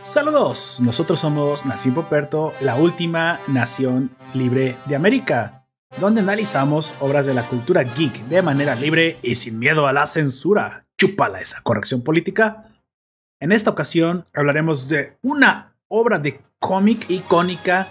Saludos, nosotros somos Nación Poperto, la última nación libre de América, donde analizamos obras de la cultura geek de manera libre y sin miedo a la censura. Chúpala esa corrección política. En esta ocasión hablaremos de una obra de cómic icónica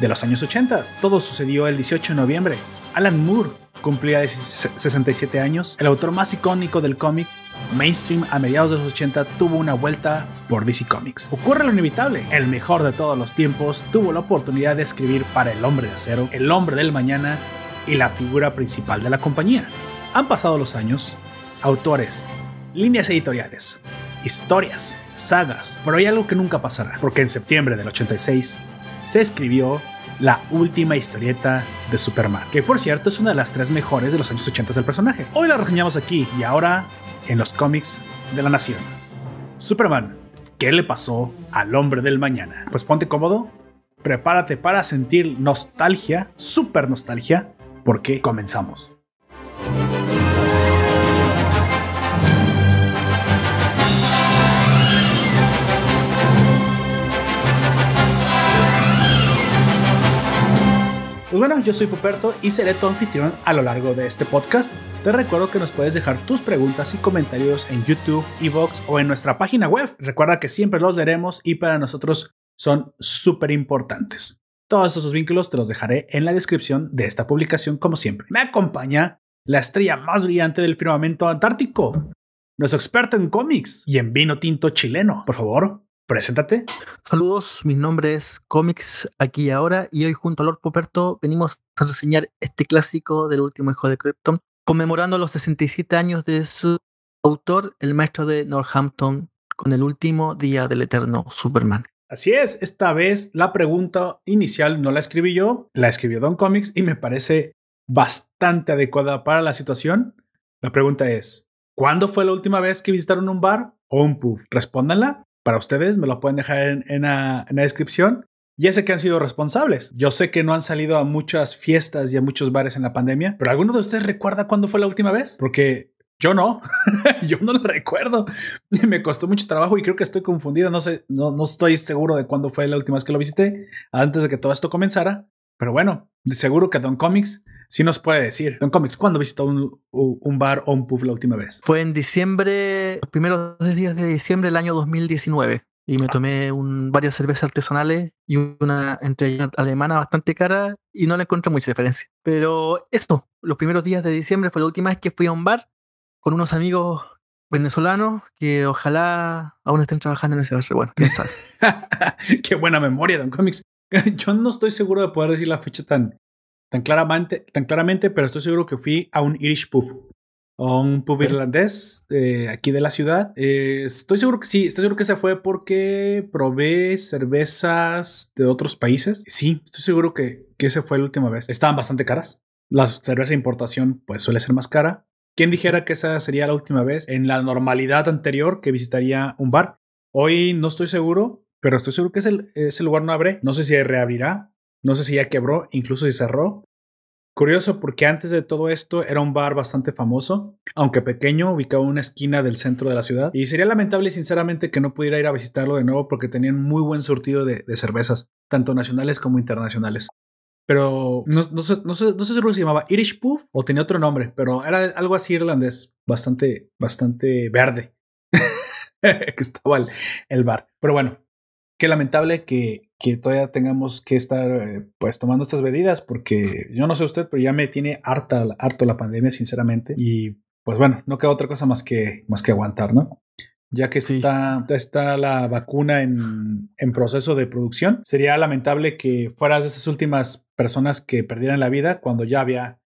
de los años 80. Todo sucedió el 18 de noviembre. Alan Moore cumplía 67 años. El autor más icónico del cómic mainstream a mediados de los 80 tuvo una vuelta por DC Comics. Ocurre lo inevitable. El mejor de todos los tiempos tuvo la oportunidad de escribir para El Hombre de Acero, El Hombre del Mañana y la figura principal de la compañía. Han pasado los años, autores, líneas editoriales, historias, sagas, pero hay algo que nunca pasará, porque en septiembre del 86 se escribió la última historieta de Superman, que por cierto es una de las tres mejores de los años 80 del personaje. Hoy la reseñamos aquí y ahora en los cómics de la nación. Superman, ¿qué le pasó al hombre del mañana? Pues ponte cómodo, prepárate para sentir nostalgia, super nostalgia, porque comenzamos. Pues bueno, yo soy Puperto y seré tu anfitrión a lo largo de este podcast. Te recuerdo que nos puedes dejar tus preguntas y comentarios en YouTube, Evox o en nuestra página web. Recuerda que siempre los leeremos y para nosotros son súper importantes. Todos esos vínculos te los dejaré en la descripción de esta publicación como siempre. Me acompaña la estrella más brillante del firmamento antártico, nuestro experto en cómics y en vino tinto chileno. Por favor, Preséntate. Saludos, mi nombre es Comics aquí y ahora y hoy junto a Lord Poperto venimos a reseñar este clásico del último hijo de Krypton, conmemorando los 67 años de su autor, el maestro de Northampton, con el último día del eterno Superman. Así es, esta vez la pregunta inicial no la escribí yo, la escribió Don Comics y me parece bastante adecuada para la situación. La pregunta es, ¿cuándo fue la última vez que visitaron un bar o un pub? Respóndanla para ustedes, me lo pueden dejar en, la, descripción. Ya sé que han sido responsables. Yo sé que no han salido a muchas fiestas y a muchos bares en la pandemia, pero ¿alguno de ustedes recuerda cuándo fue la última vez? Porque yo no, yo no lo recuerdo. Me costó mucho trabajo y creo que estoy confundido. No sé, no, no estoy seguro de cuándo fue la última vez que lo visité, antes de que todo esto comenzara. Pero bueno, de seguro que Don Comics sí nos puede decir. Don Comics, ¿cuándo visitó un, un, bar o un pub la última vez? Fue en diciembre, los primeros días de diciembre del año 2019. Y me tomé un, varias cervezas artesanales y una entre alemana bastante cara y no le encontré mucha diferencia. Pero esto, los primeros días de diciembre fue la última vez que fui a un bar con unos amigos venezolanos que ojalá aún estén trabajando en ese bar. Bueno, quién sabe. Qué buena memoria, Don Comics. Yo no estoy seguro de poder decir la fecha tan, tan, claramente, tan claramente, pero estoy seguro que fui a un Irish pub. O un pub irlandés eh, aquí de la ciudad. Eh, estoy seguro que sí, estoy seguro que se fue porque probé cervezas de otros países. Sí, estoy seguro que, que esa fue la última vez. Estaban bastante caras. La cerveza de importación pues suele ser más cara. ¿Quién dijera que esa sería la última vez en la normalidad anterior que visitaría un bar? Hoy no estoy seguro, pero estoy seguro que ese, lugar no abre. No sé si reabrirá, no sé si ya quebró, incluso si cerró. Curioso porque antes de todo esto era un bar bastante famoso, aunque pequeño, ubicado en una esquina del centro de la ciudad. Y sería lamentable sinceramente que no pudiera ir a visitarlo de nuevo porque tenían muy buen surtido de, cervezas, tanto nacionales como internacionales. Pero no, sé, no, sé, no sé si se llamaba Irish Pub o tenía otro nombre, pero era algo así irlandés, bastante, bastante verde. que estaba el bar. Pero bueno, qué lamentable que, que todavía tengamos que estar eh, pues tomando estas medidas porque yo no sé usted, pero ya me tiene harta, harto la pandemia, sinceramente. Y pues bueno, no queda otra cosa más que, más que aguantar, ¿no? Ya que está, está la vacuna en, en, proceso de producción, sería lamentable que fueras de esas últimas personas que perdieran la vida cuando ya había,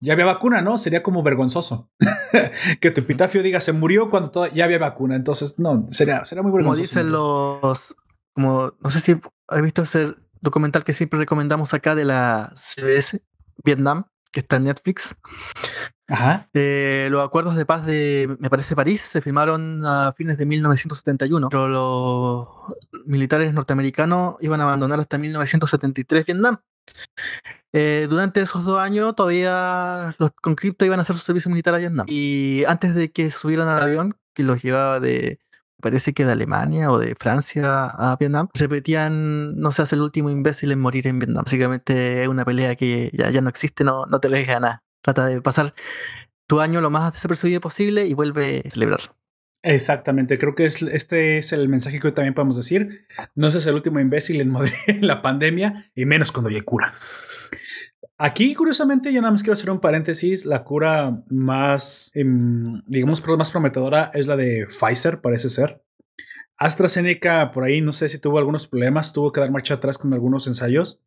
ya había vacuna, ¿no? Sería como vergonzoso que tu epitafio diga se murió cuando ya había vacuna. Entonces, no, sería, sería muy vergonzoso. Como dicen los, como, no sé si has visto ese documental que siempre recomendamos acá de la CBS, Vietnam, que está en Netflix. Ajá. Eh, los acuerdos de paz de, me parece, París se firmaron a fines de 1971, pero los militares norteamericanos iban a abandonar hasta 1973 Vietnam. Eh, durante esos dos años todavía los con cripto iban a hacer su servicio militar a Vietnam. Y antes de que subieran al avión, que los llevaba de parece que de Alemania o de Francia a Vietnam, repetían, no seas el último imbécil en morir en Vietnam. Básicamente es una pelea que ya, ya no existe, no, no te dejes ganar. Trata de pasar tu año lo más desapercibido posible y vuelve a celebrar. Exactamente, creo que es, este es el mensaje que hoy también podemos decir. No seas el último imbécil en, la pandemia y menos cuando hay cura. Aquí, curiosamente, yo nada más quiero hacer un paréntesis. La cura más, em, digamos, más prometedora es la de Pfizer, parece ser. AstraZeneca, por ahí, no sé si tuvo algunos problemas, tuvo que dar marcha atrás con algunos ensayos,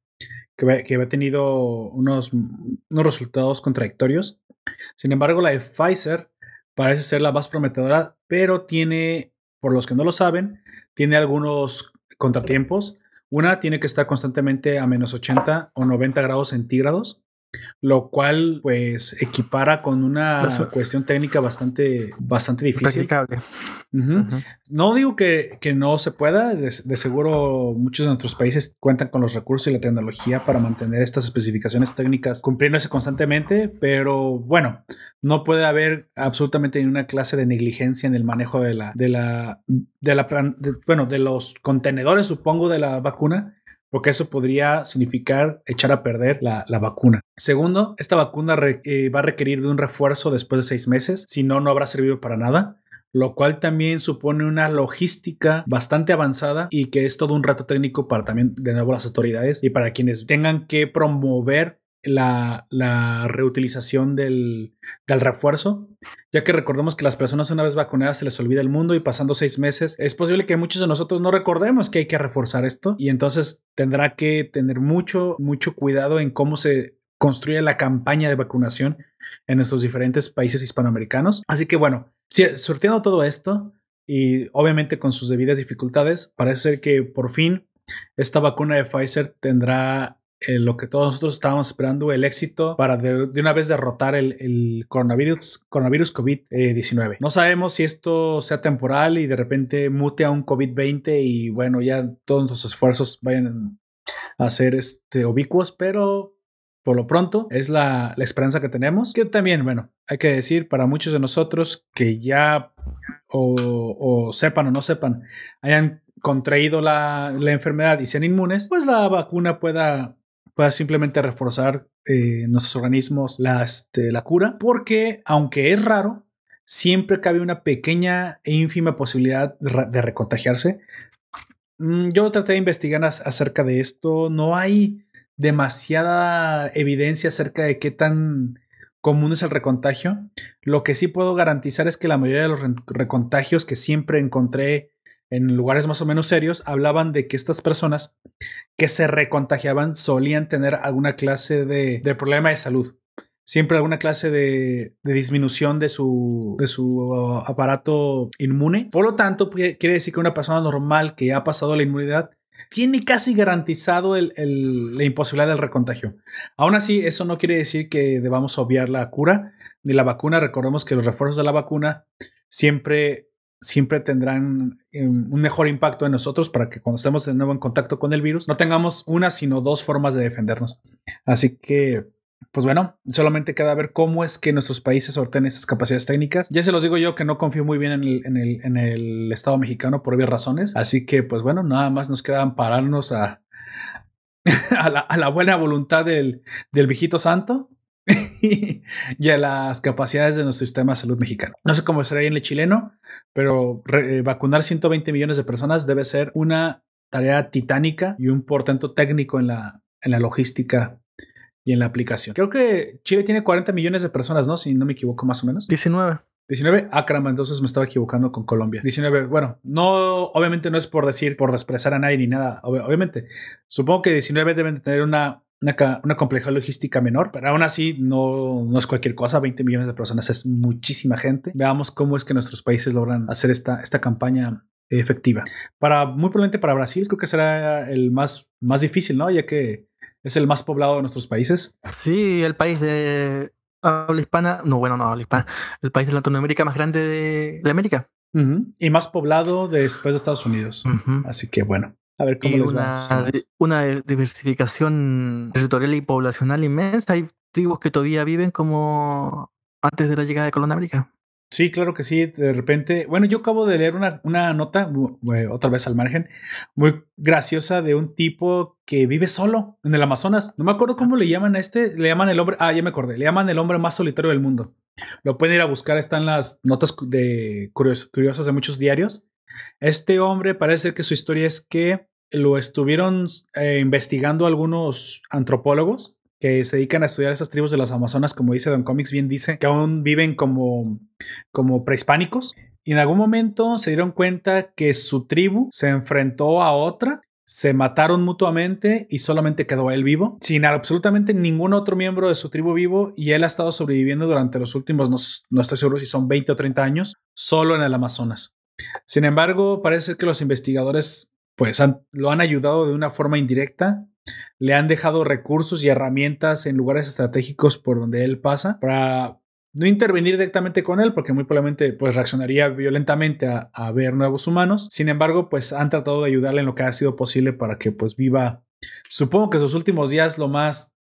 que, que había tenido unos, unos resultados contradictorios. Sin embargo, la de Pfizer parece ser la más prometedora, pero tiene, por los que no lo saben, tiene algunos contratiempos. Una tiene que estar constantemente a menos 80 o 90 grados centígrados lo cual pues equipara con una cuestión técnica bastante, bastante difícil. No digo que, que, no se pueda, de, seguro muchos de nuestros países cuentan con los recursos y la tecnología para mantener estas especificaciones técnicas cumpliéndose constantemente, pero bueno, no puede haber absolutamente ninguna clase de negligencia en el manejo de la, de la, de la, bueno, de los contenedores, supongo, de la vacuna porque eso podría significar echar a perder la, vacuna. Segundo, esta vacuna eh, va a requerir de un refuerzo después de seis meses, si no, no habrá servido para nada lo cual también supone una logística bastante avanzada y que es todo un rato técnico para también de nuevo las autoridades y para quienes tengan que promover la, reutilización del, refuerzo, ya que recordemos que las personas una vez vacunadas se les olvida el mundo y pasando seis meses es posible que muchos de nosotros no recordemos que hay que reforzar esto y entonces tendrá que tener mucho, mucho cuidado en cómo se construye la campaña de vacunación en nuestros diferentes países hispanoamericanos. Así que bueno, sorteando todo esto y obviamente con sus debidas dificultades, parece ser que por fin esta vacuna de Pfizer tendrá eh, lo que todos nosotros estábamos esperando, el éxito para de, una vez derrotar el, coronavirus, coronavirus COVID-19. no sabemos si esto sea temporal y de repente mute a un COVID-20 y bueno, ya todos los esfuerzos vayan a ser este, ubicuos, pero por lo pronto es la, esperanza que tenemos. Que también, bueno, hay que decir para muchos de nosotros que ya o, sepan o no sepan, hayan contraído la, la, enfermedad y sean inmunes, pues la vacuna pueda pueda simplemente reforzar eh, nuestros organismos la, este, la cura, porque aunque es raro, siempre cabe una pequeña e ínfima posibilidad de recontagiarse. Mm, yo traté de investigar acerca de esto, no hay demasiada evidencia acerca de qué tan común es el recontagio. Lo que sí puedo garantizar es que la mayoría de los recontagios que siempre encontré en lugares más o menos serios, hablaban de que estas personas que se recontagiaban solían tener alguna clase de, problema de salud. Siempre alguna clase de, disminución de su, de su uh, aparato inmune. Por lo tanto, quiere decir que una persona normal que ha pasado la inmunidad tiene casi garantizado la imposibilidad del recontagio. Aún así, eso no quiere decir que debamos obviar la cura ni la vacuna. Recordemos que los refuerzos de la vacuna siempre siempre tendrán em, un mejor impacto en nosotros para que cuando estemos de nuevo en contacto con el virus no tengamos una sino dos formas de defendernos. Así que, pues bueno, solamente queda ver cómo es que nuestros países sortean esas capacidades técnicas. Ya se los digo yo que no confío muy bien en el, en el, Estado mexicano por obvias razones. Así que, pues bueno, nada más nos queda ampararnos a, a, la, a la buena voluntad del, del viejito santo y a las capacidades de nuestro sistema de salud mexicano. No sé cómo será en el chileno, pero eh, vacunar 120 millones de personas debe ser una tarea titánica y un portento técnico en la, en la logística y en la aplicación. Creo que Chile tiene 40 millones de personas, ¿no? Si no me equivoco, más o menos. 19. 19. Ah, caramba, entonces me estaba equivocando con Colombia. 19. Bueno, no, obviamente no es por decir, por desprezar a nadie ni nada. obviamente, supongo que 19 deben tener una una, una complejidad logística menor, pero aún así no, no es cualquier cosa. 20 millones de personas es muchísima gente. Veamos cómo es que nuestros países logran hacer esta, esta campaña efectiva. Para muy probablemente para Brasil creo que será el más, más difícil, ¿no? Ya que es el más poblado de nuestros países. Sí, el país de habla hispana, no, bueno, no habla hispana, el país de Latinoamérica más grande de, América. Y más poblado después de Estados Unidos. Así que bueno. A ver cómo les una, una diversificación territorial y poblacional inmensa. Hay tribus que todavía viven como antes de la llegada de Colón América. Sí, claro que sí. De repente, bueno, yo acabo de leer una, una nota, otra vez al margen, muy graciosa de un tipo que vive solo en el Amazonas. No me acuerdo cómo le llaman a este. Le llaman el hombre. Ah, ya me acordé. Le llaman el hombre más solitario del mundo. Lo pueden ir a buscar. Están las notas de curiosas de muchos diarios. Este hombre parece que su historia es que lo estuvieron eh, investigando algunos antropólogos que se dedican a estudiar esas tribus de las Amazonas, como dice Don Comics, bien dice, que aún viven como, como prehispánicos. Y en algún momento se dieron cuenta que su tribu se enfrentó a otra, se mataron mutuamente y solamente quedó él vivo, sin absolutamente ningún otro miembro de su tribu vivo, y él ha estado sobreviviendo durante los últimos, no, no estoy seguro si son 20 o 30 años, solo en el Amazonas. Sin embargo, parece que los investigadores pues lo han ayudado de una forma indirecta le han dejado recursos y herramientas en lugares estratégicos por donde él pasa para no intervenir directamente con él porque muy probablemente pues reaccionaría violentamente a, ver nuevos humanos. Sin embargo, pues han tratado de ayudarle en lo que ha sido posible para que pues viva, supongo que sus últimos días lo más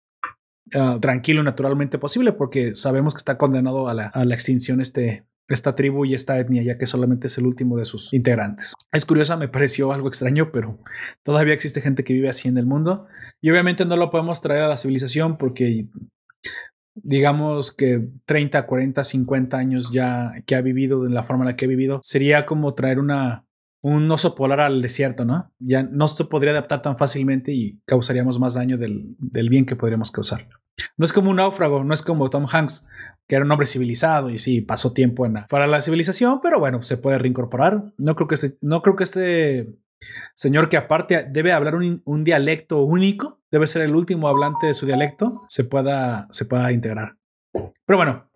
ah, tranquilo y naturalmente posible porque sabemos que está condenado a la, a la extinción este, esta tribu y esta etnia, ya que solamente es el último de sus integrantes. Es curiosa, me pareció algo extraño, pero todavía existe gente que vive así en el mundo y obviamente no lo podemos traer a la civilización porque digamos que 30, 40, 50 años ya que ha vivido de la forma en la que ha vivido, sería como traer un oso polar al desierto, ¿no? Ya no se podría adaptar tan fácilmente y causaríamos más daño del bien que podríamos causar. No es como un náufrago, no es como Tom Hanks, que era un hombre civilizado y sí, pasó tiempo en la, la civilización, pero bueno, se puede reincorporar. No creo que este, no creo que este señor que aparte debe hablar un, un dialecto único, debe ser el último hablante de su dialecto, se pueda, se pueda integrar. Pero bueno,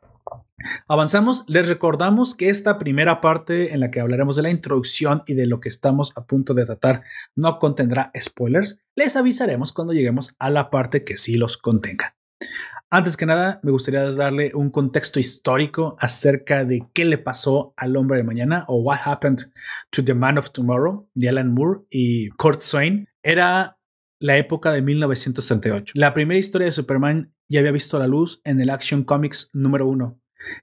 Avanzamos, les recordamos que esta primera parte en la que hablaremos de la introducción y de lo que estamos a punto de tratar no contendrá spoilers. Les avisaremos cuando lleguemos a la parte que sí los contenga. Antes que nada, me gustaría darle un contexto histórico acerca de qué le pasó al hombre de mañana o What Happened to the Man of Tomorrow de Alan Moore y Kurt Swain. Era la época de 1938. La primera historia de Superman ya había visto la luz en el Action Comics número uno.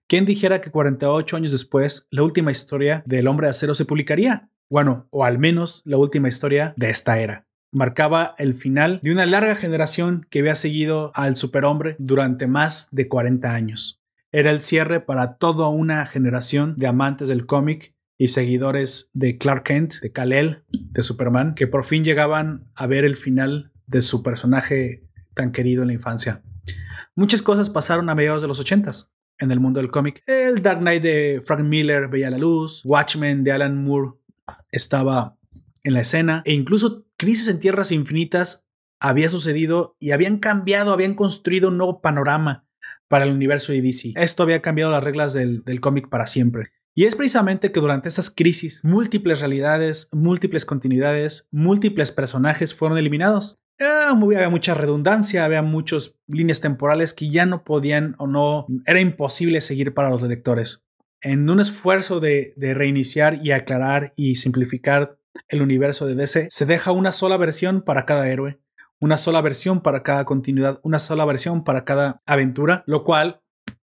¿Quién dijera que 48 años después la última historia del hombre de acero se publicaría? Bueno, o al menos la última historia de esta era marcaba el final de una larga generación que había seguido al superhombre durante más de 40 años. Era el cierre para toda una generación de amantes del cómic y seguidores de Clark Kent, de Kal-El, de Superman, que por fin llegaban a ver el final de su personaje tan querido en la infancia. Muchas cosas pasaron a mediados de los 80 en el mundo del cómic. El Dark Knight de Frank Miller veía la luz, Watchmen de Alan Moore estaba en la escena e incluso Crisis en Tierras Infinitas había sucedido y habían cambiado, habían construido un nuevo panorama para el universo de DC. Esto había cambiado las reglas del, cómic para siempre. Y es precisamente que durante estas crisis, múltiples realidades, múltiples continuidades, múltiples personajes fueron eliminados. Eh, había mucha redundancia, había muchas líneas temporales que ya no podían o no, era imposible seguir para los lectores. En un esfuerzo de reiniciar y aclarar y simplificar el universo de DC, se deja una sola versión para cada héroe, una sola versión para cada continuidad, una sola versión para cada aventura, lo cual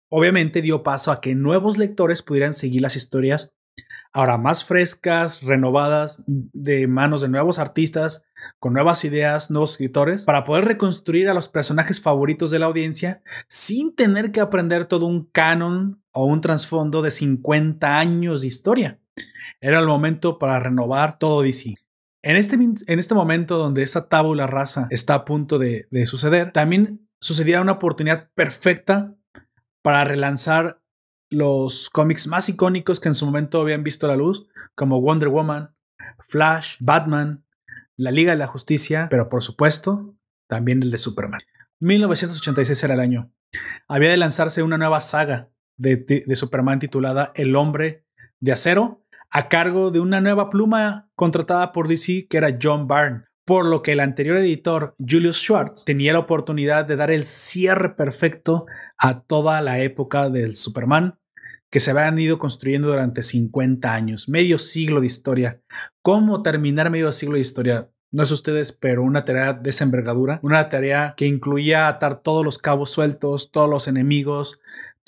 obviamente dio paso a que nuevos lectores pudieran seguir las historias ahora más frescas, renovadas, de manos de nuevos artistas, con nuevas ideas, nuevos escritores, para poder reconstruir a los personajes favoritos de la audiencia sin tener que aprender todo un canon o un trasfondo de 50 años de historia. Era el momento para renovar todo DC. En este, en este momento donde esta tabula rasa está a punto de, de suceder, también sucedía una oportunidad perfecta para relanzar los cómics más icónicos que en su momento habían visto la luz, como Wonder Woman, Flash, Batman, la Liga de la Justicia, pero por supuesto, también el de Superman. 1986 era el año. Había de lanzarse una nueva saga de, de Superman titulada El hombre de acero, a cargo de una nueva pluma contratada por DC que era John Byrne, por lo que el anterior editor, Julius Schwartz, tenía la oportunidad de dar el cierre perfecto a toda la época del Superman que se habían ido construyendo durante 50 años, medio siglo de historia. ¿Cómo terminar medio siglo de historia? No es ustedes, pero una tarea de esa una tarea que incluía atar todos los cabos sueltos, todos los enemigos,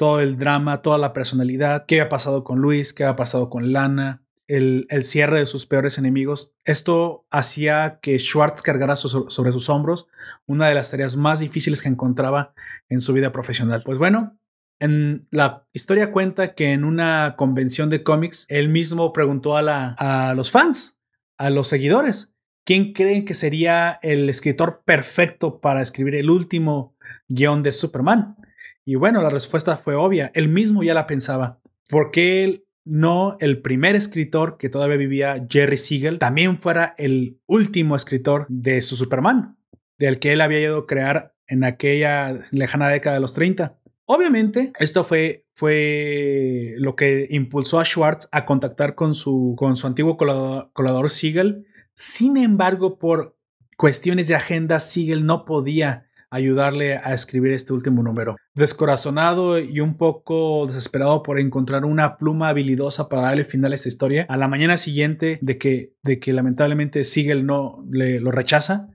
todo el drama, toda la personalidad, qué había pasado con Luis, qué había pasado con Lana, el, cierre de sus peores enemigos. Esto hacía que Schwartz cargara sobre sus hombros una de las tareas más difíciles que encontraba en su vida profesional. Pues bueno, en la historia cuenta que en una convención de cómics, él mismo preguntó a, la, a los fans, a los seguidores, ¿quién creen que sería el escritor perfecto para escribir el último guion de Superman? Y bueno, la respuesta fue obvia. Él mismo ya la pensaba. porque él no el primer escritor que todavía vivía, Jerry Siegel, también fuera el último escritor de su Superman, del que él había ido a crear en aquella lejana década de los 30? Obviamente, esto fue, fue lo que impulsó a Schwartz a contactar con su, con su antiguo colaborador Siegel. Sin embargo, por cuestiones de agenda, Siegel no podía ayudarle a escribir este último número. Descorazonado y un poco desesperado por encontrar una pluma habilidosa para darle final a esta historia, a la mañana siguiente de que, de que lamentablemente Siegel no le lo rechaza,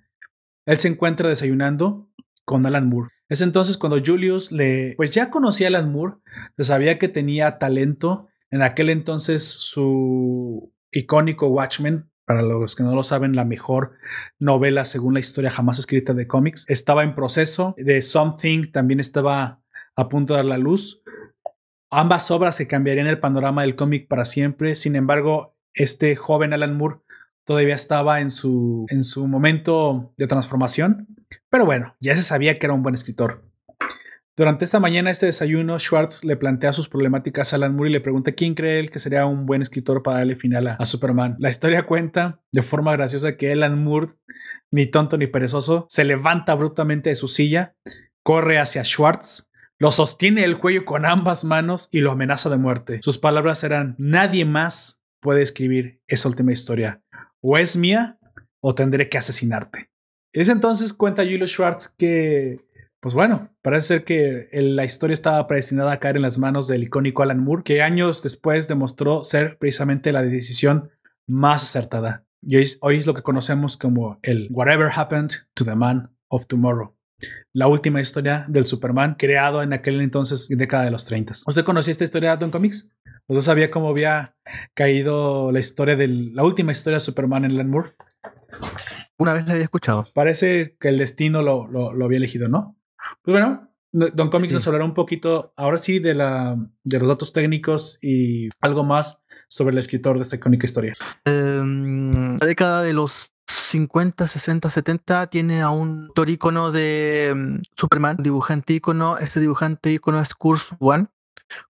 él se encuentra desayunando con Alan Moore. Es entonces cuando Julius le, pues ya conocía a Alan Moore, sabía que tenía talento. En aquel entonces su icónico Watchmen para los que no lo saben, la mejor novela según la historia jamás escrita de cómics. Estaba en proceso. De Something también estaba a punto de dar la luz. Ambas obras se cambiarían el panorama del cómic para siempre. Sin embargo, este joven Alan Moore todavía estaba en su, en su momento de transformación. Pero bueno, ya se sabía que era un buen escritor. Durante esta mañana, este desayuno, Schwartz le plantea sus problemáticas a Alan Moore y le pregunta quién cree él que sería un buen escritor para darle final a, Superman. La historia cuenta de forma graciosa que Alan Moore, ni tonto ni perezoso, se levanta abruptamente de su silla, corre hacia Schwartz, lo sostiene el cuello con ambas manos y lo amenaza de muerte. Sus palabras eran: Nadie más puede escribir esa última historia. O es mía o tendré que asesinarte. En ese entonces cuenta Julio Schwartz que pues bueno, parece ser que la historia estaba predestinada a caer en las manos del icónico Alan Moore, que años después demostró ser precisamente la decisión más acertada. Y hoy, es lo que conocemos como el Whatever Happened to the Man of Tomorrow. La última historia del Superman creado en aquel entonces década de los 30. ¿Usted conocía esta historia de Don Comics? ¿Usted sabía cómo había caído la historia de la última historia de Superman en Alan Moore? Una vez la había escuchado. Parece que el destino lo, lo había elegido, ¿no? Pues bueno, Don Comics nos hablará un poquito, ahora sí, de, la, de los datos técnicos y algo más sobre el escritor de esta icónica historia. Em, la década de los 50, 60, 70 tiene a un autor ícono de um, Superman, dibujante ícono. Este dibujante ícono es Kurt One.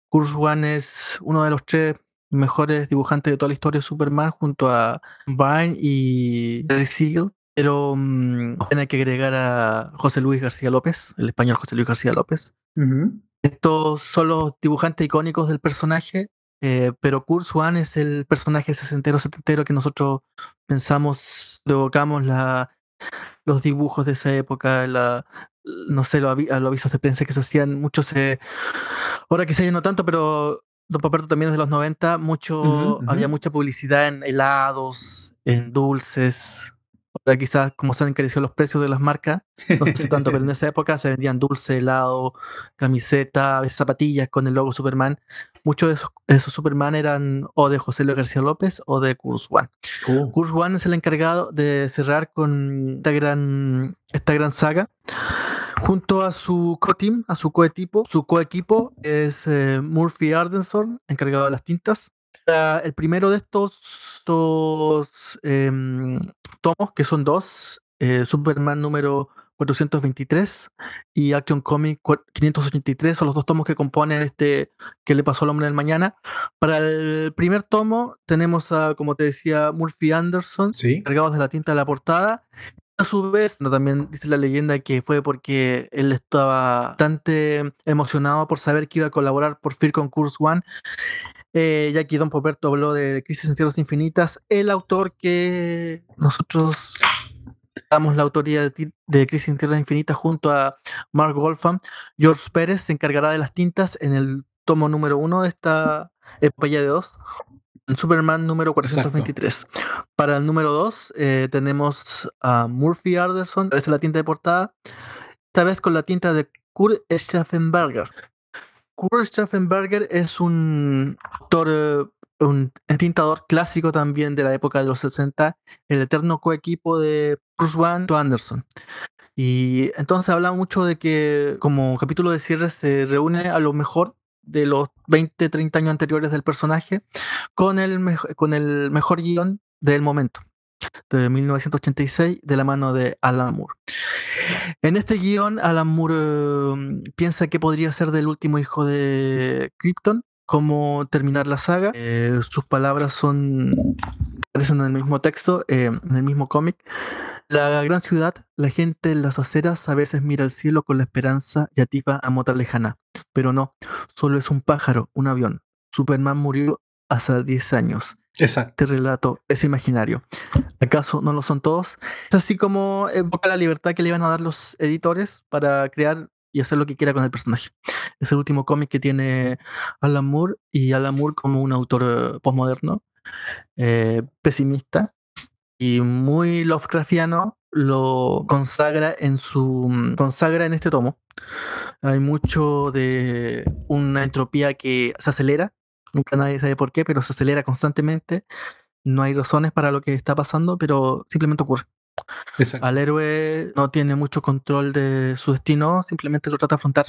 Kurt One es uno de los tres mejores dibujantes de toda la historia de Superman junto a Byrne y Terry Siegel. Pero tiene que agregar a José Luis García López, el español José Luis García López. Estos son los dibujantes icónicos del personaje, eh, pero Kurt Swan es el personaje sesentero, setentero que nosotros pensamos, evocamos la, los dibujos de esa época, la, no sé, los, avisos de prensa que se hacían, muchos se... Ahora quizás ya no tanto, pero Don Paperto también de los 90, mucho, había mucha publicidad en helados, en dulces, Ahora quizás como se han encarecido los precios de las marcas, no sé si tanto, pero en esa época se vendían dulce, helado, camiseta, zapatillas con el logo Superman. Muchos de esos, Superman eran o de José Luis García López o de Kurs One. Uh. One es el encargado de cerrar con esta gran, esta gran saga junto a su co-team, a su coequipo. Su coequipo es eh, Murphy Ardenson, encargado de las tintas. El primero de estos, estos em, tomos, que son dos, eh, Superman número 423 y Action Comic 583 son los dos tomos que componen este que le pasó al hombre del mañana. Para el primer tomo tenemos a, como te decía, Murphy Anderson, ¿Sí? cargados de la tinta de la portada. A su vez, no, también dice la leyenda que fue porque él estaba bastante emocionado por saber que iba a colaborar por fin con Curse One eh, ya aquí Don Poperto habló de Crisis en Tierras Infinitas, el autor que nosotros damos la autoría de, Crisis en Tierras Infinitas junto a Mark Wolfram. George Pérez se encargará de las tintas en el tomo número uno de esta epopeya de dos. Superman número 423. Para el número 2 eh, tenemos a Murphy Arderson, es la tinta de portada, esta vez con la tinta de Kurt Schaffenberger. Kurt es un autor, un tintador clásico también de la época de los 60, el eterno coequipo de Bruce Wayne Anderson. Y entonces habla mucho de que como capítulo de cierre se reúne a lo mejor de los 20, 30 años anteriores del personaje con el, con el mejor guion del momento, de 1986, de la mano de Alan Moore. En este guion, Alan Moore em, piensa que podría ser del último hijo de Krypton, cómo terminar la saga. Eh, sus palabras son aparecen en el mismo texto, em, en el mismo cómic. La gran ciudad, la gente en las aceras a veces mira al cielo con la esperanza y ativa a mota lejana. Pero no, solo es un pájaro, un avión. Superman murió hace 10 años. Exacto. Este relato es imaginario. ¿Acaso no lo son todos? Es así como evoca la libertad que le iban a dar los editores para crear y hacer lo que quiera con el personaje. Es el último cómic que tiene Alan Moore y Alan Moore como un autor eh, postmoderno, eh, pesimista y muy Lovecraftiano, lo consagra en su consagra en este tomo. Hay mucho de una entropía que se acelera Nunca nadie sabe por qué, pero se acelera constantemente. No hay razones para lo que está pasando, pero simplemente ocurre. Al héroe no tiene mucho control de su destino, simplemente lo trata de afrontar,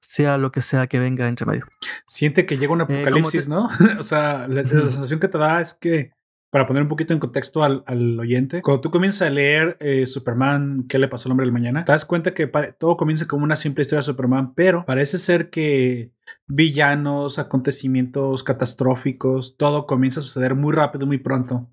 sea lo que sea que venga entre medio. Siente que llega un eh, apocalipsis, ¿no? o sea, la, sensación que te da es que, para poner un poquito en contexto al, oyente, cuando tú comienzas a leer eh, Superman, ¿qué le pasó al hombre del mañana? Te das cuenta que todo comienza como una simple historia de Superman, pero parece ser que villanos, acontecimientos catastróficos, todo comienza a suceder muy rápido, muy pronto.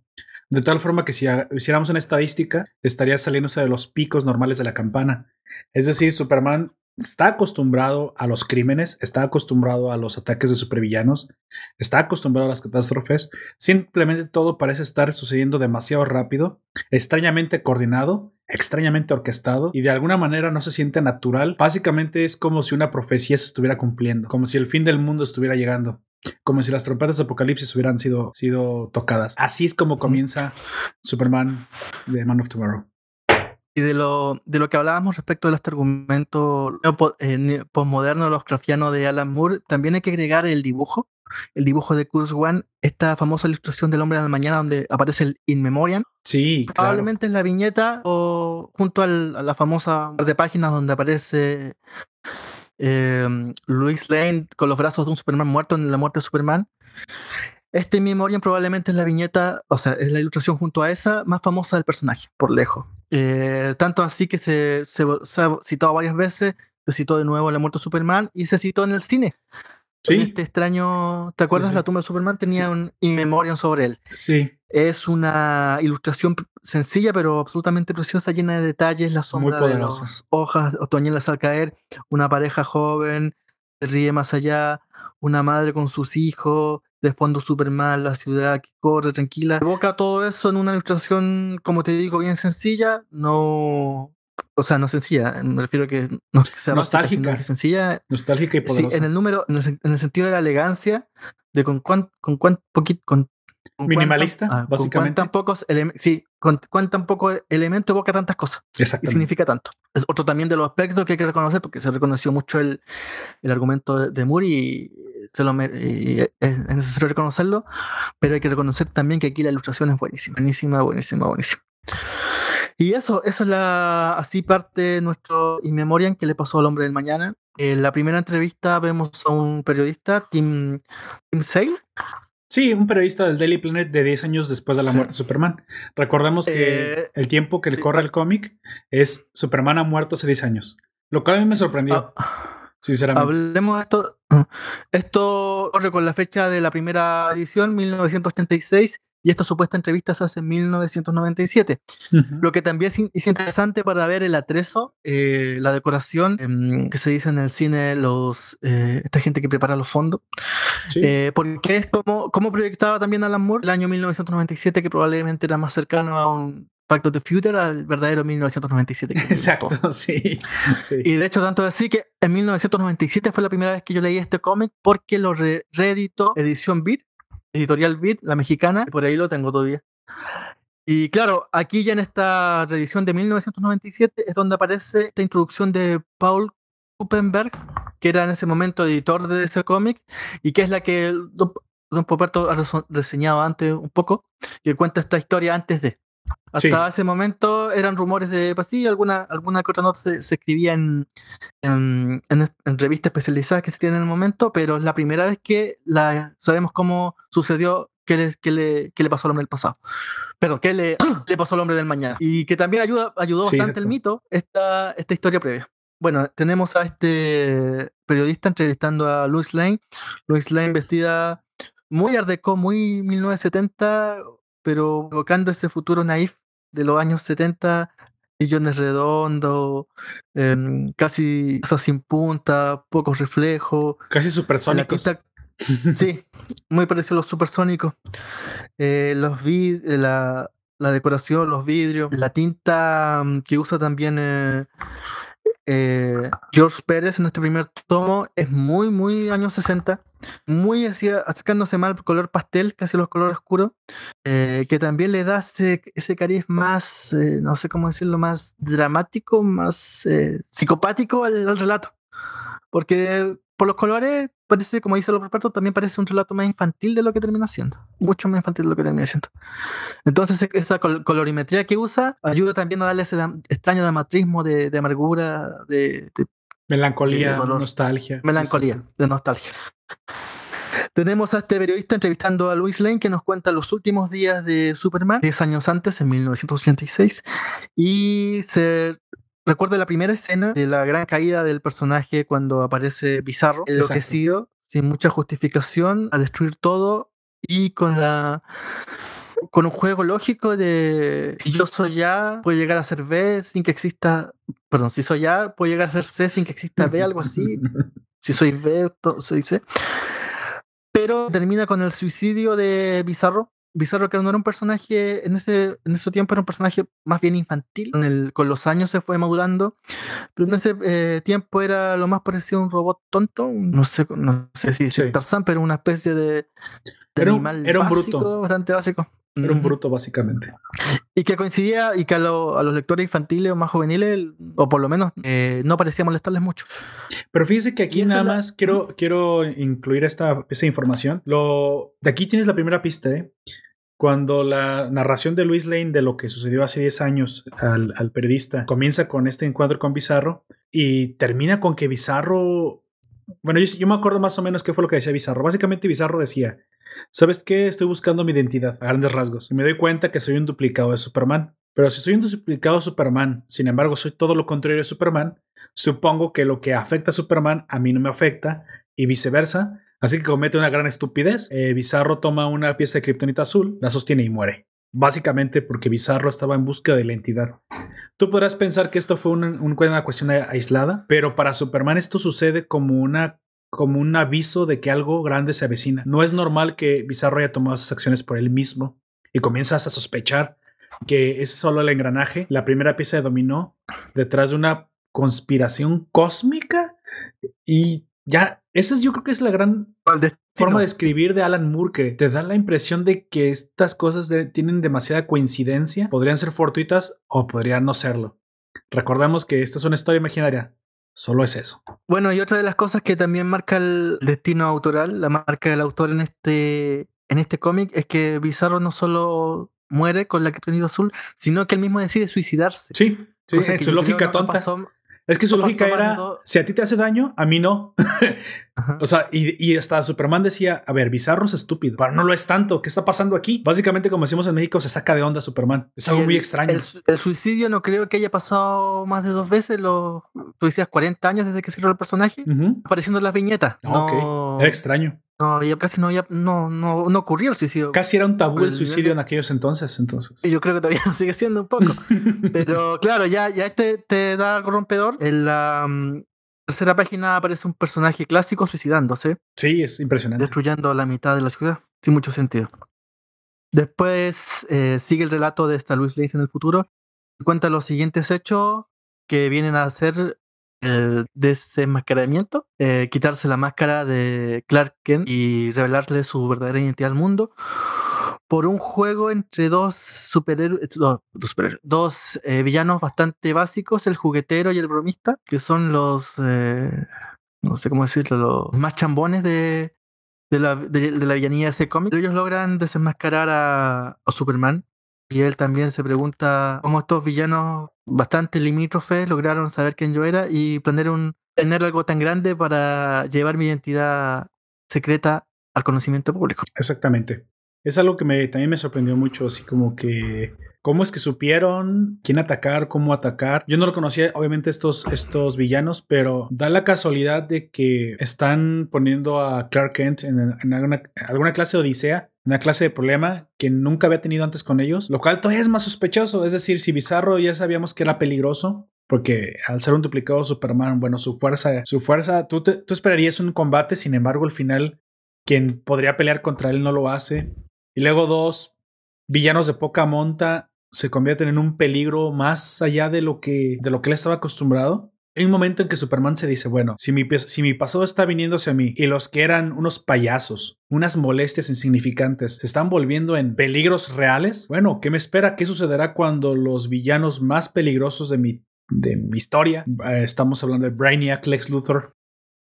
De tal forma que si hiciéramos una estadística, estaría saliéndose de los picos normales de la campana. Es decir, Superman está acostumbrado a los crímenes, está acostumbrado a los ataques de supervillanos, está acostumbrado a las catástrofes. Simplemente todo parece estar sucediendo demasiado rápido, extrañamente coordinado, extrañamente orquestado y de alguna manera no se siente natural. Básicamente es como si una profecía se estuviera cumpliendo, como si el fin del mundo estuviera llegando. Como si las trompetas de Apocalipsis hubieran sido, sido tocadas. Así es como comienza Superman de Man of Tomorrow. Y de lo, de lo que hablábamos respecto de este argumento eh, postmoderno, los grafianos de Alan Moore, también hay que agregar el dibujo, el dibujo de Kurt One, esta famosa ilustración del hombre de la mañana donde aparece el In Memoriam. Sí, Probablemente en la viñeta o junto a la famosa de páginas donde aparece eh, Luis Lane con los brazos de un Superman muerto en la muerte de Superman. Este In Memoriam probablemente es la viñeta, o sea, es la ilustración junto a esa más famosa del personaje, por lejos. Eh, tanto así que se, se, ha citado varias veces, se citó de nuevo La muerte de Superman y se citó en el cine. Sí. Este extraño, ¿te acuerdas? La tumba de Superman tenía un in memoriam sobre él. Sí. Es una ilustración sencilla, pero absolutamente preciosa, llena de detalles. La sombra de las hojas otoñales al caer, una pareja joven, se ríe más allá, una madre con sus hijos, de fondo Superman, la ciudad que corre tranquila. Evoca todo eso en una ilustración, como te digo, bien sencilla, no. O sea, no sencilla, me refiero a que no sea nostálgica, sencilla. Nostálgica y poderosa. Sí, en el número, en el, sentido de la elegancia, de con cuán, con cuán poquito, con Minimalista, ah, básicamente. Con tan pocos sí, con cuán tan poco elemento evoca tantas cosas. Y significa tanto. Es otro también de los aspectos que hay que reconocer, porque se reconoció mucho el, el argumento de, Moore y, se lo, es necesario reconocerlo, pero hay que reconocer también que aquí la ilustración es buenísima, buenísima, buenísima, buenísima. Y eso, eso es la, así parte nuestro In Memoriam que le pasó al hombre del mañana. En la primera entrevista vemos a un periodista, Tim, Tim Sale, Sí, un periodista del Daily Planet de 10 años después de la muerte de Superman. Recordemos que eh, el tiempo que le corre el cómic es Superman ha muerto hace 10 años. Lo cual a mí me sorprendió. Ah, sinceramente. Hablemos de esto. Esto corre con la fecha de la primera edición, 1986, y esta supuesta entrevista se hace en 1997. Lo que también es, interesante para ver el atrezo, eh, la decoración em, que se dice en el cine, los, eh, esta gente que prepara los fondos, eh, porque es como, como proyectaba también Alan Moore el año 1997, que probablemente era más cercano a un Back to the Future al verdadero 1997. Exacto, sí, Y de hecho, tanto así que en 1997 fue la primera vez que yo leí este cómic porque lo reeditó Edición Beat Editorial Beat, la mexicana, por ahí lo tengo todavía. Y claro, aquí ya en esta reedición de 1997 es donde aparece esta introducción de Paul Kuppenberg, que era en ese momento editor de ese cómic, y que es la que Don, Don Poperto ha reseñado antes un poco, que cuenta esta historia antes de. Hasta ese momento eran rumores de pasillo, alguna, alguna que otra nota se, escribía en, en, revistas especializadas que se tienen en el momento, pero es la primera vez que la, sabemos cómo sucedió, qué le, qué le, qué le pasó al hombre del pasado. Pero qué le, le, pasó al hombre del mañana. Y que también ayuda, ayudó bastante el mito esta, esta historia previa. Bueno, tenemos a este periodista entrevistando a Louis Lane. Louis Lane vestida muy art muy 1970, pero evocando ese futuro naif de los años 70, sillones redondos, em, casi sin punta, pocos reflejos. Casi supersónicos. sí, muy parecido a los supersónicos. Eh, los vid eh, la, la, decoración, los vidrios, la tinta mm, que usa también eh, eh, George Pérez en este primer tomo es muy, muy años 60, muy así, acercándose mal al color pastel, casi los colores oscuros, eh, que también le da ese, ese cariz más, eh, no sé cómo decirlo, más dramático, más psicopático al, relato. Porque por los colores, parece, como dice los expertos, también parece un relato más infantil de lo que termina siendo. Mucho más infantil de lo que termina siendo. Entonces, esa colorimetría que usa ayuda también a darle ese extraño dramatrismo de, amargura, de, melancolía, de nostalgia. Melancolía, de nostalgia. Tenemos a este periodista entrevistando a Louis Lane que nos cuenta los últimos días de Superman, 10 años antes, en 1986, y se Recuerdo la primera escena de la gran caída del personaje cuando aparece Bizarro, enloquecido, sin mucha justificación, a destruir todo y con la con un juego lógico de si yo soy A, puede llegar a ser B sin que exista, perdón, si soy A, puede llegar a ser C sin que exista B, algo así. si soy B, se dice. Pero termina con el suicidio de Bizarro, Bizarro que no era un personaje, en ese, en ese tiempo era un personaje más bien infantil, con, el, con los años se fue madurando, pero en ese eh, tiempo era lo más parecido a un robot tonto, no sé, no sé si sí. Tarzán, pero una especie de, era un, animal era un bruto. bastante básico. Era un bruto, básicamente. Y que coincidía y que a, los lectores infantiles o más juveniles, o por lo menos, eh, no parecía molestarles mucho. Pero fíjese que aquí nada más quiero, quiero incluir esta, esa información. Lo, de aquí tienes la primera pista, ¿eh? Cuando la narración de Luis Lane de lo que sucedió hace 10 años al, al periodista comienza con este encuentro con Bizarro y termina con que Bizarro bueno, yo, me acuerdo más o menos qué fue lo que decía Bizarro. Básicamente Bizarro decía, ¿sabes qué? Estoy buscando mi identidad a grandes rasgos. Y me doy cuenta que soy un duplicado de Superman. Pero si soy un duplicado de Superman, sin embargo soy todo lo contrario de Superman, supongo que lo que afecta a Superman a mí no me afecta y viceversa. Así que comete una gran estupidez. Eh, Bizarro toma una pieza de kriptonita azul, la sostiene y muere. Básicamente porque Bizarro estaba en busca de la entidad. Tú podrás pensar que esto fue una, una cuestión aislada, pero para Superman esto sucede como una como un aviso de que algo grande se avecina. No es normal que Bizarro haya tomado esas acciones por él mismo y comienzas a sospechar que es solo el engranaje, la primera pieza de dominó detrás de una conspiración cósmica y ya, esa es yo creo que es la gran forma de escribir de Alan Moore que te da la impresión de que estas cosas tienen demasiada coincidencia, podrían ser fortuitas o podrían no serlo. Recordamos que esta es una historia imaginaria, solo es eso. Bueno, y otra de las cosas que también marca el destino autoral, la marca del autor en este, en este cómic, es que Bizarro no solo muere con la criptonita azul, sino que él mismo decide suicidarse. Sí, sí, en su lógica tonta. Es que su lógica era, si a ti te hace daño, a mí no. o sea, y, y, hasta Superman decía, a ver, Bizarro es estúpido, pero no lo es tanto. ¿Qué está pasando aquí? Básicamente, como decimos en México, se saca de onda Superman. Es algo muy extraño. El, suicidio no creo que haya pasado más de dos veces, los, tú decías 40 años desde que se creó el personaje, apareciendo en las viñetas. No, Era extraño. No, ya casi no, ya no, no, no ocurrió el suicidio. Casi era un tabú el suicidio en aquellos entonces, entonces. Y yo creo que todavía sigue siendo un poco. Pero claro, ya, ya este te da algo rompedor. En la mm, tercera página aparece un personaje clásico suicidándose. Sí, es impresionante. Destruyendo la mitad de la ciudad. Sin mucho sentido. Después eh, sigue el relato de esta Luis Lace en el futuro. Cuenta los siguientes hechos que vienen a ser el desenmascaramiento, eh, quitarse la máscara de Clark Kent y revelarle su verdadera identidad al mundo. por un juego entre dos superhéroes, dos, dos, eh, villanos bastante básicos, el juguetero y el bromista, que son los, eh, no sé cómo decirlo, los más chambones de, de, la, de, la villanía de ese cómic. Ellos logran desenmascarar a, Superman y él también se pregunta cómo estos villanos bastante limítrofes lograron saber quién yo era y planear un, tener algo tan grande para llevar mi identidad secreta al conocimiento público. Exactamente. Es algo que me, también me sorprendió mucho, así como que cómo es que supieron quién atacar, cómo atacar. Yo no lo conocía, obviamente, estos, estos villanos, pero da la casualidad de que están poniendo a Clark Kent en, alguna, clase de odisea, una clase de problema que nunca había tenido antes con ellos, lo cual todavía es más sospechoso. Es decir, si Bizarro ya sabíamos que era peligroso, porque al ser un duplicado Superman, bueno, su fuerza, su fuerza, tú, tú esperarías un combate, sin embargo, al final, quien podría pelear contra él no lo hace. Y luego dos villanos de poca monta se convierten en un peligro más allá de lo que, de lo que él estaba acostumbrado. Hay un momento en que Superman se dice, bueno, si mi, si mi pasado está viniendo hacia mí y los que eran unos payasos, unas molestias insignificantes, se están volviendo en peligros reales, bueno, ¿qué me espera? ¿Qué sucederá cuando los villanos más peligrosos de mi, de mi historia, eh, estamos hablando de Brainiac, Lex Luthor,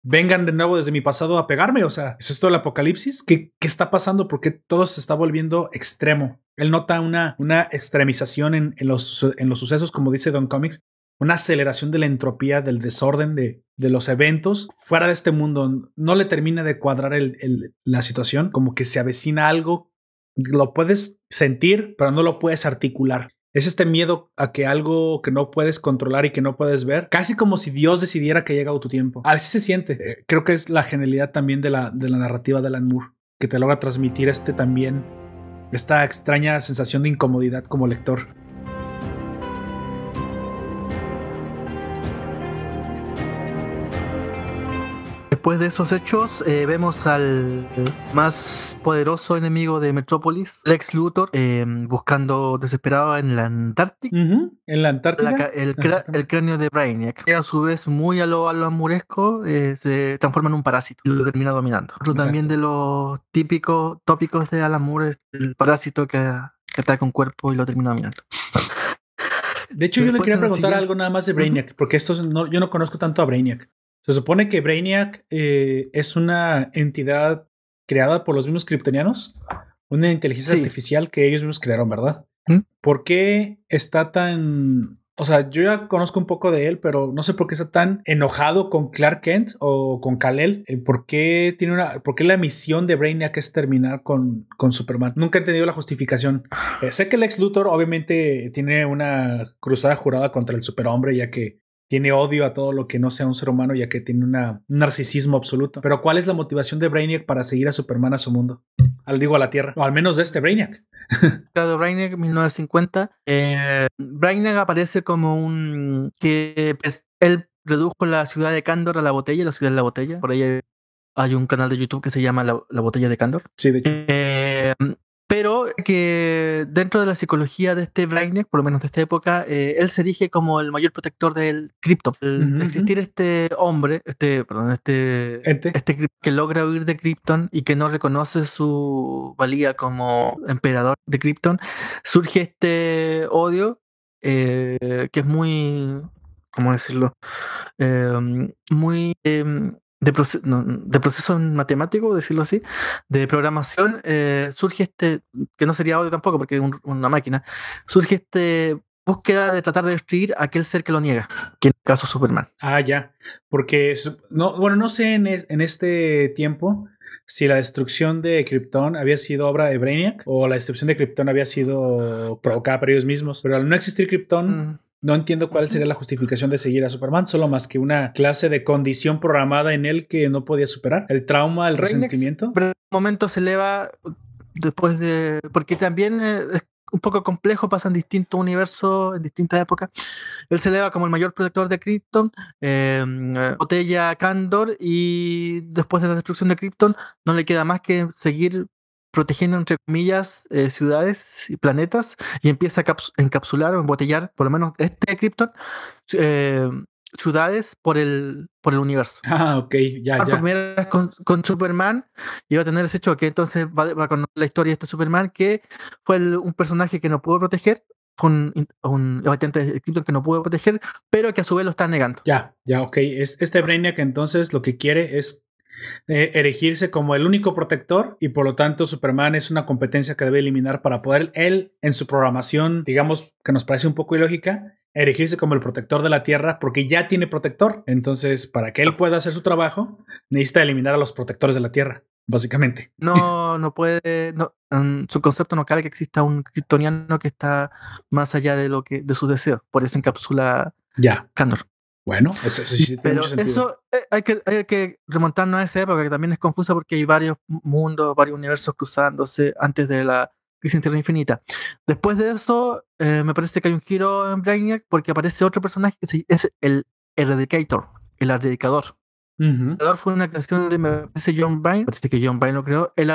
vengan de nuevo desde mi pasado a pegarme. O sea, ¿es esto el apocalipsis? ¿Qué, qué está pasando? ¿Por qué todo se está volviendo extremo? Él nota una, una extremización en, en, los, en los sucesos, como dice Don Comics, una aceleración de la entropía, del desorden de, de los eventos fuera de este mundo. No le termina de cuadrar la situación, como que se avecina algo. Lo puedes sentir, pero no lo puedes articular. Es este miedo a que algo que no puedes controlar y que no puedes ver, casi como si Dios decidiera que llega tu tiempo. Así se siente. Eh, creo que es la genialidad también de la, de la narrativa de Alan Moore, que te logra transmitir este también, esta extraña sensación de incomodidad como lector. Después de esos hechos, eh, vemos al más poderoso enemigo de Metrópolis, Lex Luthor, em, buscando desesperado en la Antártica. En la Antártida. el, cráneo de Brainiac, que a su vez, muy a lo, amuresco, eh, se transforma en un parásito y lo termina dominando. también de los típicos tópicos de Alan Moore es el parásito que, ataca un cuerpo y lo termina dominando. De hecho, yo le quería preguntar algo nada más de Brainiac, porque esto no, yo no conozco tanto a Brainiac. Se supone que Brainiac eh, es una entidad creada por los mismos kryptonianos, una inteligencia artificial que ellos mismos crearon, ¿verdad? ¿Mm? ¿Por qué está tan... O sea, yo ya conozco un poco de él, pero no sé por qué está tan enojado con Clark Kent o con Kal-El. Eh, ¿Por qué tiene una, por qué la misión de Brainiac es terminar con, con Superman? Nunca he entendido la justificación. Eh, sé que el ex Luthor obviamente tiene una cruzada jurada contra el superhombre, ya que tiene odio a todo lo que no sea un ser humano, ya que tiene un narcisismo absoluto. Pero ¿cuál es la motivación de Brainiac para seguir a Superman a su mundo? Al digo a la Tierra, o al menos de este Brainiac. Claro, Brainiac 1950. Eh, Brainiac aparece como un que pues, él redujo la ciudad de Candor a la botella, la ciudad de la botella. Por ahí hay un canal de YouTube que se llama La, Botella de Candor. Sí, de hecho. Eh, pero que dentro de la psicología de este Brainiac, por lo menos de esta época, eh, él se erige como el mayor protector del Krypton. existir este hombre, este, perdón, este, este que logra huir de Krypton y que no reconoce su valía como emperador de Krypton, surge este odio eh, que es muy, ¿cómo decirlo? Em, muy de, de proceso matemático, decirlo así, de programación, eh, surge este, que no sería audio tampoco porque es una máquina, surge este búsqueda de tratar de destruir a aquel ser que lo niega, que en el caso Superman. Ah, ya, porque, no, bueno, no sé en, en este tiempo si la destrucción de Krypton había sido obra de Brainiac o la destrucción de Krypton había sido provocada por ellos mismos, pero al no existir Krypton... Mm. No entiendo cuál sería la justificación de seguir a Superman, solo más que una clase de condición programada en él que no podía superar. El trauma, el resentimiento. Pero en un momento se eleva después de. Porque también es un poco complejo, pasa en distintos universos, en distintas épocas. Él se eleva como el mayor protector de Krypton, em, botella Candor, y después de la destrucción de Krypton, no le queda más que seguir protegiendo, entre comillas, eh, ciudades y planetas y empieza a encapsular o embotellar, por lo menos este Krypton, eh, ciudades por el, por el universo. Ah, ok, ya, ya. Primera con, con Superman iba a tener ese choque, entonces va, va, a conocer la historia de este Superman que fue un personaje que no pudo proteger, fue un, un de que no pudo proteger, pero que a su vez lo está negando. Ya, ya, ok. Es, este Brainiac entonces lo que quiere es eh, erigirse como el único protector y por lo tanto Superman es una competencia que debe eliminar para poder él en su programación, digamos que nos parece un poco ilógica, erigirse como el protector de la Tierra porque ya tiene protector. Entonces, para que él pueda hacer su trabajo, necesita eliminar a los protectores de la Tierra, básicamente. No, no puede, no, su concepto no cabe que exista un kryptoniano que está más allá de lo que de sus deseos. Por eso encapsula ya. Candor. Bueno, eso, sí tiene Pero eso eh, hay que, hay que remontarnos a esa época que también es confusa porque hay varios mundos, varios universos cruzándose antes de la crisis infinita. Después de eso, eh, me parece que hay un giro en Brainiac porque aparece otro personaje que es el Eradicator, el Erradicador. El Erradicador fue una creación de, me parece, John Bryan, parece que John Bryan lo creó. El,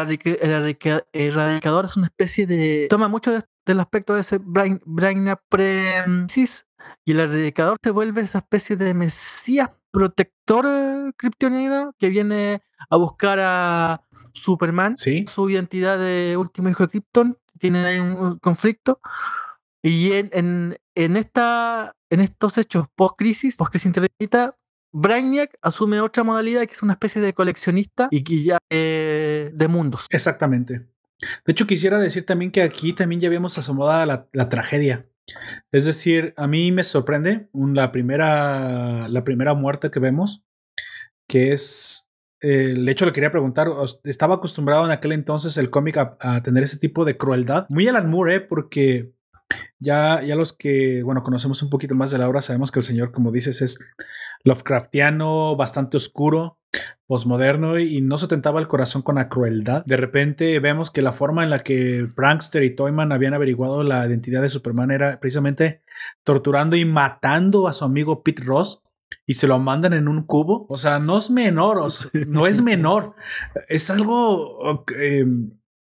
Erradicador es una especie de... Toma mucho del aspecto de ese Brainiac pre-cis y el erradicador se vuelve esa especie de mesías protector kryptoniano que viene a buscar a Superman, su identidad de último hijo de Krypton, tienen ahí un conflicto. Y en, en, esta, en estos hechos post-crisis, post-crisis internet, Brainiac asume otra modalidad que es una especie de coleccionista y que ya eh, de mundos. Exactamente. De hecho, quisiera decir también que aquí también ya vemos asomada la, la tragedia. Es decir, a mí me sorprende la, primera, la primera muerte que vemos, que es, eh, de hecho le quería preguntar, estaba acostumbrado en aquel entonces el cómic a, tener ese tipo de crueldad. Muy Alan Moore, ¿eh? porque ya, ya los que, bueno, conocemos un poquito más de la obra, sabemos que el señor, como dices, es Lovecraftiano, bastante oscuro, posmoderno y no se tentaba el corazón con la crueldad. De repente vemos que la forma en la que Prankster y Toyman habían averiguado la identidad de Superman era precisamente torturando y matando a su amigo Pete Ross y se lo mandan en un cubo. O sea, no es menor, no es menor. Es algo eh,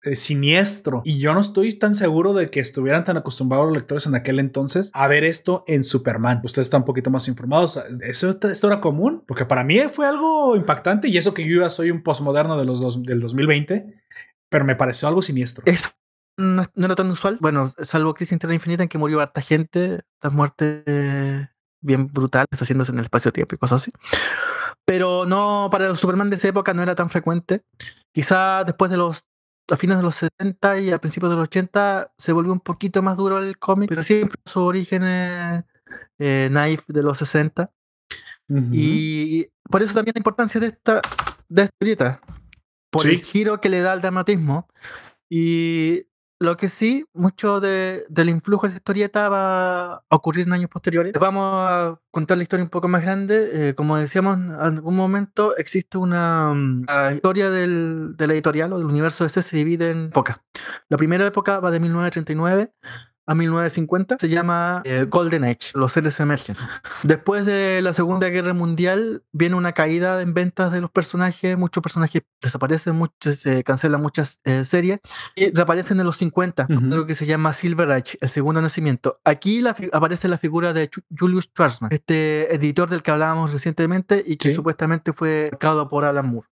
eh, siniestro. Y yo no estoy tan seguro de que estuvieran tan acostumbrados los lectores en aquel entonces a ver esto en Superman. Ustedes están un poquito más informados. ¿Eso esto era común? Porque para mí fue algo impactante y eso que yo ya soy un postmoderno de los dos, del 2020, pero me pareció algo siniestro. no, era tan usual. Bueno, salvo Crisis Interna Infinita en que murió harta gente, estas muertes bien brutales haciéndose en el espacio-tiempo y cosas así. Pero no, para el Superman de esa época no era tan frecuente. Quizá después de los a fines de los 70 y a principios de los 80 se volvió un poquito más duro el cómic, pero siempre su origen es eh, Knife de los 60. Y por eso también la importancia de esta, de esta por el giro que le da al dramatismo. Y lo que sí, mucho de, del influjo de esta historieta va a ocurrir en años posteriores. Vamos a contar la historia un poco más grande. Eh, como decíamos, en algún momento existe una mm, historia del, de la editorial o del universo ese se divide en épocas. La primera época va de 1939 a 1950 se llama eh, Golden Age, los seres emergen. Después de la Segunda Guerra Mundial viene una caída en ventas de los personajes, muchos personajes desaparecen, muchos, se cancelan muchas eh, series y reaparecen en los 50, lo que se llama Silver Age, el segundo nacimiento. Aquí aparece la figura de Julius Schwarzman, este editor del que hablábamos recientemente y que supuestamente fue marcado por Alan Moore.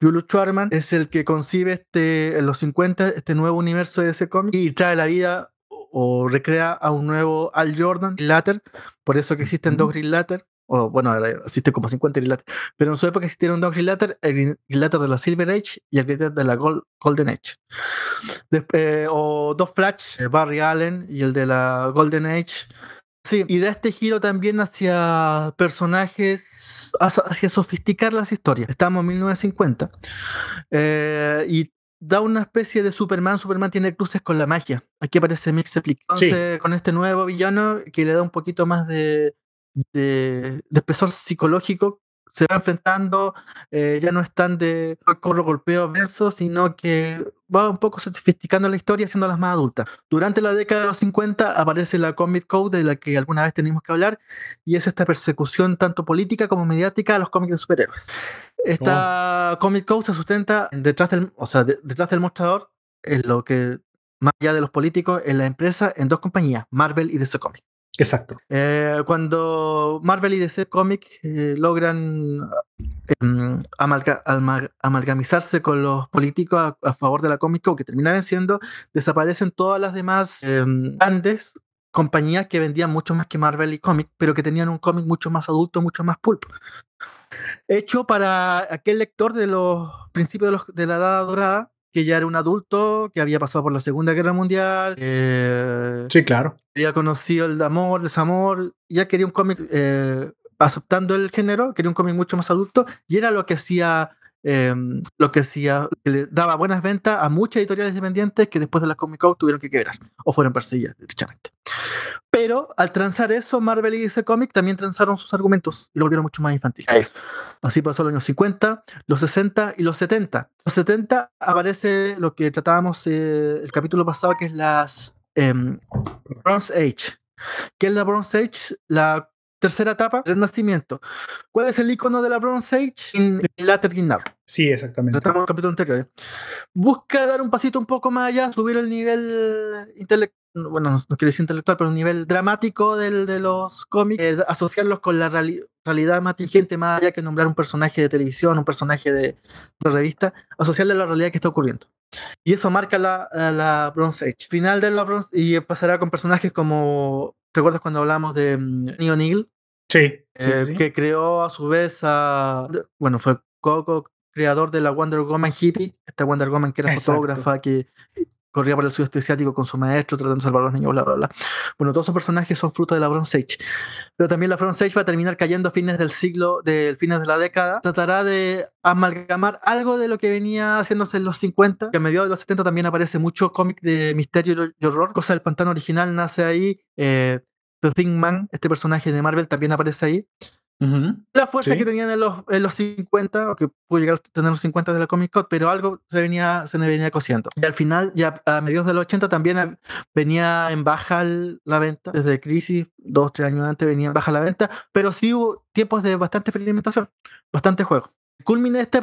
Julius Schwarman es el que concibe este, en los 50 este nuevo universo de ese cómic y trae la vida o recrea a un nuevo Al Jordan Latter, por eso que existen dos Green Latter, o bueno, existe como 50 Green Latter, pero en su época existieron dos Green Latter, el Green de la Silver Age y el Green de la Golden Age. Eh, o dos Flash, eh, Barry Allen y el de la Golden Age. Sí, y de este giro también hacia personajes, hacia sofisticar las historias. Estamos en 1950. Eh, y da una especie de Superman. Superman tiene cruces con la magia. Aquí aparece Mixeplic. Entonces, con este nuevo villano que le da un poquito más de, de, espesor psicológico, se va enfrentando, eh, ya no están de corro, golpeo, verso, sino que va un poco sofisticando la historia, haciéndolas más adultas. Durante la década de los 50 aparece la Comic Code, de la que alguna vez tenemos que hablar, y es esta persecución tanto política como mediática a los cómics de superhéroes. Esta oh. Comic Code se sustenta detrás del, o sea, detrás del mostrador, en lo que, más allá de los políticos, en la empresa, en dos compañías, Marvel y DC Comics. Exacto. Eh, cuando Marvel y DC Comics eh, logran em, amalgamizarse con los políticos a, favor de la cómica, que terminan venciendo, desaparecen todas las demás em, grandes compañías que vendían mucho más que Marvel y Comics, pero que tenían un cómic mucho más adulto, mucho más pulp. Hecho para aquel lector de los principios de, la Edad Dorada, que ya era un adulto, que había pasado por la Segunda Guerra Mundial. sí, claro. Había conocido el amor, desamor, ya quería un cómic, eh, aceptando el género, quería un cómic mucho más adulto, y era lo que hacía Em, lo que hacía, que le daba buenas ventas a muchas editoriales independientes que después de la Comic Con tuvieron que quebrar o fueron perseguidas, derechamente. Pero al transar eso, Marvel y DC Comics también transaron sus argumentos y lo volvieron mucho más infantil. Así pasó los años 50, los 60 y los 70. Los 70 aparece lo que tratábamos eh, el capítulo pasado, que es las em, Bronze Age. ¿Qué es la Bronze Age? La tercera etapa, Renacimiento. ¿Cuál es el icono de la Bronze Age? In Later Sí, exactamente. Tratamos el capítulo anterior. ¿eh? Busca dar un pasito un poco más allá, subir el nivel intelectual bueno, no, quiero decir intelectual, pero el nivel dramático del, de los cómics, eh, asociarlos con la realidad más inteligente, más allá que nombrar un personaje de televisión, un personaje de, revista, asociarle a la realidad que está ocurriendo. Y eso marca la, la Bronze Age. Final de la Bronze y pasará con personajes como, ¿te acuerdas cuando hablamos de mm, Neil Sí, eh, Que creó a su vez a. Bueno, fue Coco, creador de la Wonder Woman hippie. Esta Wonder Woman que era fotógrafa, que corría por el sudeste asiático con su maestro tratando de salvar a los niños, bla, bla, bla. Bueno, todos esos personajes son fruto de la Bronze Age. Pero también la Bronze Age va a terminar cayendo a fines del siglo, del fines de la década. Tratará de amalgamar algo de lo que venía haciéndose en los 50, que a mediados de los 70 también aparece mucho cómic de misterio y horror. Cosa del pantano original nace ahí. Eh, The Thing Man, este personaje de Marvel, también aparece ahí. La fuerza que tenían en los, en los 50, o que pudo llegar a tener los 50 de la Comic Con, pero algo se venía, se venía cosiendo. Y al final, ya a mediados de los 80 también venía en baja la venta, desde crisis, dos, tres años antes venía en baja la venta, pero sí hubo tiempos de bastante experimentación, bastante juego. Culmina esta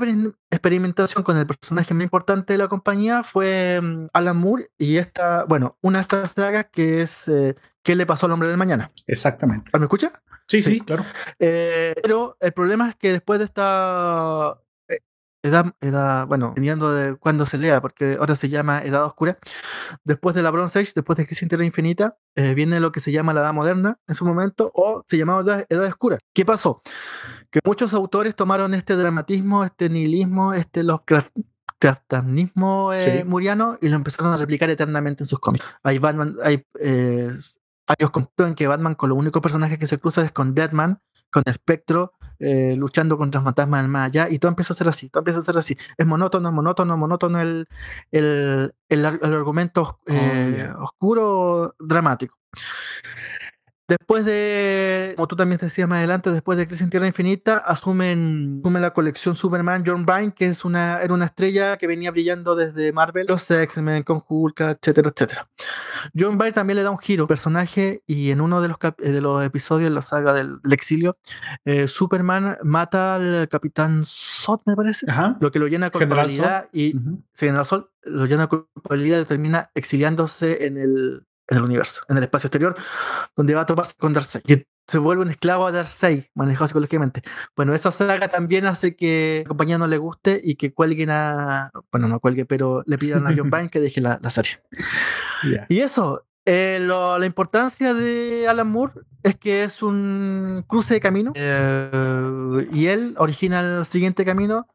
experimentación con el personaje más importante de la compañía fue mm, Alan Moore y esta, bueno, una de estas sagas que es eh, ¿Qué le pasó al hombre del mañana? Exactamente. ¿Me escucha? Sí, sí, claro. Eh, pero el problema es que después de esta eh, edad, edad, bueno, dependiendo de cuándo se lea, porque ahora se llama Edad Oscura, después de la Bronze Age, después de Crisis Tierra Infinita, viene lo que se llama la Edad Moderna en su momento, o se llamaba Edad, edad Oscura. ¿Qué pasó? que muchos autores tomaron este dramatismo, este nihilismo, este Lovecraftianismo eh, muriano y lo empezaron a replicar eternamente en sus cómics. Hay Batman, hay eh, en que Batman con los únicos personajes que se cruza es con Deadman, con el espectro, eh, luchando contra fantasmas del más allá, y todo empieza a ser así, todo empieza a ser así. Es monótono, monótono, monótono el, el, el, argumento oh, eh, oscuro, dramático. Después de, como tú también decías más adelante, después de Crisis en Tierra Infinita, asumen, asumen la colección Superman John Byrne, que es una, era una estrella que venía brillando desde Marvel, los X-Men, con Hulk, etcétera, etcétera. John Byrne también le da un giro personaje y en uno de los, de los episodios de la saga del, exilio, eh, Superman mata al capitán Zod, me parece, lo que lo llena con culpabilidad y General Sol lo llena con culpabilidad y termina exiliándose en el en el universo, en el espacio exterior, donde va a toparse con Darkseid. Y se vuelve un esclavo a Darkseid, manejado psicológicamente. Bueno, esa saga también hace que la compañía no le guste y que cuelguen a. Bueno, no cuelgue, pero le pidan a John Byrne que deje la, la serie. Y eso, eh, la importancia de Alan Moore es que es un cruce de camino eh, y él origina el siguiente camino,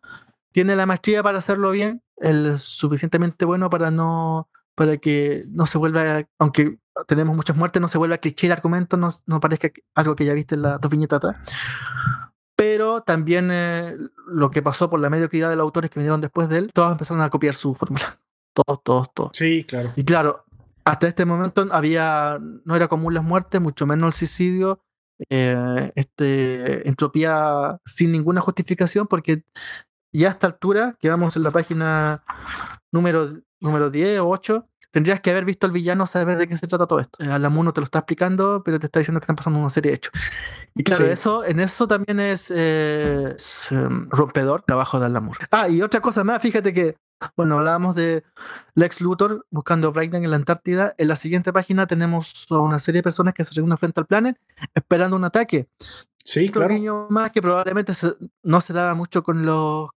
tiene la maestría para hacerlo bien, es suficientemente bueno para no para que no se vuelva, aunque tenemos muchas muertes, no se vuelva cliché el argumento, no, no parezca algo que ya viste en las dos viñetas atrás. Pero también eh, lo que pasó por la mediocridad de los autores que vinieron después de él, todos empezaron a copiar su fórmula. Todos, todos, todos. Sí, claro. Y claro, hasta este momento había, no era común las muertes, mucho menos el suicidio, eh, este, entropía sin ninguna justificación, porque ya a esta altura, que vamos en la página número número 10 o 8, tendrías que haber visto al villano, saber de qué se trata todo esto. Eh, Alamuno te lo está explicando, pero te está diciendo que están pasando una serie de hechos. Y claro, eso, en eso también es, eh, em, rompedor trabajo de Alamur. Ah, y otra cosa más, fíjate que Bueno, hablábamos de Lex Luthor buscando a Brainiac en la Antártida. En la siguiente página tenemos a una serie de personas que se reúnen frente al planet esperando un ataque. Sí, claro. Un más que probablemente no se daba mucho con los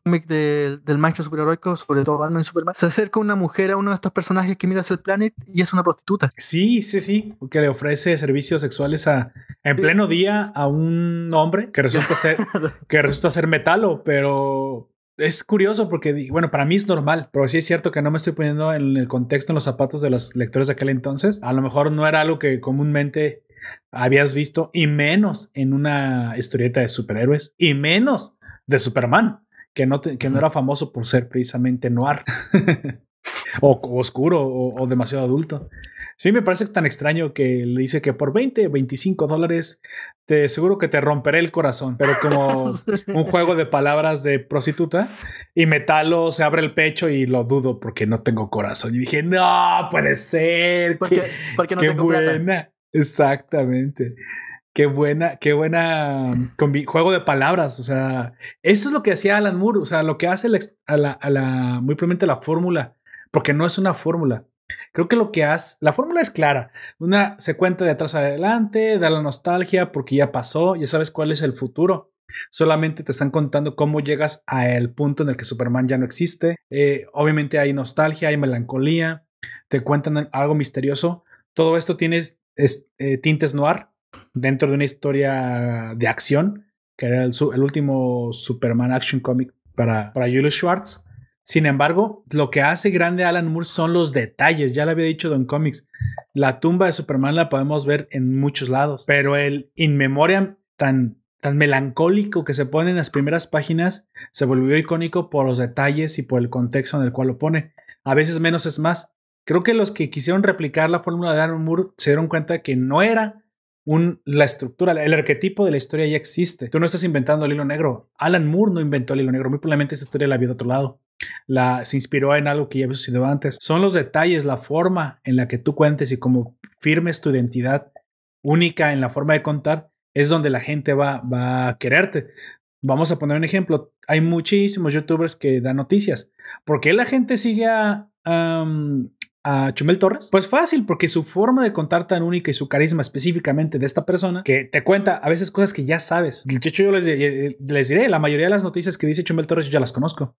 cómics del mancho superheroico, sobre todo Batman y Superman. Se acerca una mujer a uno de estos personajes que mira hacia el planet y es una prostituta. Sí, sí, sí, que le ofrece servicios sexuales a, en pleno día a un hombre que resulta ser, que resulta ser metalo, pero es curioso porque, bueno, para mí es normal, pero sí es cierto que no me estoy poniendo en el contexto, en los zapatos de los lectores de aquel entonces. A lo mejor no era algo que comúnmente habías visto, y menos en una historieta de superhéroes, y menos de Superman, que no, que no era famoso por ser precisamente noir, o, oscuro, o demasiado adulto. Sí, me parece tan extraño que le dice que por 20, 25 dólares, te seguro que te romperé el corazón, pero como un juego de palabras de prostituta y Metalo se abre el pecho y lo dudo porque no tengo corazón. Y dije, no puede ser. Porque, qué, no qué buena. Exactamente. Qué buena, qué buena juego de palabras. O sea, eso es lo que hacía Alan Moore. O sea, lo que hace la, a la, muy probablemente la fórmula, porque no es una fórmula. Creo que lo que hace, la fórmula es clara. Una se cuenta de atrás adelante, da la nostalgia porque ya pasó, ya sabes cuál es el futuro. Solamente te están contando cómo llegas al punto en el que Superman ya no existe. Eh, obviamente hay nostalgia, hay melancolía, te cuentan algo misterioso. Todo esto tiene eh, tintes noir dentro de una historia de acción, que era el, último Superman Action Comic para, para Julius Schwartz. Sin embargo, lo que hace grande a Alan Moore son los detalles. Ya lo había dicho Don Comics. La tumba de Superman la podemos ver en muchos lados, pero el In Memoriam tan, tan melancólico que se pone en las primeras páginas se volvió icónico por los detalles y por el contexto en el cual lo pone. A veces menos es más. Creo que los que quisieron replicar la fórmula de Alan Moore se dieron cuenta que no era la estructura, el arquetipo de la historia ya existe. Tú no estás inventando el hilo negro. Alan Moore no inventó el hilo negro. Muy probablemente esta historia la vio de otro lado la, se inspiró en algo que ya había sucedido antes. Son los detalles, la forma en la que tú cuentes y cómo firmes tu identidad única en la forma de contar, es donde la gente va, va a quererte. Vamos a poner un ejemplo. Hay muchísimos youtubers que dan noticias. ¿Por qué la gente sigue a, a Chumel Torres? Pues fácil, porque su forma de contar tan única y su carisma específicamente de esta persona, que te cuenta a veces cosas que ya sabes. De hecho, yo les, les diré, la mayoría de las noticias que dice Chumel Torres yo ya las conozco.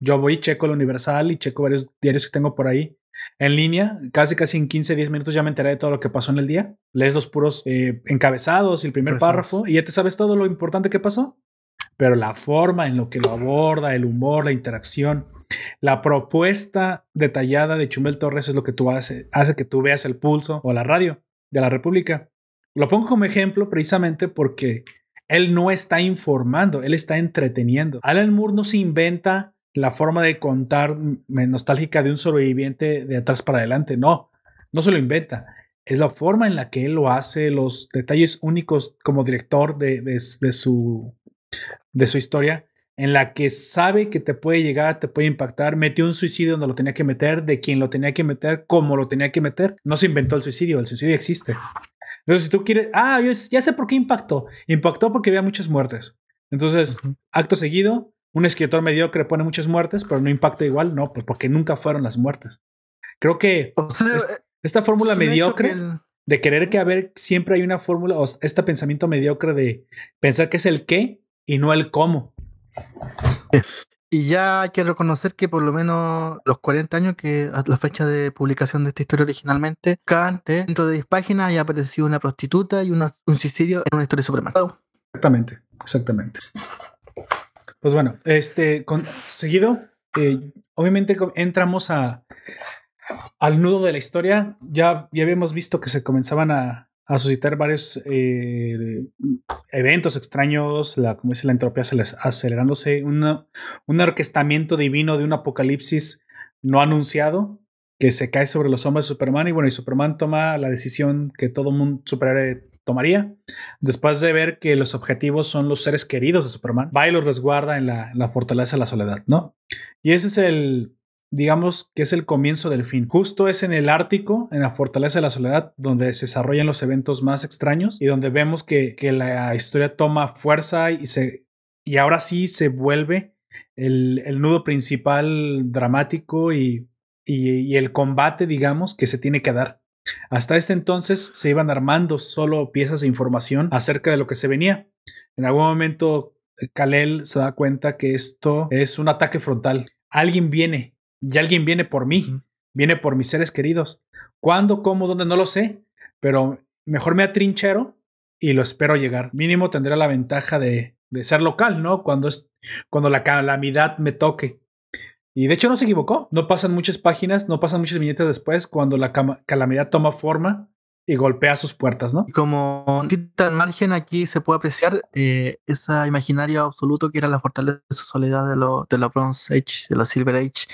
Yo voy y checo el Universal y checo varios diarios que tengo por ahí en línea. Casi, casi en 15, 10 minutos ya me enteré de todo lo que pasó en el día. Lees los puros eh, encabezados y el primer párrafo y ya te sabes todo lo importante que pasó. Pero la forma en lo que lo aborda, el humor, la interacción, la propuesta detallada de Chumel Torres es lo que tú hace, hace que tú veas el pulso o la radio de la República. Lo pongo como ejemplo precisamente porque él no está informando, él está entreteniendo. Alan Moore no se inventa la forma de contar nostálgica de un sobreviviente de atrás para adelante. No, no se lo inventa. Es la forma en la que él lo hace, los detalles únicos como director de, de, su, de su historia, en la que sabe que te puede llegar, te puede impactar. Metió un suicidio donde lo tenía que meter, de quien lo tenía que meter, como lo tenía que meter. No se inventó el suicidio, el suicidio existe. Entonces, si tú quieres, ah, yo ya sé por qué impactó. Impactó porque había muchas muertes. Entonces, acto seguido, un escritor mediocre pone muchas muertes, pero no impacta igual, no, pues porque nunca fueron las muertes. Creo que esta fórmula mediocre de querer que haber siempre hay una fórmula, o este pensamiento mediocre de pensar que es el qué y no el cómo. Y ya hay que reconocer que por lo menos los 40 años que a la fecha de publicación de esta historia originalmente, cada antes, dentro de 10 páginas, haya aparecido una prostituta y un suicidio en una historia Superman. Exactamente, exactamente. Pues bueno, este, con, seguido, eh, obviamente entramos a, al nudo de la historia. Ya, ya habíamos visto que se comenzaban a, a suscitar varios eh, eventos extraños, la, como dice la entropía acelerándose, un orquestamiento divino de un apocalipsis no anunciado que se cae sobre los hombres de Superman y bueno, y Superman toma la decisión que todo mundo superhéroe tomaría. Después de ver que los objetivos son los seres queridos de Superman, va y los resguarda en la, fortaleza de la soledad, ¿no? Y ese es el, digamos que es el comienzo del fin. Justo es en el Ártico, en la Fortaleza de la Soledad, donde se desarrollan los eventos más extraños y donde vemos que, que la historia toma fuerza y, se, y ahora sí se vuelve el, el nudo principal dramático y, y, el combate, digamos, que se tiene que dar. Hasta este entonces se iban armando solo piezas de información acerca de lo que se venía. En algún momento Kalel se da cuenta que esto es un ataque frontal. Alguien viene y alguien viene por mí, viene por mis seres queridos. ¿Cuándo, cómo, dónde? No lo sé, pero mejor me atrinchero y lo espero llegar. Mínimo tendrá la ventaja de, de ser local, ¿no? Cuando, es, cuando la calamidad me toque. Y de hecho no se equivocó. No pasan muchas páginas, no pasan muchas viñetas después cuando la calamidad toma forma y golpea sus puertas, ¿no? Y como al margen aquí se puede apreciar eh, esa imaginario absoluto que era la fortaleza soledad de, lo, de la Bronze Age, de la Silver Age.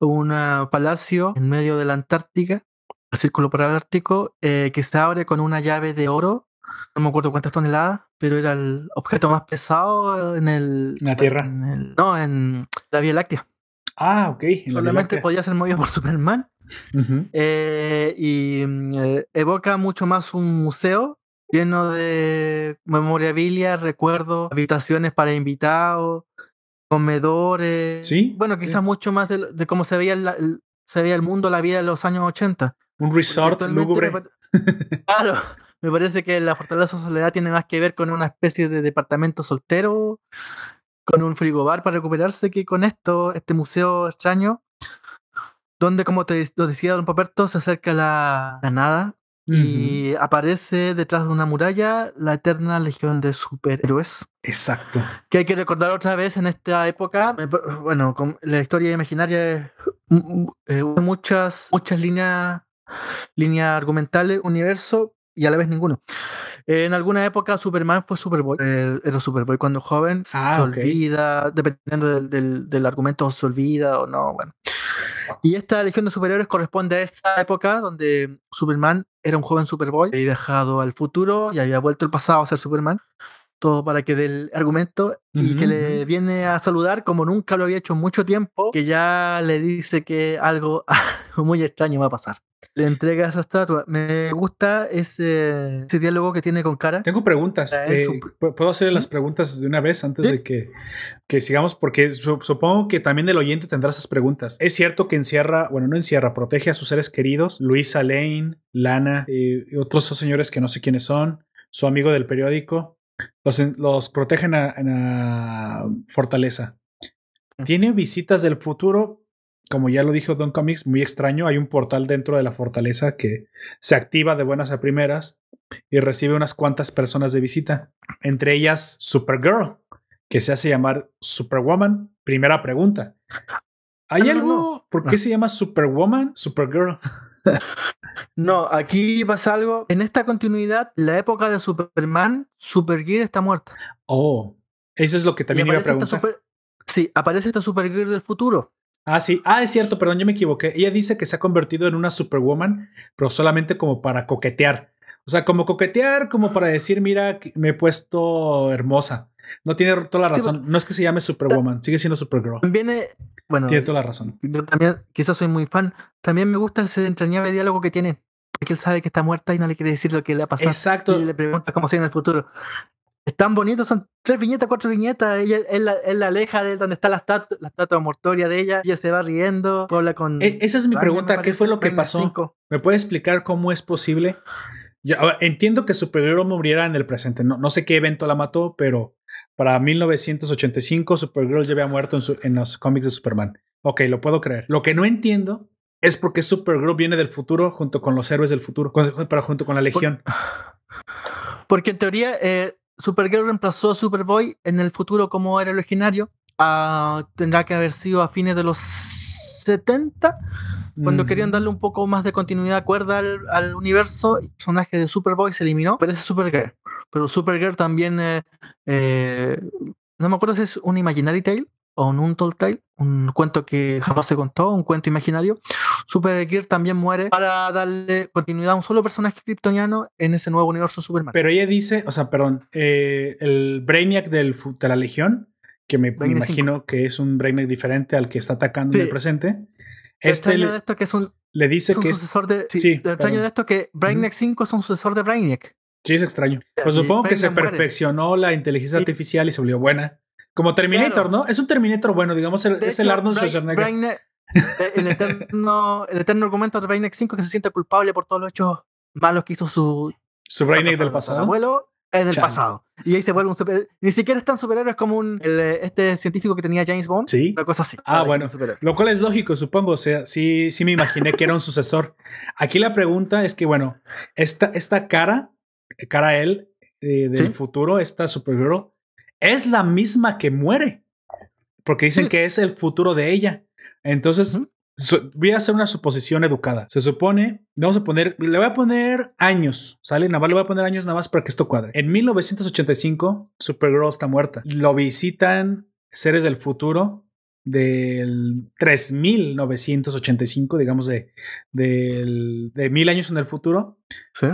Un palacio en medio de la Antártica, el círculo polar ártico, eh, que se abre con una llave de oro no me acuerdo cuántas toneladas, pero era el objeto más pesado en el. ¿En la Tierra? no, en la Vía Láctea. Ah, ok. Solamente podía ser movido por Superman. Eh, y mm, eh, evoca mucho más un museo lleno de memorabilia, recuerdos, habitaciones para invitados, comedores. Sí. Bueno, quizás mucho más de, cómo se veía, el, se veía el mundo, la vida de los años 80. Un resort lúgubre. Claro. Me parece que la Fortaleza Soledad tiene más que ver con una especie de departamento soltero, con un frigobar para recuperarse, que con esto, este museo extraño, donde, como te lo decía Don Paperto, se acerca la, la nada y aparece detrás de una muralla la eterna legión de superhéroes. Exacto. Que hay que recordar otra vez en esta época. Bueno, con la historia imaginaria es eh, muchas, muchas líneas, líneas argumentales, universo, y a la vez ninguno. en alguna época Superman fue Superboy, eh, era Superboy cuando joven, ah, se olvida, dependiendo del, del, argumento, se olvida o no, bueno. Y esta Legión de Superiores corresponde a esa época donde Superman era un joven Superboy, había viajado al futuro y había vuelto el pasado a ser Superman todo para que dé el argumento y que le viene a saludar como nunca lo había hecho en mucho tiempo, que ya le dice que algo muy extraño va a pasar. Le entrega esa estatua. Me gusta ese, ese diálogo que tiene con Cara. Tengo preguntas. Eh, ¿Puedo hacer las preguntas de una vez antes de que, que sigamos? Porque supongo que también el oyente tendrá esas preguntas. Es cierto que encierra, bueno, no encierra, protege a sus seres queridos, Luisa Lane, Lana eh, y otros señores que no sé quiénes son, su amigo del periódico los, los protegen en la fortaleza. Tiene visitas del futuro. Como ya lo dijo Don Comics, muy extraño. Hay un portal dentro de la fortaleza que se activa de buenas a primeras y recibe unas cuantas personas de visita. Entre ellas Supergirl, que se hace llamar Superwoman. Primera pregunta. ¿Hay ah, algo? ¿Por qué ah. se llama Superwoman? Supergirl. No, aquí pasa algo. En esta continuidad, la época de Superman, Supergear está muerta. Oh, eso es lo que también iba a preguntar. sí, aparece esta Supergear del futuro. Ah, sí. Ah, es cierto, perdón, yo me equivoqué. Ella dice que se ha convertido en una Superwoman, pero solamente como para coquetear. O sea, como coquetear, como para decir, mira, me he puesto hermosa. No tiene toda la razón. no es que se llame Superwoman, sigue siendo Supergirl. Viene, bueno. Tiene toda la razón. Yo también, quizás soy muy fan. También me gusta ese entrañable diálogo que tiene. Porque él sabe que está muerta y no le quiere decir lo que le ha pasado. Exacto. Y le pregunta cómo sigue en el futuro. Es tan bonito, son tres viñetas, cuatro viñetas. Ella, él, la, aleja de donde está la estatua, la estatua mortoria de ella. Ella se va riendo, habla con. E, esa es mi pregunta. ¿Qué fue lo que pasó? ¿Me puede explicar cómo es posible? Yo, entiendo que Supergirl muriera en el presente. No, no sé qué evento la mató, pero para 1985, Supergirl ya había muerto en, los cómics de Superman. Ok, lo puedo creer. Lo que no entiendo es por qué Supergirl viene del futuro junto con los héroes del futuro, pero junto con la Legión. porque en teoría, eh, Supergirl reemplazó a Superboy en el futuro como era originario. Ah, tendrá que haber sido a fines de los 70 cuando querían darle un poco más de continuidad cuerda al, universo, el personaje de Superboy se eliminó, parece Supergirl. Pero Supergirl también, eh, eh, no me acuerdo si es un Imaginary Tale o un Untold Tale, un cuento que jamás se contó, un cuento imaginario. Supergirl también muere para darle continuidad a un solo personaje kryptoniano en ese nuevo universo Superman. Pero ella dice, o sea, perdón, eh, el Brainiac del, de la Legión, que me, imagino que es un Brainiac diferente al que está atacando en el presente. Este le, de esto que es un, le dice que es sucesor de. Sí, extraño de esto que Brainiac 5 es un sucesor de Brainiac. Sí, es extraño. Pues supongo que se perfeccionó la inteligencia artificial y se volvió buena. Como Terminator, ¿no? Es un Terminator bueno, digamos, es el Arnold Schwarzenegger. Eh, el, eterno, el eterno argumento de Brainiac 5 que se siente culpable por todos los hechos malos que hizo su... Su Brainiac del pasado. Abuelo es del pasado. Y ahí se vuelve un super. Ni siquiera es tan superhéroe como un, este científico que tenía James Bond. Sí. Una cosa así. Ah, bueno. Lo cual es lógico, supongo. O sea, sí, sí me imaginé que era un sucesor. Aquí la pregunta es que, bueno, esta, esta cara, cara él, eh, del futuro, esta Supergirl, es la misma que muere. Porque dicen que es el futuro de ella. Entonces, voy a hacer una suposición educada. Se supone, vamos a poner, le voy a poner años, ¿sale? Nada más le voy a poner años nada más para que esto cuadre. En 1985, Supergirl está muerta. Lo visitan seres del futuro del 3985, digamos, de, de mil años en el futuro,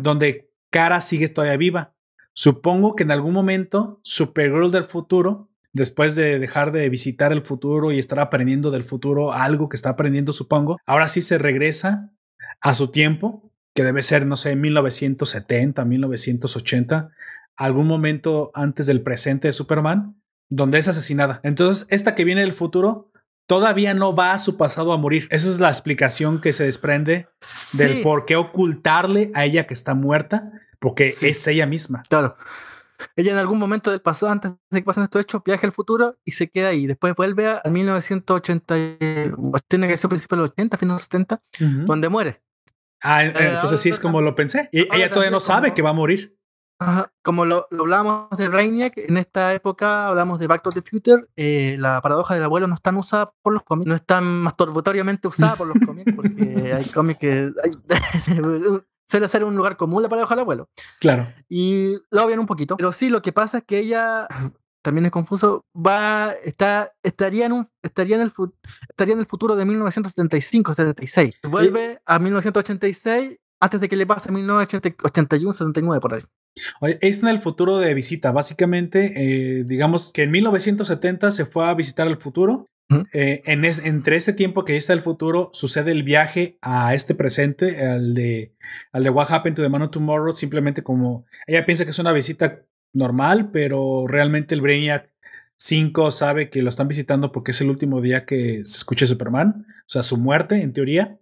donde Kara sigue todavía viva. Supongo que en algún momento Supergirl del futuro después de dejar de visitar el futuro y estar aprendiendo del futuro algo que está aprendiendo, supongo, ahora sí se regresa a su tiempo, que debe ser, no sé, 1970, 1980, algún momento antes del presente de Superman, donde es asesinada. Entonces, esta que viene del futuro todavía no va a su pasado a morir. Esa es la explicación que se desprende del por qué ocultarle a ella que está muerta, porque es ella misma. Claro. Ella en algún momento del pasado, antes de que pasen estos hechos, viaja al futuro y se queda ahí. Después vuelve a 1980, tiene que ser principio de los 80, fin de los 70, donde muere. Ah, eh, entonces sí es como lo pensé. Y ella todavía no sabe que va a morir. Como lo, lo, hablábamos de Brainiac, en esta época hablamos de Back to the Future, eh, la paradoja del abuelo no está usada por los cómics, no está masturbatoriamente usada por los cómics, porque hay cómics que suele ser un lugar común la paradoja del abuelo. Claro. Y lo obvian un poquito. Pero sí, lo que pasa es que ella también es confuso, va, está, estaría, en un, estaría, en el, estaría en el futuro de 1975-76. Vuelve a 1986 antes de que le pase 1981-79 por ahí. Está en el futuro de visita. Básicamente, eh, digamos que en 1970 se fue a visitar el futuro eh, en entre este tiempo que está el futuro, sucede el viaje a este presente, al de, al de What Happened to the Man of Tomorrow, simplemente como ella piensa que es una visita normal, pero realmente el Brainiac 5 sabe que lo están visitando porque es el último día que se escucha Superman, o sea, su muerte, en teoría.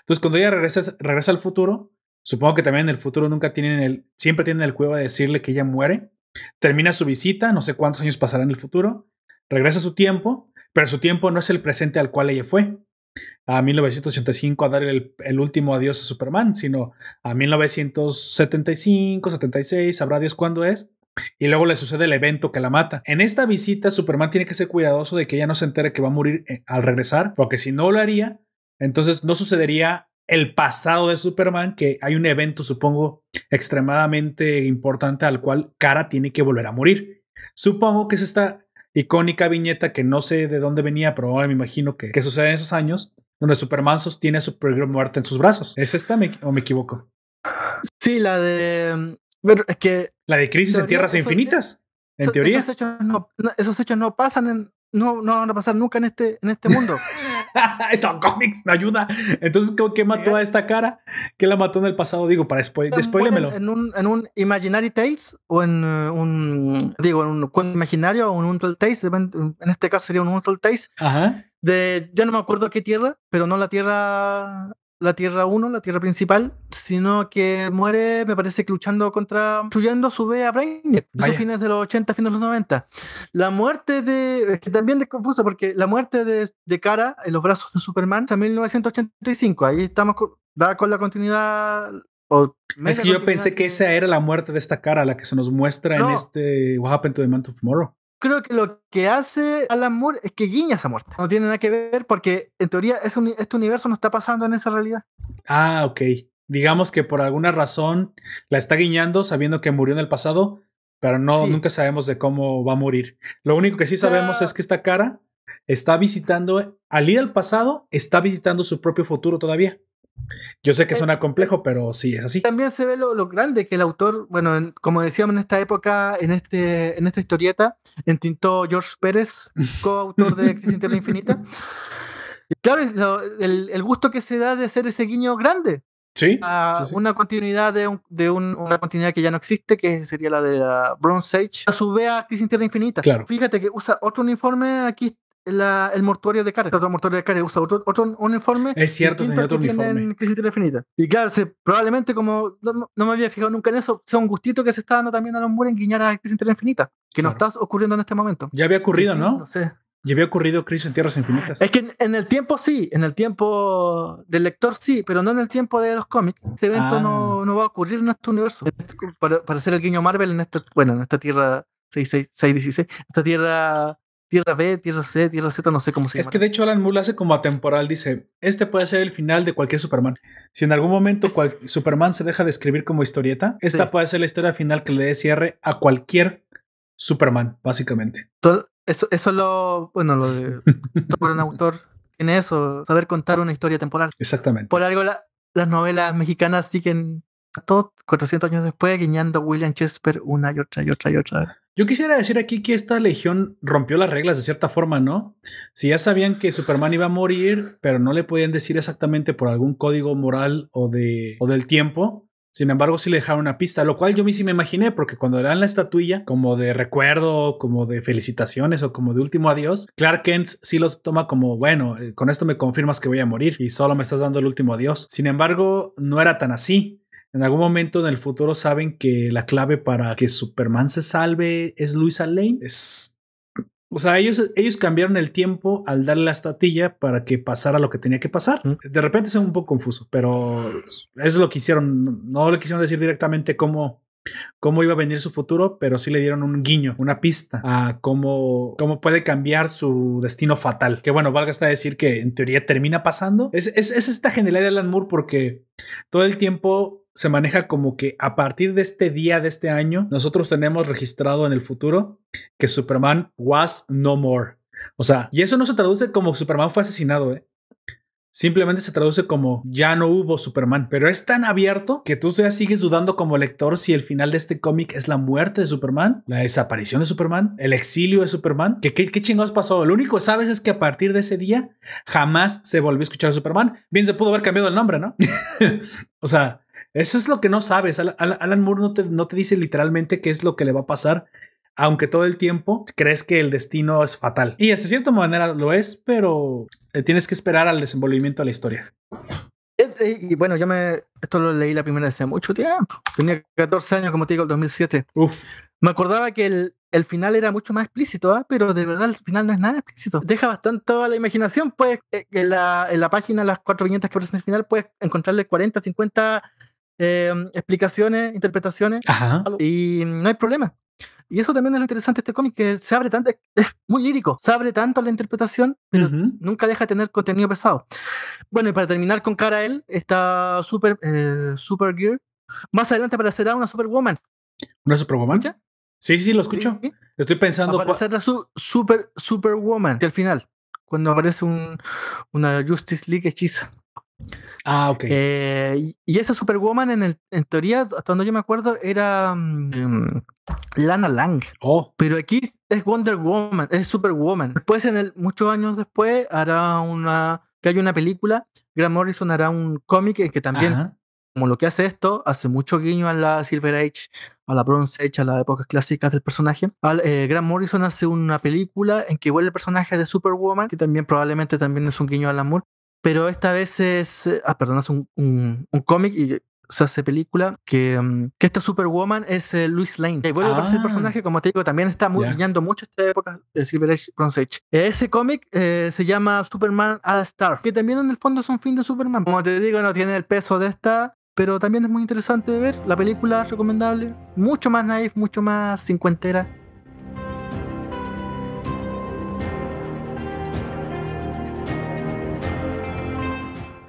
Entonces, cuando ella regresa, regresa al futuro, supongo que también en el futuro nunca tienen el, siempre tienen el cueva de decirle que ella muere. Termina su visita, no sé cuántos años pasará en el futuro, regresa a su tiempo pero su tiempo no es el presente al cual ella fue a 1985 a dar el, último adiós a Superman, sino a 1975, 76, sabrá Dios cuándo es. Y luego le sucede el evento que la mata. En esta visita, Superman tiene que ser cuidadoso de que ella no se entere que va a morir eh, al regresar, porque si no lo haría, entonces no sucedería el pasado de Superman, que hay un evento, supongo, extremadamente importante al cual Kara tiene que volver a morir. Supongo que es esta icónica viñeta que no sé de dónde venía, pero ahora me imagino que, que sucede en esos años, donde Superman sostiene a Supergirl muerta en sus brazos. ¿Es esta o me equivoco? Sí, la de... Pero es que... La de Crisis en Tierras Infinitas, en teoría. Esos hechos, no, esos hechos no pasan en, no, no van a pasar nunca en este, en este mundo. Tom Comics no ayuda. Entonces, ¿qué mató a esta cara? ¿Qué la mató en el pasado? Digo, para spoil En un, en un Imaginary Tales o en uh, un, digo, en un cuento imaginario o en un Untold Tales, en este caso sería un Untold Tales. Ajá. De, yo no me acuerdo qué tierra, pero no la tierra la Tierra 1, la Tierra principal, sino que muere, me parece que luchando contra, destruyendo su a Brainiac, a fines de los 80, fines de los 90. La muerte de, es que también es confuso, porque la muerte de, de Cara en los brazos de Superman es en 1985, ahí estamos da con la continuidad es que yo pensé que, esa era la muerte de esta cara, la que se nos muestra en este What Happened to the Man of Tomorrow creo que lo que hace Alan Moore es que guiña esa muerte. No tiene nada que ver porque en teoría este universo no está pasando en esa realidad. Ah, ok. Digamos que por alguna razón la está guiñando sabiendo que murió en el pasado, pero no, nunca sabemos de cómo va a morir. Lo único que sí sabemos es que esta cara está visitando, al ir al pasado, está visitando su propio futuro todavía. Yo sé que eh, suena complejo, pero sí es así. También se ve lo, grande que el autor, bueno, como decíamos en esta época, en, este, en esta historieta, entintó George Pérez, coautor de Crisis en Tierra Infinita. claro, el, el, gusto que se da de hacer ese guiño grande. Sí, Una continuidad de, de una continuidad que ya no existe, que sería la de Bronze Age. A su vez a Crisis Tierra Infinita. Claro. Fíjate que usa otro uniforme aquí. El mortuario de Karen. Otro mortuario de Karen usa otro, otro uniforme. Es cierto, tenía otro uniforme. Crisis Tierra Infinita. Y claro, probablemente como no, me había fijado nunca en eso, sea un gustito que se está dando también a los muros en guiñar a Crisis Infinita, que no está ocurriendo en este momento. Ya había ocurrido, ¿no? No sé. Ya había ocurrido Crisis en Tierras Infinitas. Es que en, el tiempo sí, en el tiempo del lector sí, pero no en el tiempo de los cómics. Este evento no, ah. no, va a ocurrir en este universo. Para, para hacer el guiño Marvel en esta, bueno, en esta Tierra 616, esta Tierra Tierra B, Tierra C, Tierra Z, no sé cómo se llama. Es que de hecho Alan Moore hace como atemporal, dice, este puede ser el final de cualquier Superman. Si en algún momento Superman se deja de escribir como historieta, esta puede ser la historia final que le dé cierre a cualquier Superman, básicamente. Eso, eso es lo, bueno, lo de por un autor tiene eso, saber contar una historia temporal. Exactamente. Por algo las novelas mexicanas siguen 400 años después guiñando a William Shakespeare una y otra y otra y otra vez. Yo quisiera decir aquí que esta legión rompió las reglas de cierta forma, ¿no? Si ya sabían que Superman iba a morir, pero no le podían decir exactamente por algún código moral o, de, o del tiempo, sin embargo, sí le dejaron una pista, lo cual yo sí me imaginé, porque cuando le dan la estatuilla, como de recuerdo, como de felicitaciones o como de último adiós, Clark Kent sí lo toma como, bueno, eh, con esto me confirmas que voy a morir y solo me estás dando el último adiós. Sin embargo, no era tan así. En algún momento en el futuro saben que la clave para que Superman se salve es Luisa Lane. Es o sea, ellos, ellos cambiaron el tiempo al darle la estatilla para que pasara lo que tenía que pasar. De repente es un poco confuso, pero eso es lo que hicieron. No le quisieron decir directamente cómo, cómo iba a venir su futuro, pero sí le dieron un guiño, una pista a cómo, cómo puede cambiar su destino fatal. Que bueno, valga hasta decir que en teoría termina pasando. Es, es, es esta genialidad de Alan Moore porque todo el tiempo se maneja como que a partir de este día de este año, nosotros tenemos registrado en el futuro que Superman was no more. O sea, y eso no se traduce como Superman fue asesinado, ¿eh? Simplemente se traduce como ya no hubo Superman, pero es tan abierto que tú ya sigues dudando como lector si el final de este cómic es la muerte de Superman, la desaparición de Superman, el exilio de Superman. ¿Qué, qué, chingados pasó? Lo único que sabes es que a partir de ese día jamás se volvió a escuchar a Superman. Bien, se pudo haber cambiado el nombre, ¿no? o sea, eso es lo que no sabes. Alan Moore no te, no te dice literalmente qué es lo que le va a pasar, aunque todo el tiempo crees que el destino es fatal. Y de cierta manera lo es, pero eh, tienes que esperar al desenvolvimiento de la historia. Eh, eh, y bueno, yo me. Esto lo leí la primera vez hace mucho tiempo. Tenía 14 años, como te digo, el 2007. Uf. Me acordaba que el, el final era mucho más explícito, ¿ah? pero de verdad el final no es nada explícito. Deja bastante a la imaginación. Pues en la, en la página, las cuatro viñetas que aparecen el final, puedes encontrarle 40, 50 Em, explicaciones, interpretaciones, y no hay problema. Y eso también es lo interesante de este cómic, que se abre tanto, es muy lírico, se abre tanto la interpretación, pero nunca deja de tener contenido pesado. Bueno, y para terminar con cara a él, está Super, eh, Gear Más adelante aparecerá una Superwoman. ¿Una Superwoman? ya Sí, sí, lo escucho. Estoy pensando. Aparecerá su Super, Superwoman al final, cuando aparece un, una Justice League hechiza. Ah, ok. Eh, y esa Superwoman, en, el, en teoría, hasta donde yo me acuerdo, era em, Lana Lang. Oh. Pero aquí es Wonder Woman, es Superwoman. Después, en el, muchos años después, hará una. que hay una película. Grant Morrison hará un cómic en que también, como lo que hace esto, hace mucho guiño a la Silver Age, a la Bronze Age, a las épocas clásicas del personaje. Al, eh, Grant Morrison hace una película en que vuelve el personaje de Superwoman, que también probablemente también es un guiño al amor pero esta vez es, eh, ah, perdón, es un, un, cómic y se hace película que, mm, que esta Superwoman es eh, Louis Lane. Y vuelve a aparecer el ah. personaje, como te digo, también está muy brillando mucho esta época de Silver Age, Bronze Age. Ese cómic eh, se llama Superman All Star, que también en el fondo es un fin de Superman. Como te digo, no tiene el peso de esta, pero también es muy interesante de ver. La película es recomendable, mucho más naif, mucho más cincuentera.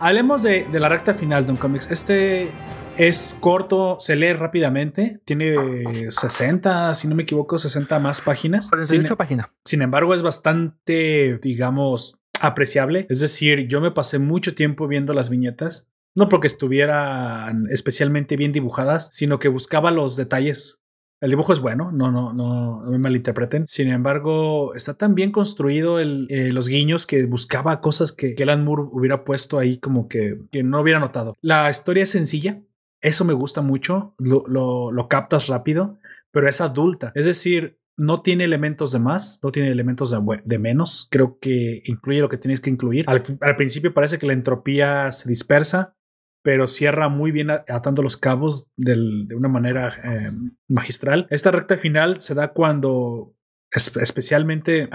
Hablemos de, la recta final de un cómics. Este es corto, se lee rápidamente, tiene 60, si no me equivoco, 60 más páginas. 48 páginas. Sin embargo, es bastante, digamos, apreciable. Es decir, yo me pasé mucho tiempo viendo las viñetas, no porque estuvieran especialmente bien dibujadas, sino que buscaba los detalles El dibujo es bueno, no, no, no, no me malinterpreten. Sin embargo, está tan bien construido eh, los guiños que buscaba cosas que, que Alan hubiera puesto ahí como que, que no hubiera notado. La historia es sencilla, eso me gusta mucho, lo, lo, captas rápido, pero es adulta. Es decir, no tiene elementos de más, no tiene elementos de, menos. Creo que incluye lo que tienes que incluir. Al, principio parece que la entropía se dispersa, pero cierra muy bien atando los cabos de una manera eh, magistral. Esta recta final se da cuando, es, especialmente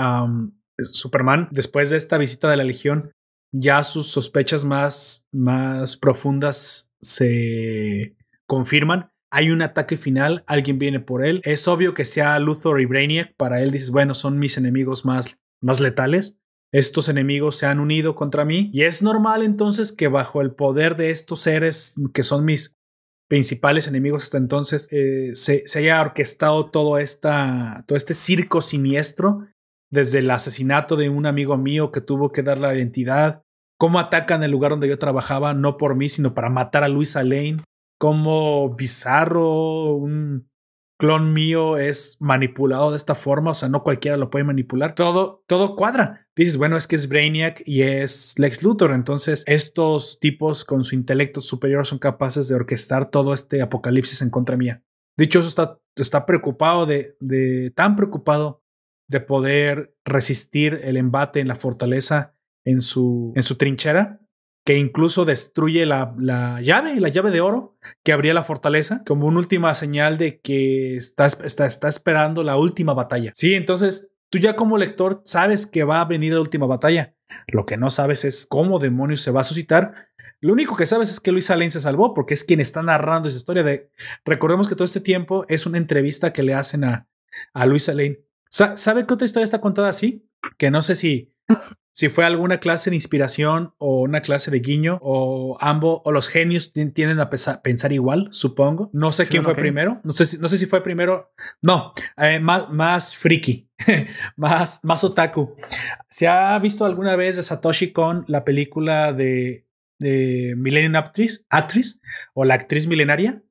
Superman, después de esta visita de la Legión, ya sus sospechas más, más profundas se confirman hay un ataque final, alguien viene por él. Es obvio que sea Luthor y Brainiac. Para él dices, bueno, son mis enemigos más, más letales. Estos enemigos se han unido contra mí. Y es normal entonces que bajo el poder de estos seres que son mis principales enemigos hasta entonces, eh, se, haya orquestado todo, esta, todo este circo siniestro. Desde el asesinato de un amigo mío que tuvo que dar la identidad, cómo atacan el lugar donde yo trabajaba, no por mí, sino para matar a Luisa Lane como Bizarro, un clon mío es manipulado de esta forma, o sea, no cualquiera lo puede manipular. Todo, todo cuadra. Dices, bueno, es que es Brainiac y es Lex Luthor, entonces estos tipos con su intelecto superior son capaces de orquestar todo este apocalipsis en contra mía. Dicho eso, está, está preocupado de, de, tan preocupado de poder resistir el embate en la fortaleza en su, en su trinchera, que incluso destruye la, la, llave, la llave de oro que abría la fortaleza, como una última señal de que está, está, está esperando la última batalla. Sí, entonces tú ya como lector sabes que va a venir la última batalla. Lo que no sabes es cómo demonios se va a suscitar. Lo único que sabes es que Luis Lane se salvó porque es quien está narrando esa historia de... Recordemos que todo este tiempo es una entrevista que le hacen a, a Luis Lane. ¿Sabe qué otra historia está contada así? Que no sé si si fue alguna clase de inspiración o una clase de guiño o ambos o los genios tienden a pensar igual, supongo. No sé quién fue primero. No sé, si, no sé si fue primero. No, eh, más, más friki, más, más otaku. ¿Se ha visto alguna vez de Satoshi Kon la película de, de Millennium Actress, actriz o la actriz milenaria?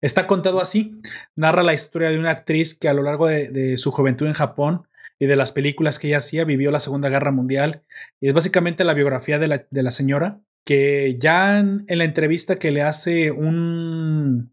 Está contado así. Narra la historia de una actriz que a lo largo de, de su juventud en Japón y de las películas que ella hacía, vivió la Segunda Guerra Mundial y es básicamente la biografía de la, señora que ya en, en, la entrevista que le hace un,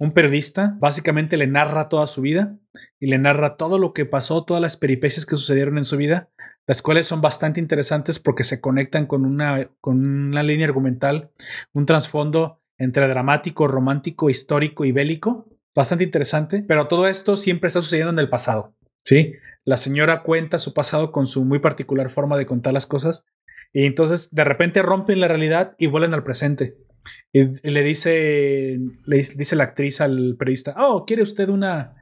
un periodista, básicamente le narra toda su vida y le narra todo lo que pasó, todas las peripecias que sucedieron en su vida, las cuales son bastante interesantes porque se conectan con una, con una línea argumental, un trasfondo entre dramático, romántico, histórico y bélico, bastante interesante, pero todo esto siempre está sucediendo en el pasado. Sí, la señora cuenta su pasado con su muy particular forma de contar las cosas y entonces de repente rompen la realidad y vuelven al presente. Y, le dice, le dice la actriz al periodista, oh, ¿quiere usted una,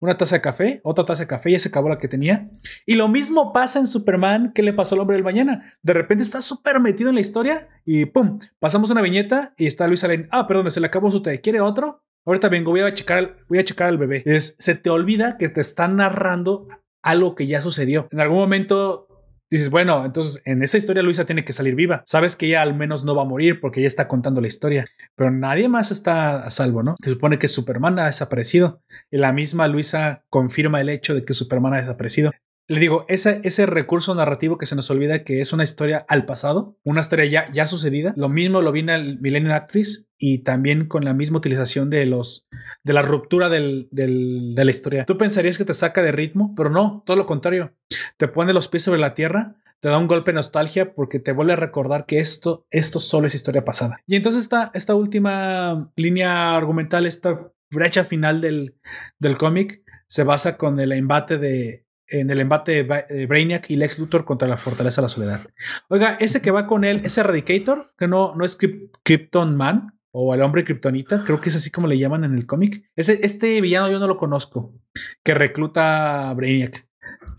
una taza de café? Otra taza de café, ya se acabó la que tenía. Y lo mismo pasa en Superman, ¿qué le pasó al hombre del mañana? De repente está súper metido en la historia y pum, pasamos una viñeta y está Luis Allen, ah, perdón, se le acabó su té, ¿quiere otro? Ahorita vengo, voy a checar, voy a checar al bebé. Es, se te olvida que te están narrando algo que ya sucedió. En algún momento dices, bueno, entonces en esa historia Luisa tiene que salir viva. Sabes que ella al menos no va a morir porque ella está contando la historia, pero nadie más está a salvo, ¿no? Se supone que Superman ha desaparecido y la misma Luisa confirma el hecho de que Superman ha desaparecido. Le digo, ese, ese recurso narrativo que se nos olvida que es una historia al pasado, una historia ya, ya sucedida. Lo mismo lo vi en el Millennium Actress y también con la misma utilización de los de la ruptura del, del, de la historia. Tú pensarías que te saca de ritmo, pero no, todo lo contrario. Te pone los pies sobre la tierra, te da un golpe de nostalgia porque te vuelve a recordar que esto, esto solo es historia pasada. Y entonces esta, esta última línea argumental, esta brecha final del, del cómic, se basa con el embate de en el embate de Brainiac y Lex Luthor contra la Fortaleza de la Soledad. Oiga, ese que va con él, ese Eradicator, que no, no es Krypton Man o el hombre Kryptonita, creo que es así como le llaman en el cómic. Ese, este villano yo no lo conozco, que recluta a Brainiac.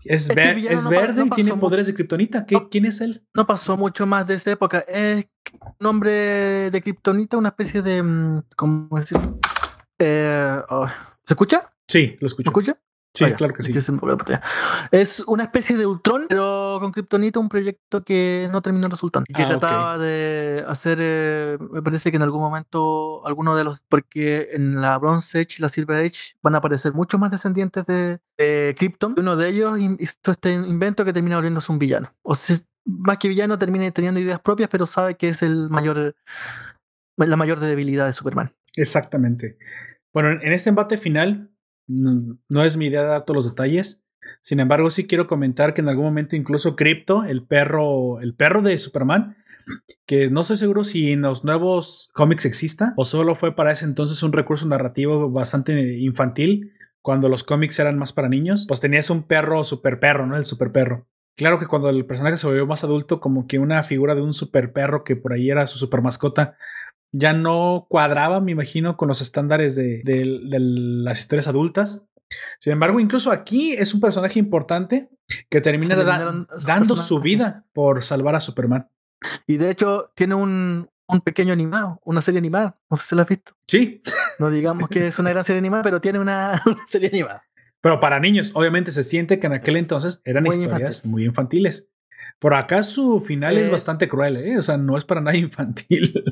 Es, este es verde y tiene poderes de Kryptonita. ¿Quién es él? No pasó mucho más de esa época. Es nombre de Kryptonita, una especie de. Mm, ¿Cómo decirlo? Eh, oh, ¿Se escucha? Sí, lo escucho. ¿Se escucha? Sí, claro que sí. Es una especie de Ultron, pero con Kryptonita, un proyecto que no terminó resultando. Que ah, trataba de hacer, eh, me parece que en algún momento, alguno de los, porque en la Bronze Age y la Silver Age van a aparecer muchos más descendientes de, de Krypton. Uno de ellos hizo este invento que termina volviéndose un villano. O sea, más que villano, termina teniendo ideas propias, pero sabe que es el mayor, la mayor debilidad de Superman. Exactamente. Bueno, en este embate final, no, es mi idea dar todos los detalles. Sin embargo, sí quiero comentar que en algún momento incluso Crypto, el perro, el perro de Superman, que no estoy seguro si en los nuevos cómics exista o solo fue para ese entonces un recurso narrativo bastante infantil cuando los cómics eran más para niños, pues tenías un perro super perro, ¿no? El super perro. Claro que cuando el personaje se volvió más adulto, como que una figura de un super perro que por ahí era su super mascota, ya no cuadraba, me imagino, con los estándares de, las historias adultas. Sin embargo, incluso aquí es un personaje importante que termina dando su vida por salvar a Superman. Y de hecho, tiene un, pequeño animado, una serie animada. No sé si la has visto. Sí. No digamos que es una gran serie animada, pero tiene una, serie animada. Pero para niños, obviamente se siente que en aquel entonces eran historias muy infantiles. Por acá su final es eh, bastante cruel, ¿eh? O sea, no es para nada infantil.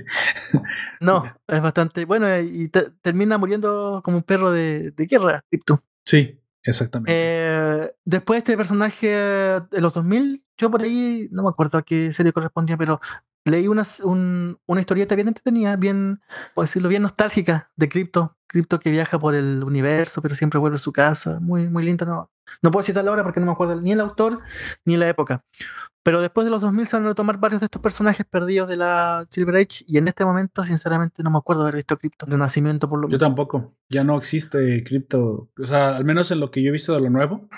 no, es bastante. Bueno, y termina muriendo como un perro de, guerra, Crypto. Sí, exactamente. Eh, después este personaje de los 2000, yo por ahí no me acuerdo a qué serie correspondía, pero leí una, una historieta bien entretenida, bien, por decirlo, bien nostálgica de Crypto. Crypto que viaja por el universo, pero siempre vuelve a su casa. Muy, muy linda, no, no puedo citarla ahora porque no me acuerdo ni el autor ni la época. Pero después de los 2000 se van a retomar varios de estos personajes perdidos de la Silver Age y en este momento sinceramente no me acuerdo haber visto Crypto de nacimiento por lo menos. Yo tampoco, ya no existe Crypto, o sea, al menos en lo que yo he visto de lo nuevo,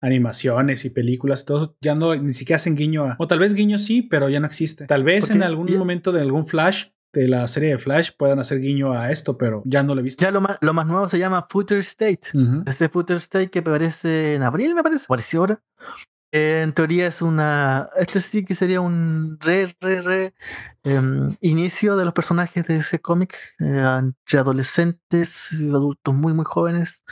animaciones y películas, todo, ya no, ni siquiera hacen guiño a, o tal vez guiño sí, pero ya no existe. Tal vez en algún momento de algún Flash de la serie de Flash puedan hacer guiño a esto, pero ya no lo he visto. Ya lo más, lo más nuevo se llama Future State. Ese Future State que aparece en abril, me parece. Apareció ahora en teoría es una. Este sí que sería un re, re, re em, inicio de los personajes de ese cómic, eh, entre adolescentes y adultos muy, muy jóvenes.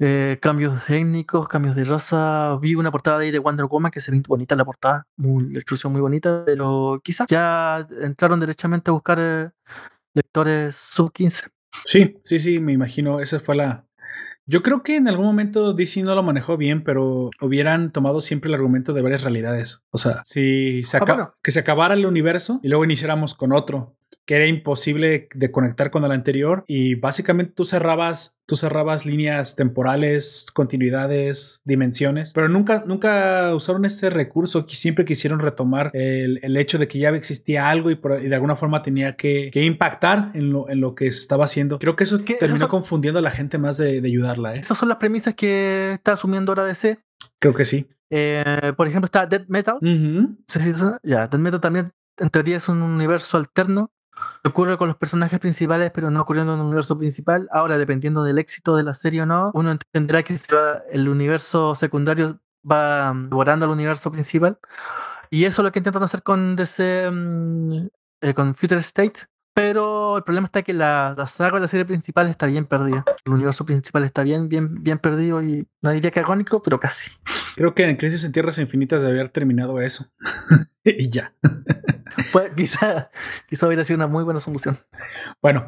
Eh, cambios técnicos, cambios de raza. Vi una portada ahí de Wonder Woman que se ve bonita la portada, muy, la instrucción muy bonita, pero quizás ya entraron derechamente a buscar eh, lectores sub 15. Sí, sí, sí, me imagino. Esa fue la, yo creo que en algún momento DC no lo manejó bien, pero hubieran tomado siempre el argumento de varias realidades. O sea, si se ah, que se acabara el universo y luego iniciáramos con otro que era imposible de conectar con el anterior y básicamente tú cerrabas, tú cerrabas líneas temporales, continuidades, dimensiones, pero nunca, nunca usaron este recurso que siempre quisieron retomar el, el hecho de que ya existía algo y, de alguna forma tenía que, que impactar en lo, en lo, que se estaba haciendo. Creo que eso terminó confundiendo a la gente más de, de ayudarla. ¿eh? Esas son las premisas que está asumiendo ahora DC. Creo que sí. Eh, por ejemplo, está Dead Metal. Ya, Dead Metal también en teoría es un universo alterno ocurre con los personajes principales, pero no ocurriendo en el universo principal. Ahora, dependiendo del éxito de la serie o no, uno entenderá que el universo secundario va devorando al universo principal. Y eso es lo que intentan hacer con DC, mm, eh, con Future State. Pero el problema está que la, la, saga de la serie principal está bien perdida. El universo principal está bien, bien, bien perdido y no diría que agónico, pero casi. Creo que en Crisis en Tierras Infinitas debe haber terminado eso. y ya. pues, quizá, quizá hubiera sido una muy buena solución. Bueno,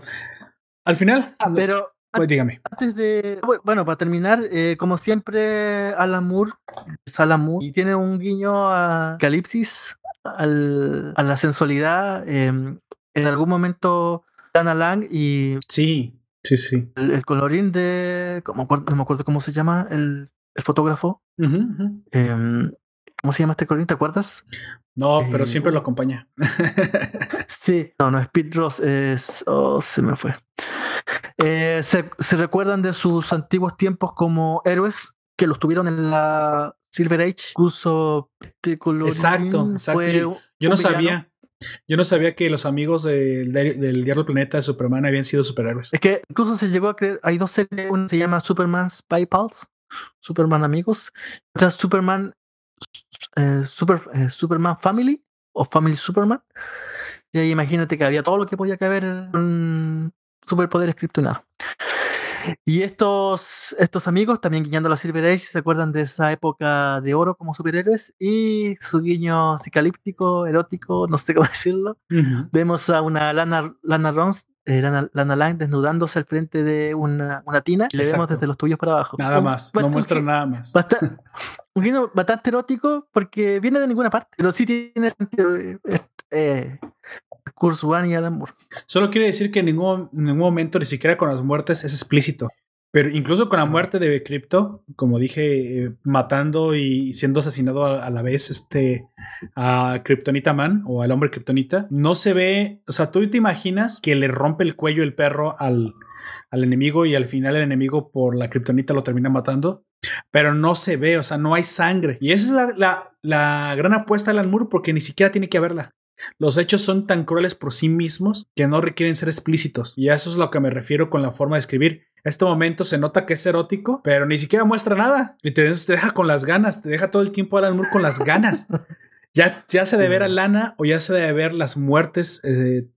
al final. Ah, pero. Pues dígame. Antes de. Bueno, para terminar, eh, como siempre, Alan Moore es Alan Moore y tiene un guiño a Calipsis, al, a la sensualidad. Em, en algún momento, Dana Lang y. Sí, sí, sí. El, colorín de. no me acuerdo cómo se llama el, el fotógrafo. Em, ¿Cómo se llama este colorín? ¿Te acuerdas? No, pero siempre lo eh, acompaña. sí, no, no, Speed Ross es. Oh, se me fue. Eh, se, se, recuerdan de sus antiguos tiempos como héroes que los tuvieron en la Silver Age. Incluso este Exacto, exacto. Yo no sabía. Yo no sabía que los amigos del, del Diario Planeta de Superman habían sido superhéroes. Es que incluso se llegó a creer. Hay dos series. Una se llama Superman Spy Pals. Superman Amigos. Otra Superman eh, Super, eh, Superman Family o Family Superman. Y ahí imagínate que había todo lo que podía caber en superpoderes kryptonianos. Y estos, estos amigos, también guiñando la Silver Age, se acuerdan de esa época de oro como superhéroes y su guiño psicalíptico, erótico, no sé cómo decirlo. Vemos a una Lana, Lana Rons, eh, Lana, Lana, Lang desnudándose al frente de una, una tina le vemos desde los tuyos para abajo. Nada más, no muestra nada más. un guiño bastante erótico porque viene de ninguna parte, pero sí tiene sentido. Eh, eh Curse One y Alan Moore. Solo quiere decir que en ningún, ningún momento, ni siquiera con las muertes, es explícito. Pero incluso con la muerte de Crypto, como dije, eh, matando y siendo asesinado a, la vez este, a Kryptonita Man o al hombre Kryptonita, no se ve, o sea, tú te imaginas que le rompe el cuello el perro al, al enemigo y al final el enemigo por la Kryptonita lo termina matando, pero no se ve, o sea, no hay sangre. Y esa es la, la, la gran apuesta de Alan Moore porque ni siquiera tiene que haberla. Los hechos son tan crueles por sí mismos que no requieren ser explícitos. Y a eso es lo que me refiero con la forma de escribir. Este momento se nota que es erótico, pero ni siquiera muestra nada. Y te, deja con las ganas, te deja todo el tiempo Alan Moore con las ganas. ya, ya se debe ver a Lana o ya se debe ver las muertes eh,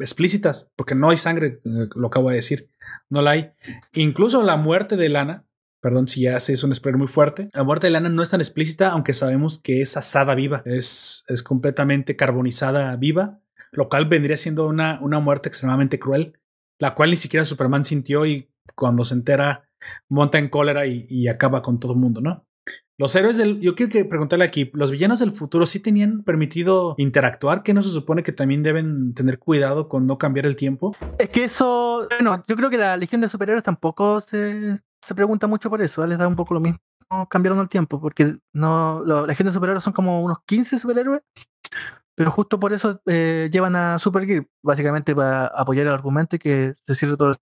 explícitas, porque no hay sangre, eh, lo acabo de decir. No la hay. Incluso la muerte de Lana Perdón si ya se es un spoiler muy fuerte. La muerte de Lana no es tan explícita, aunque sabemos que es asada viva. Es, es completamente carbonizada viva, lo cual vendría siendo una, una muerte extremadamente cruel, la cual ni siquiera Superman sintió y cuando se entera monta en cólera y, acaba con todo el mundo, ¿no? Los héroes del. Yo quiero preguntarle aquí: ¿los villanos del futuro sí tenían permitido interactuar? ¿Que no se supone que también deben tener cuidado con no cambiar el tiempo? Es que eso. Bueno, yo creo que la Legión de Superhéroes tampoco se, se pregunta mucho por eso, les da un poco lo mismo. Cambiaron el tiempo, porque no, la gente de superhéroes son como unos 15 superhéroes, pero justo por eso eh, llevan a Supergear, básicamente para apoyar el argumento y que se cierre todo,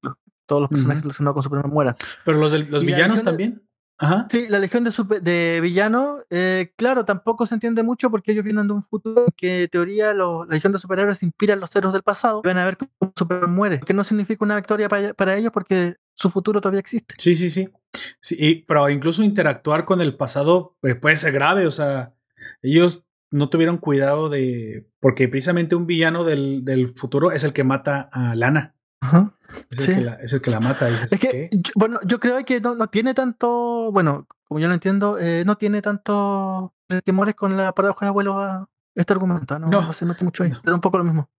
todos los personajes relacionados con Superman mueran. Pero los, los villanos también. Ajá. Sí, la legión de, de villanos, eh, claro, tampoco se entiende mucho porque ellos vienen de un futuro que en teoría la legión de superhéroes inspira a los héroes del pasado. Van a ver cómo Superman muere, que no significa una victoria para, para ellos porque su futuro todavía existe. Sí, sí, sí. sí pero incluso interactuar con el pasado eh, puede ser grave. O sea, ellos no tuvieron cuidado de. Porque precisamente un villano del, del futuro es el que mata a Lana. Ajá. Es, el que la, es, el que la, mata. Dices, es que, bueno, yo creo que no, no, tiene tanto. Bueno, como yo lo entiendo, eh, no tiene tanto temores con la paradoja del abuelo este argumento, no, no, se mete mucho ahí, es un poco lo mismo.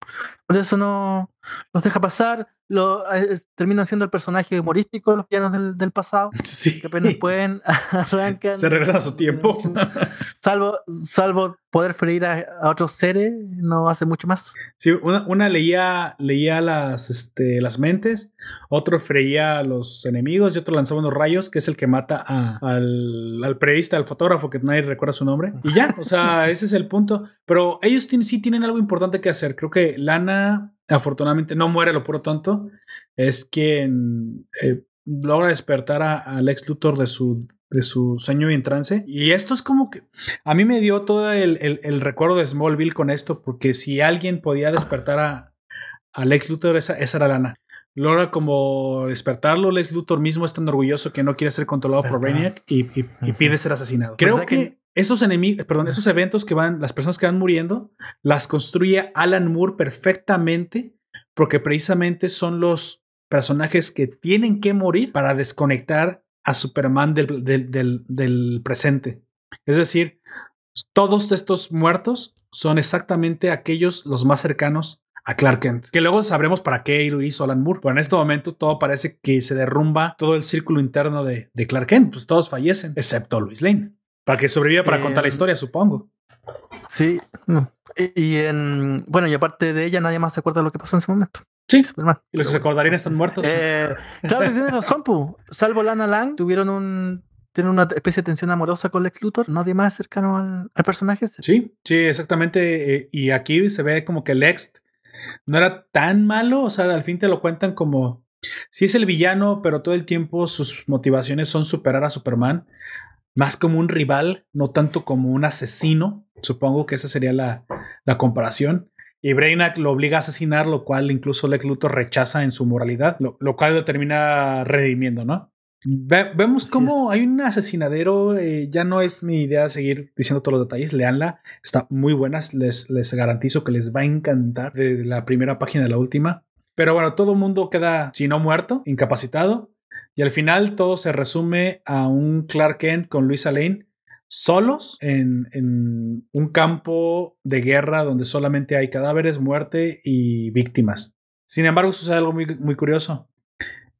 Por eso no los deja pasar, lo, eh, terminan siendo el personaje humorístico los villanos del, del pasado, sí. que apenas pueden arrancan. Se regresa a su tiempo. salvo, salvo poder freír a, otros seres, no hace mucho más. Sí, una, una, leía, leía las, este, las mentes, otro freía a los enemigos y otro lanzaba unos rayos, que es el que mata a, al, al, periodista, al fotógrafo, que nadie recuerda su nombre. Y ya, o sea, ese es el punto. Pero ellos sí tienen algo importante que hacer. Creo que Lana afortunadamente no muere lo puro tonto, es quien eh, logra despertar a, a, Lex Luthor de su, de su sueño y en trance. Y esto es como que a mí me dio todo el, el, recuerdo de Smallville con esto, porque si alguien podía despertar a, a Lex Luthor, esa, esa era Lana. Logra como despertarlo, Lex Luthor mismo es tan orgulloso que no quiere ser controlado por Brainiac y, y, pide ser asesinado. Creo que esos enemigos, perdón, esos eventos que van, las personas que van muriendo, las construye Alan Moore perfectamente, porque precisamente son los personajes que tienen que morir para desconectar a Superman del, del, del, presente. Es decir, todos estos muertos son exactamente aquellos los más cercanos a Clark Kent. Que luego sabremos para qué lo hizo Alan Moore. Pero en este momento todo parece que se derrumba todo el círculo interno de, de Clark Kent. Pues todos fallecen, excepto Lois Lane. Para que sobreviva para contar la historia, supongo. Sí. Y en. Bueno, y aparte de ella, nadie más se acuerda de lo que pasó en ese momento. Sí. Y los que se acordarían están muertos. Eh, claro, tienes razón, Pu. Salvo Lana Lang, tuvieron un. Tienen una especie de tensión amorosa con Lex Luthor. Nadie más cercano al, personaje. Sí, sí, exactamente. Eh, y aquí se ve como que Lex no era tan malo. O sea, al fin te lo cuentan como. Sí es el villano, pero todo el tiempo sus motivaciones son superar a Superman más como un rival, no tanto como un asesino. Supongo que esa sería la, la comparación. Y Brainiac lo obliga a asesinar, lo cual incluso Lex Luthor rechaza en su moralidad, lo, cual lo termina redimiendo, ¿no? vemos cómo hay un asesinadero, eh, ya no es mi idea seguir diciendo todos los detalles, leanla, está muy buena, les, les garantizo que les va a encantar de la primera página a la última. Pero bueno, todo el mundo queda, si no muerto, incapacitado. Y al final todo se resume a un Clark Kent con Luisa Lane solos en, en, un campo de guerra donde solamente hay cadáveres, muerte y víctimas. Sin embargo, sucede algo muy, muy curioso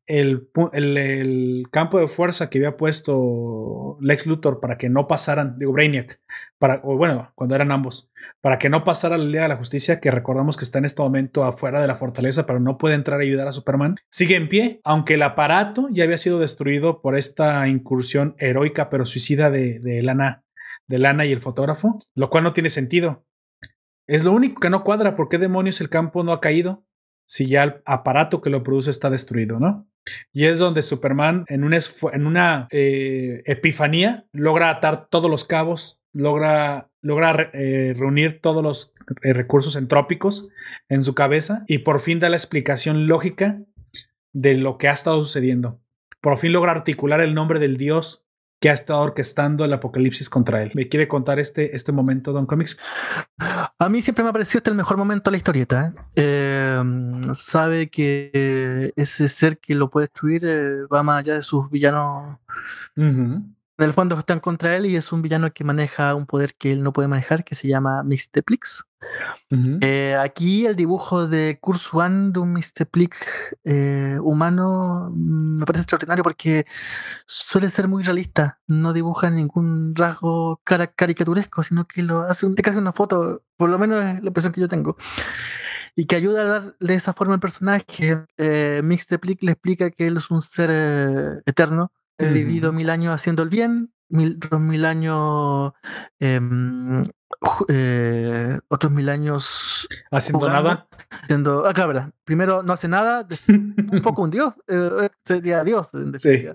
el, el, campo de fuerza que había puesto Lex Luthor para que no pasaran, digo Brainiac, para, o bueno, cuando eran ambos, para que no pasara la Liga de la Justicia, que recordamos que está en este momento afuera de la fortaleza, pero no puede entrar a ayudar a Superman, sigue en pie, aunque el aparato ya había sido destruido por esta incursión heroica pero suicida de, de Lana, de Lana y el fotógrafo, lo cual no tiene sentido. Es lo único que no cuadra, ¿por qué demonios el campo no ha caído? si ya el aparato que lo produce está destruido, ¿no? Y es donde Superman, en, una eh, epifanía, logra atar todos los cabos, logra, logra eh, reunir todos los eh, recursos entrópicos en su cabeza y por fin da la explicación lógica de lo que ha estado sucediendo. Por fin logra articular el nombre del dios que ha estado orquestando el apocalipsis contra él. ¿Me quiere contar este, este momento, Don Comics? A mí siempre me ha parecido este el mejor momento de la historieta. Em, sabe que ese ser que lo puede destruir eh, va más allá de sus villanos en el fondo están contra él y es un villano que maneja un poder que él no puede manejar que se llama Misteplix. Eh, aquí el dibujo de Kurzwan de un Misteplix eh, humano mm, me parece extraordinario porque suele ser muy realista. No dibuja ningún rasgo caricaturesco, sino que lo hace un, hace una foto, por lo menos es la impresión que yo tengo y que ayuda a darle esa forma al personaje. Eh, Mixteplix le explica que él es un ser eh, eterno He vivido mil años haciendo el bien, mil, otros mil años, em, eh, otros mil años haciendo nada. Haciendo, ah, claro, verdad. Primero no hace nada, un poco un dios, eh, sería dios. Sí.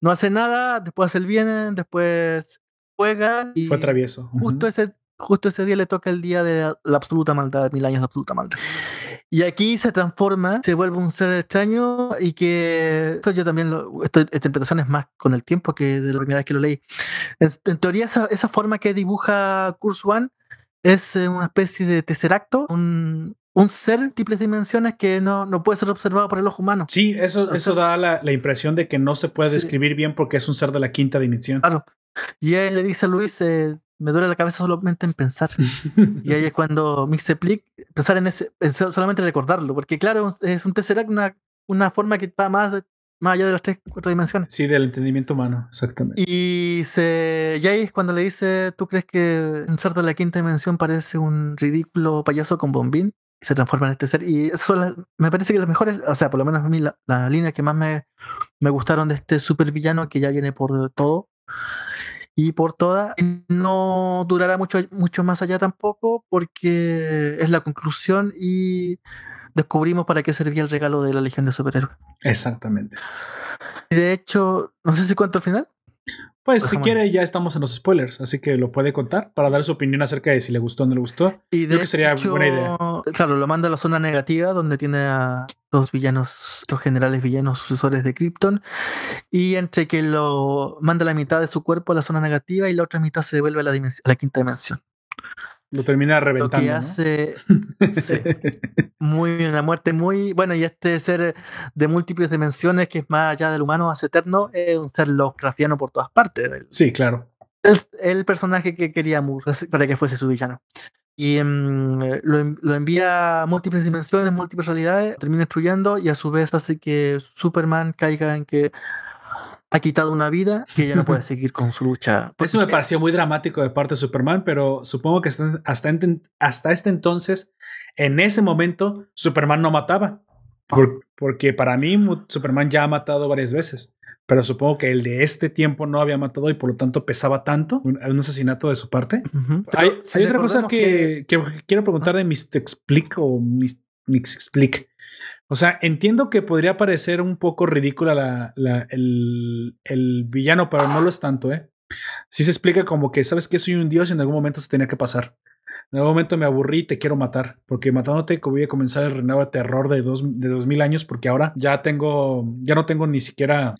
No hace nada, después hace el bien, después juega y fue travieso. Justo ese justo ese día le toca el día de la absoluta maldad, mil años de absoluta maldad. Y aquí se transforma, se vuelve un ser extraño y que esto yo también, lo, esta interpretación es más con el tiempo que de la primera vez que lo leí. En, teoría esa, esa, forma que dibuja Kurzwan es eh, una especie de tesseracto, un, un ser múltiples dimensiones que no, no, puede ser observado por el ojo humano. Sí, eso, eso da la, la, impresión de que no se puede describir bien porque es un ser de la quinta dimensión. Claro. Y él le dice a Luis, eh, me duele la cabeza solamente en pensar. y ahí es cuando Mixteplic, pensar en ese, solamente recordarlo, porque claro, es un Tesseract, una, una forma que va más, más allá de las tres, cuatro dimensiones. Sí, del entendimiento humano, exactamente. Y se, y ahí es cuando le dice, ¿tú crees que un ser de la quinta dimensión parece un ridículo payaso con bombín? Y se transforma en este ser. Y eso me parece que las mejores, o sea, por lo menos a mí la, la línea que más me, me gustaron de este supervillano que ya viene por todo y por toda no durará mucho, mucho más allá tampoco porque es la conclusión y descubrimos para qué servía el regalo de la Legión de Superhéroes. Exactamente. Y de hecho, no sé si cuento al final. Pues si quiere, ya estamos en los spoilers, así que lo puede contar para dar su opinión acerca de si le gustó o no le gustó. Y Creo que sería buena idea. Claro, lo manda a la zona negativa, donde tiene a dos villanos, dos generales villanos sucesores de Krypton. Y entre que lo manda la mitad de su cuerpo a la zona negativa y la otra mitad se devuelve a la, a la quinta dimensión. Lo termina reventando. Lo que hace muy una muerte muy bueno y este ser de múltiples dimensiones que es más allá del humano, hace eterno, es un ser lovecraftiano por todas partes. Sí, claro. El, el personaje que quería para que fuese su villano. Y mm, lo, lo, envía a múltiples dimensiones, múltiples realidades, termina destruyendo y a su vez hace que Superman caiga en que ha quitado una vida que ya no puede seguir con su lucha. Eso me pareció muy dramático de parte de Superman, pero supongo que hasta, hasta este entonces, en ese momento, Superman no mataba. porque para mí Superman ya ha matado varias veces, pero supongo que el de este tiempo no había matado y por lo tanto pesaba tanto un, asesinato de su parte. Hay, otra cosa que, quiero preguntar de Mr. Explic o Mix Explic. O sea, entiendo que podría parecer un poco ridícula la, el, el, villano, pero no lo es tanto, ¿eh? Sí se explica como que, ¿sabes que Soy un dios y en algún momento se tenía que pasar. En algún momento me aburrí y te quiero matar, porque matándote voy a comenzar el reinado de terror de dos, de dos mil años, porque ahora ya tengo, ya no tengo ni siquiera,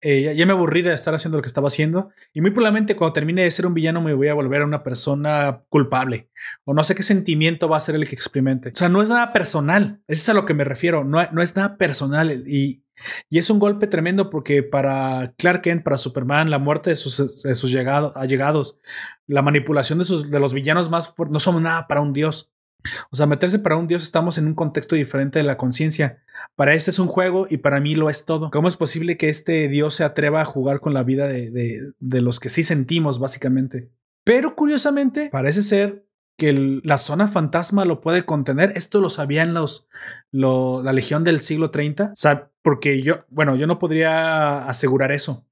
eh, ya, me aburrí de estar haciendo lo que estaba haciendo. Y muy probablemente cuando termine de ser un villano me voy a volver a una persona culpable. O no sé qué sentimiento va a ser el que experimente. O sea, no es nada personal. Eso es a lo que me refiero. No, no es nada personal. Y, y es un golpe tremendo porque para Clark Kent, para Superman, la muerte de sus, de sus allegados, la manipulación de, sus, de los villanos más fuertes, no somos nada para un dios. O sea, meterse para un dios estamos en un contexto diferente de la conciencia. Para este es un juego y para mí lo es todo. ¿Cómo es posible que este dios se atreva a jugar con la vida de, de los que sí sentimos, básicamente? Pero curiosamente, parece ser que la zona fantasma lo puede contener. Esto lo sabían los, la Legión del siglo 30. porque yo, bueno, yo no podría asegurar eso.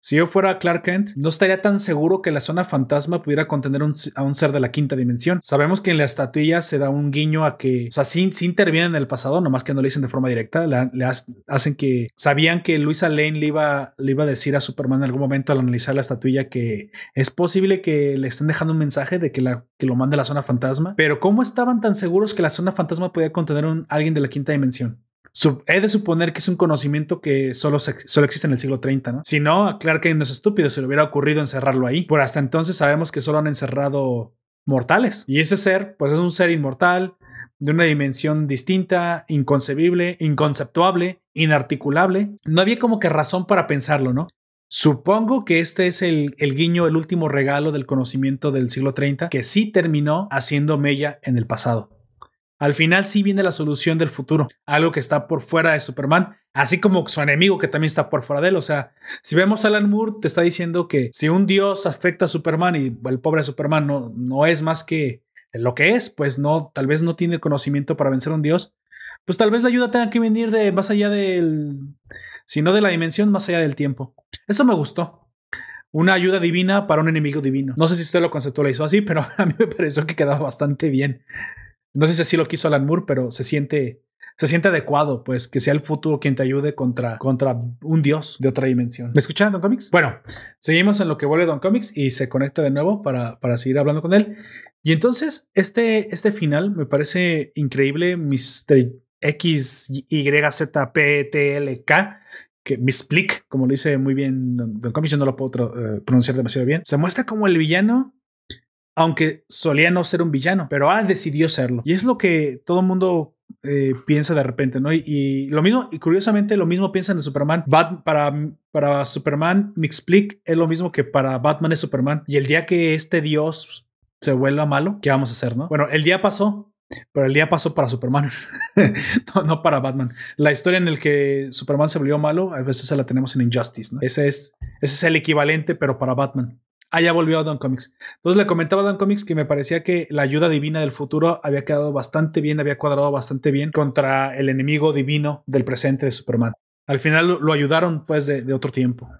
Si yo fuera Clark Kent, no estaría tan seguro que la zona fantasma pudiera contener a un ser de la quinta dimensión. Sabemos que en la estatuilla se da un guiño a que, o sea, sí, intervienen en el pasado, nomás que no lo dicen de forma directa. Le, hacen que sabían que Luisa Lane le iba, le iba a decir a Superman en algún momento al analizar la estatuilla que es posible que le estén dejando un mensaje de que, la, que lo mande a la zona fantasma. Pero ¿cómo estaban tan seguros que la zona fantasma podía contener a alguien de la quinta dimensión? He de suponer que es un conocimiento que solo, solo existe en el siglo 30, ¿no? Si no, Clark Kent no es estúpido, se le hubiera ocurrido encerrarlo ahí. Por hasta entonces sabemos que solo han encerrado mortales. Y ese ser, pues es un ser inmortal, de una dimensión distinta, inconcebible, inconceptuable, inarticulable. No había como que razón para pensarlo, ¿no? Supongo que este es el, el, guiño, el último regalo del conocimiento del siglo 30 que sí terminó haciendo mella en el pasado. Al final sí viene la solución del futuro, algo que está por fuera de Superman, así como su enemigo que también está por fuera de él. O sea, si vemos a Alan Moore, te está diciendo que si un dios afecta a Superman y el pobre Superman no, no es más que lo que es, pues no, tal vez no tiene conocimiento para vencer a un dios, pues tal vez la ayuda tenga que venir de más allá del, si no de la dimensión, más allá del tiempo. Eso me gustó. Una ayuda divina para un enemigo divino. No sé si usted lo conceptualizó así, pero a mí me pareció que quedaba bastante bien. No sé si así lo quiso Alan Moore, pero se siente, se siente adecuado, pues que sea el futuro quien te ayude contra, contra un dios de otra dimensión. ¿Me escuchan, Don Comics? Bueno, seguimos en lo que vuelve Don Comics y se conecta de nuevo para, para seguir hablando con él. Y entonces, este, este final me parece increíble, Mr. X, Y, Z, P, T, L, K, que Misplick, como lo dice muy bien Don Comics, yo no lo puedo eh, pronunciar demasiado bien. Se muestra como el villano aunque solía no ser un villano, pero ahora decidió serlo. Y es lo que todo el mundo eh, piensa de repente, ¿no? Y, lo mismo, y curiosamente lo mismo piensan de Superman. para, para Superman, Mixplick es lo mismo que para Batman es Superman. Y el día que este dios se vuelva malo, ¿qué vamos a hacer, no? Bueno, el día pasó, pero el día pasó para Superman, no, para Batman. La historia en la que Superman se volvió malo, a veces la tenemos en Injustice, ¿no? Ese es, ese es el equivalente, pero para Batman. Ah, ya volvió a Don Comics. Entonces le comentaba a Don Comics que me parecía que la ayuda divina del futuro había quedado bastante bien, había cuadrado bastante bien contra el enemigo divino del presente de Superman. Al final lo, ayudaron pues de, otro tiempo.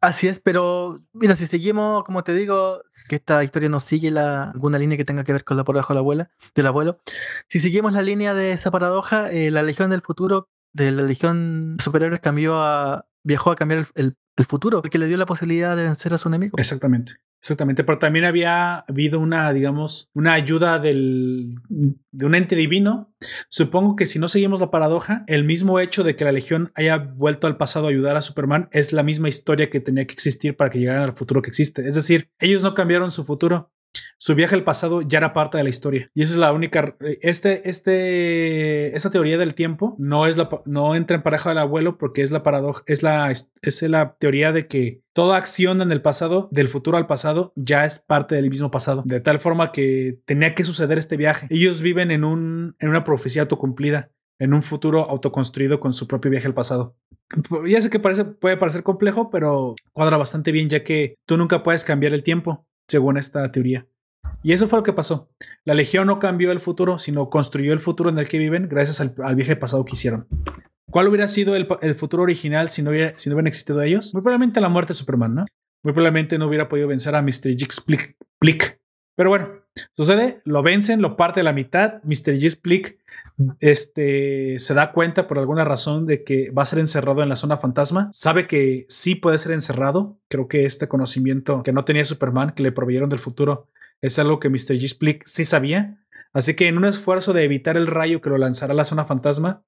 Así es, pero mira, si seguimos, como te digo, que esta historia no sigue la, alguna línea que tenga que ver con la paradoja de la abuela, del abuelo, si seguimos la línea de esa paradoja, eh, la Legión del Futuro, de la Legión Superhéroes cambió a, viajó a cambiar el futuro, que le dio la posibilidad de vencer a su enemigo. Exactamente. Exactamente, pero también había habido una, digamos, una ayuda del, de un ente divino. Supongo que si no seguimos la paradoja, el mismo hecho de que la Legión haya vuelto al pasado a ayudar a Superman es la misma historia que tenía que existir para que llegaran al futuro que existe. Es decir, ellos no cambiaron su futuro, su viaje al pasado ya era parte de la historia. Y esa es la única. Este, este, esta teoría del tiempo no es la, no entra en pareja del abuelo porque es la paradoja, es la, es la teoría de que toda acción en el pasado, del futuro al pasado, ya es parte del mismo pasado. De tal forma que tenía que suceder este viaje. Ellos viven en un, en una profecía autocumplida en un futuro autoconstruido con su propio viaje al pasado. Ya sé que parece, puede parecer complejo, pero cuadra bastante bien ya que tú nunca puedes cambiar el tiempo según esta teoría. Y eso fue lo que pasó. La Legión no cambió el futuro, sino construyó el futuro en el que viven gracias al, viaje pasado que hicieron. ¿Cuál hubiera sido el, futuro original si no, hubiera, hubieran existido ellos? Muy probablemente la muerte de Superman, ¿no? Muy probablemente no hubiera podido vencer a Mr. Jix Plick. Pero bueno, sucede, lo vencen, lo parte de la mitad. Mr. Jix Plick este, se da cuenta por alguna razón de que va a ser encerrado en la zona fantasma. Sabe que sí puede ser encerrado. Creo que este conocimiento que no tenía Superman, que le proveyeron del futuro, Es algo que Mr. G. Split sí sabía. Así que en un esfuerzo de evitar el rayo que lo lanzará a la zona fantasma,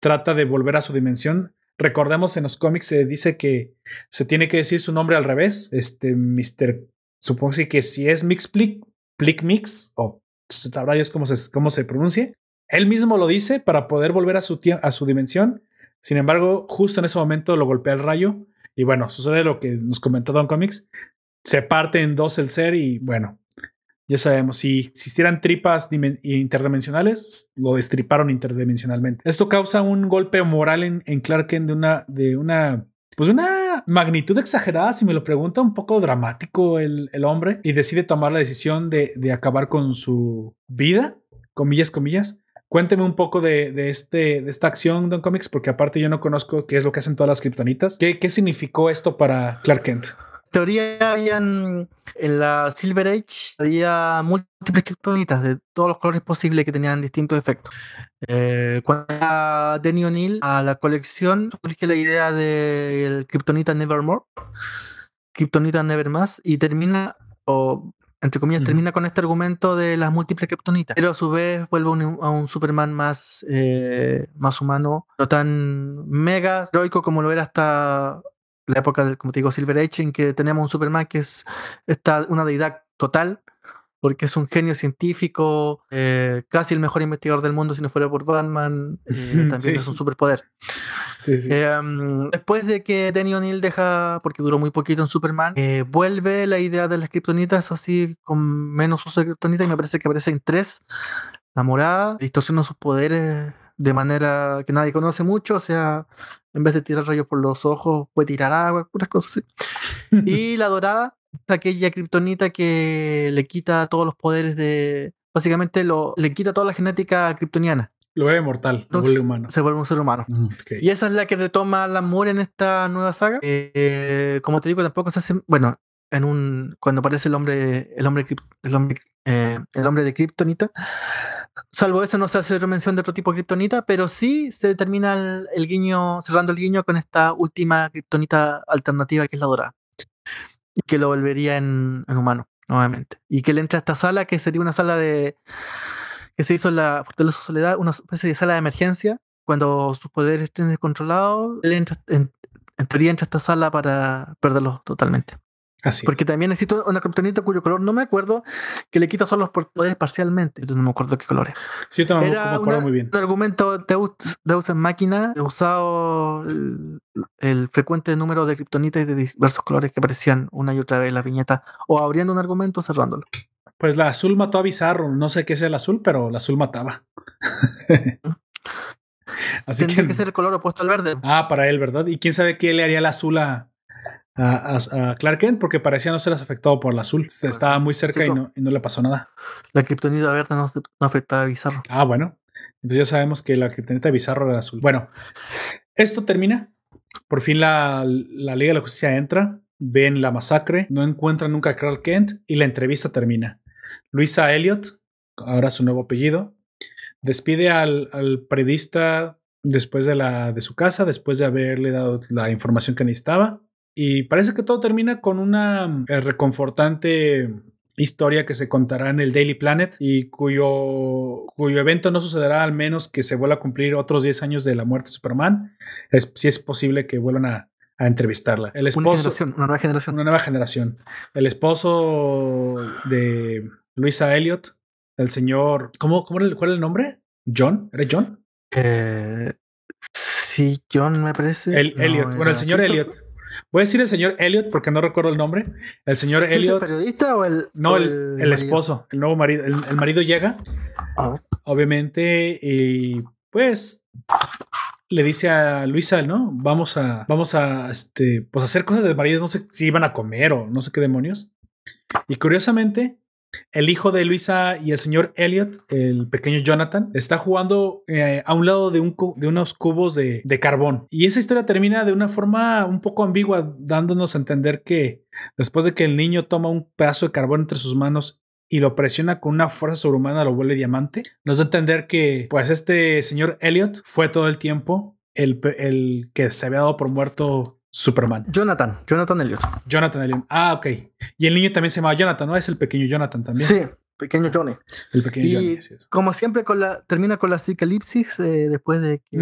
trata de volver a su dimensión. Recordemos en los cómics se dice que se tiene que decir su nombre al revés. Este Mr. Supongo que si es Mix Plick, Plick Mix, o sabrá Dios cómo se, cómo se pronuncia. Él mismo lo dice para poder volver a su, a su dimensión. Sin embargo, justo en ese momento lo golpea el rayo. Y bueno, sucede lo que nos comentó Don Comics. Se parte en dos el ser y bueno, ya sabemos, si existieran tripas interdimensionales, lo destriparon interdimensionalmente. Esto causa un golpe moral en, Clark Kent de una, de una, pues una magnitud exagerada, si me lo pregunta, un poco dramático el, el hombre, y decide tomar la decisión de, de, acabar con su vida, comillas, comillas. Cuénteme un poco de, de, este, de esta acción, Don Comics, porque aparte yo no conozco qué es lo que hacen todas las kriptonitas. ¿Qué, qué significó esto para Clark Kent? teoría habían en la Silver Age había múltiples kriptonitas de todos los colores posibles que tenían distintos efectos. Eh, cuando Denny O'Neill a la colección surge la idea del kriptonita Nevermore, kriptonita Nevermas y termina o entre comillas, termina con este argumento de las múltiples kriptonitas, pero a su vez vuelve a un Superman más, eh, más humano, no tan mega heroico como lo era hasta la época del, como te digo, Silver Age, en que tenemos un Superman que es está una deidad total, porque es un genio científico, eh, casi el mejor investigador del mundo si no fuera por Batman, eh, también es un superpoder. Sí, sí. Em, después de que Danny O'Neill deja, porque duró muy poquito en Superman, eh, vuelve la idea de las kriptonitas así con menos uso de kriptonita y me parece que aparece en tres. La morada distorsiona sus poderes de manera que nadie conoce mucho, o sea, en vez de tirar rayos por los ojos, puede tirar agua, puras cosas así. y la dorada, aquella kriptonita que le quita todos los poderes de. Básicamente lo, le quita toda la genética kriptoniana. Lo vuelve mortal, lo vuelve humano. Se vuelve un ser humano. Mm, y esa es la que retoma la amor en esta nueva saga. Eh, como te digo, tampoco se hace. Bueno, en un. Cuando aparece el hombre. El hombre, el hombre, eh, el hombre de Kryptonita. Salvo eso, no se hace mención de otro tipo de Kryptonita, pero sí se determina el, guiño, cerrando el guiño con esta última Kryptonita alternativa que es la dorada. Y que lo volvería en, humano, nuevamente. Y que le entra a esta sala, que sería una sala de. que se hizo en la Fortaleza Soledad, una especie de sala de emergencia. Cuando sus poderes estén descontrolados, él entra, en, teoría entra a esta sala para perderlos totalmente. Porque también existe una kriptonita cuyo color no me acuerdo, que le quita solo los poderes parcialmente. no me acuerdo qué color es. Sí, yo tampoco me acuerdo muy bien. Un argumento de Deus en máquina, he usado el, frecuente número de kriptonitas de diversos colores que aparecían una y otra vez en la viñeta, o abriendo un argumento o cerrándolo. Pues la azul mató a Bizarro. No sé qué es el azul, pero la azul mataba. Así que, que ser el color opuesto al verde. Ah, para él, ¿verdad? ¿Y quién sabe qué le haría el azul a, a, Clark Kent porque parecía no ser afectado por el azul. Estaba muy cerca y, no, y, no, le pasó nada. La kriptonita verde no, afectaba a Bizarro. Ah, bueno. Entonces ya sabemos que la kriptonita Bizarro era azul. Bueno, esto termina. Por fin la, la Liga de la Justicia entra, ven la masacre, no encuentran nunca a Clark Kent y la entrevista termina. Luisa Elliot, ahora su nuevo apellido, despide al, al periodista después de, la, de su casa, después de haberle dado la información que necesitaba y parece que todo termina con una eh, reconfortante historia que se contará en el Daily Planet y cuyo, cuyo evento no sucederá al menos que se vuelva a cumplir otros 10 años de la muerte de Superman. Es, si es posible que vuelvan a, entrevistarla. El esposo, una, generación, una nueva generación. Una nueva generación. El esposo de Luisa Elliot, el señor. ¿Cómo, cómo era, ¿Cuál era el nombre? ¿John? ¿Era John? Eh, sí, John me parece. El, Elliot. Bueno, el señor Elliot. Voy a decir el señor Elliot porque no recuerdo el nombre. El señor Elliot. ¿El periodista o el.? No, el, esposo, el nuevo marido. El, marido llega, ah. obviamente, y pues le dice a Luisa, ¿no? Vamos a, vamos a, este, pues hacer cosas de maridos. No sé si iban a comer o no sé qué demonios. Y curiosamente, el hijo de Luisa y el señor Elliot, el pequeño Jonathan, está jugando eh, a un lado de, un, de unos cubos de, carbón. Y esa historia termina de una forma un poco ambigua, dándonos a entender que después de que el niño toma un pedazo de carbón entre sus manos y lo presiona con una fuerza sobrehumana, lo vuelve diamante, nos da a entender que pues este señor Elliot fue todo el tiempo el que se había dado por muerto Superman. Jonathan, Jonathan Elliot. Jonathan Elliot. Ah, ok. Y el niño también se llama Jonathan, ¿no? Es el pequeño Jonathan también. Sí, pequeño Johnny. El pequeño Y Johnny. como siempre, con la, termina con la psicalipsis eh, después de que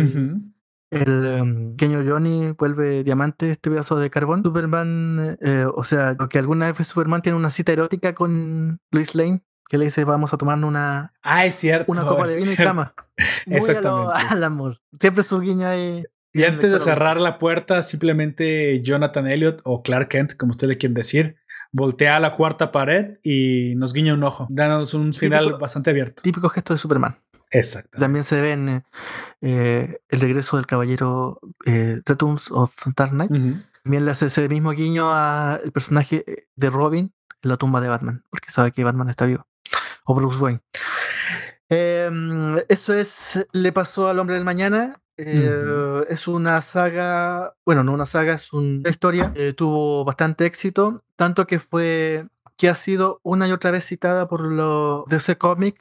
el em, pequeño Johnny vuelve diamante, este pedazo de carbón. Superman, eh, o sea, que alguna vez Superman tiene una cita erótica con Lois Lane, que le dice, vamos a tomarnos una, Ah, es cierto. una copa de es vino y cama. Muy a lo- Exactamente. al amor. Siempre su guiño ahí. Y antes de cerrar la puerta, simplemente Jonathan Elliot o Clark Kent, como ustedes le quieren decir, voltea a la cuarta pared y nos guiña un ojo, dándonos un final Típico- bastante abierto. Típico gesto de Superman. Exacto. También se ve en eh, eh, el regreso del caballero eh, Returns of Dark Knight. Ujú. También le hace ese mismo guiño al personaje eh, de Robin en la tumba de Batman, porque sabe que Batman está vivo. O Bruce Wayne. Em, eso es, le pasó al hombre del mañana. Eh, Es una saga, bueno, no una saga, es una historia. eh, tuvo bastante éxito, tanto que fue, que ha sido una y otra vez citada por los DC Comics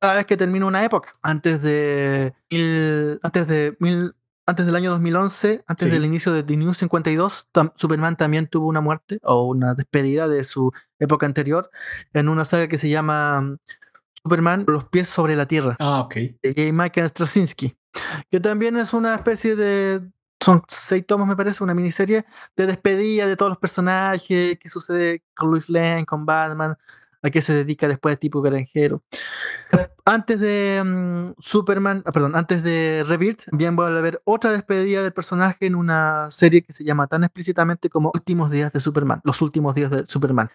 cada vez que termina una época. Antes de, mil- antes de mil, antes del año 2011, antes Sí. del inicio de The New 52, tam- Superman también tuvo una muerte o una despedida de su época anterior en una saga que se llama Superman, los pies sobre la tierra, Ah, ok. de J. Michael Straczynski, que también es una especie de, son seis tomos me parece, una miniserie de despedida de todos los personajes, qué sucede con Lois Lane, con Batman, a qué se dedica después tipo granjero. Antes de mm, Superman, ah, perdón, antes de Rebirth, bien voy a ver otra despedida del personaje en una serie que se llama tan explícitamente como Últimos días de Superman, los últimos días de Superman,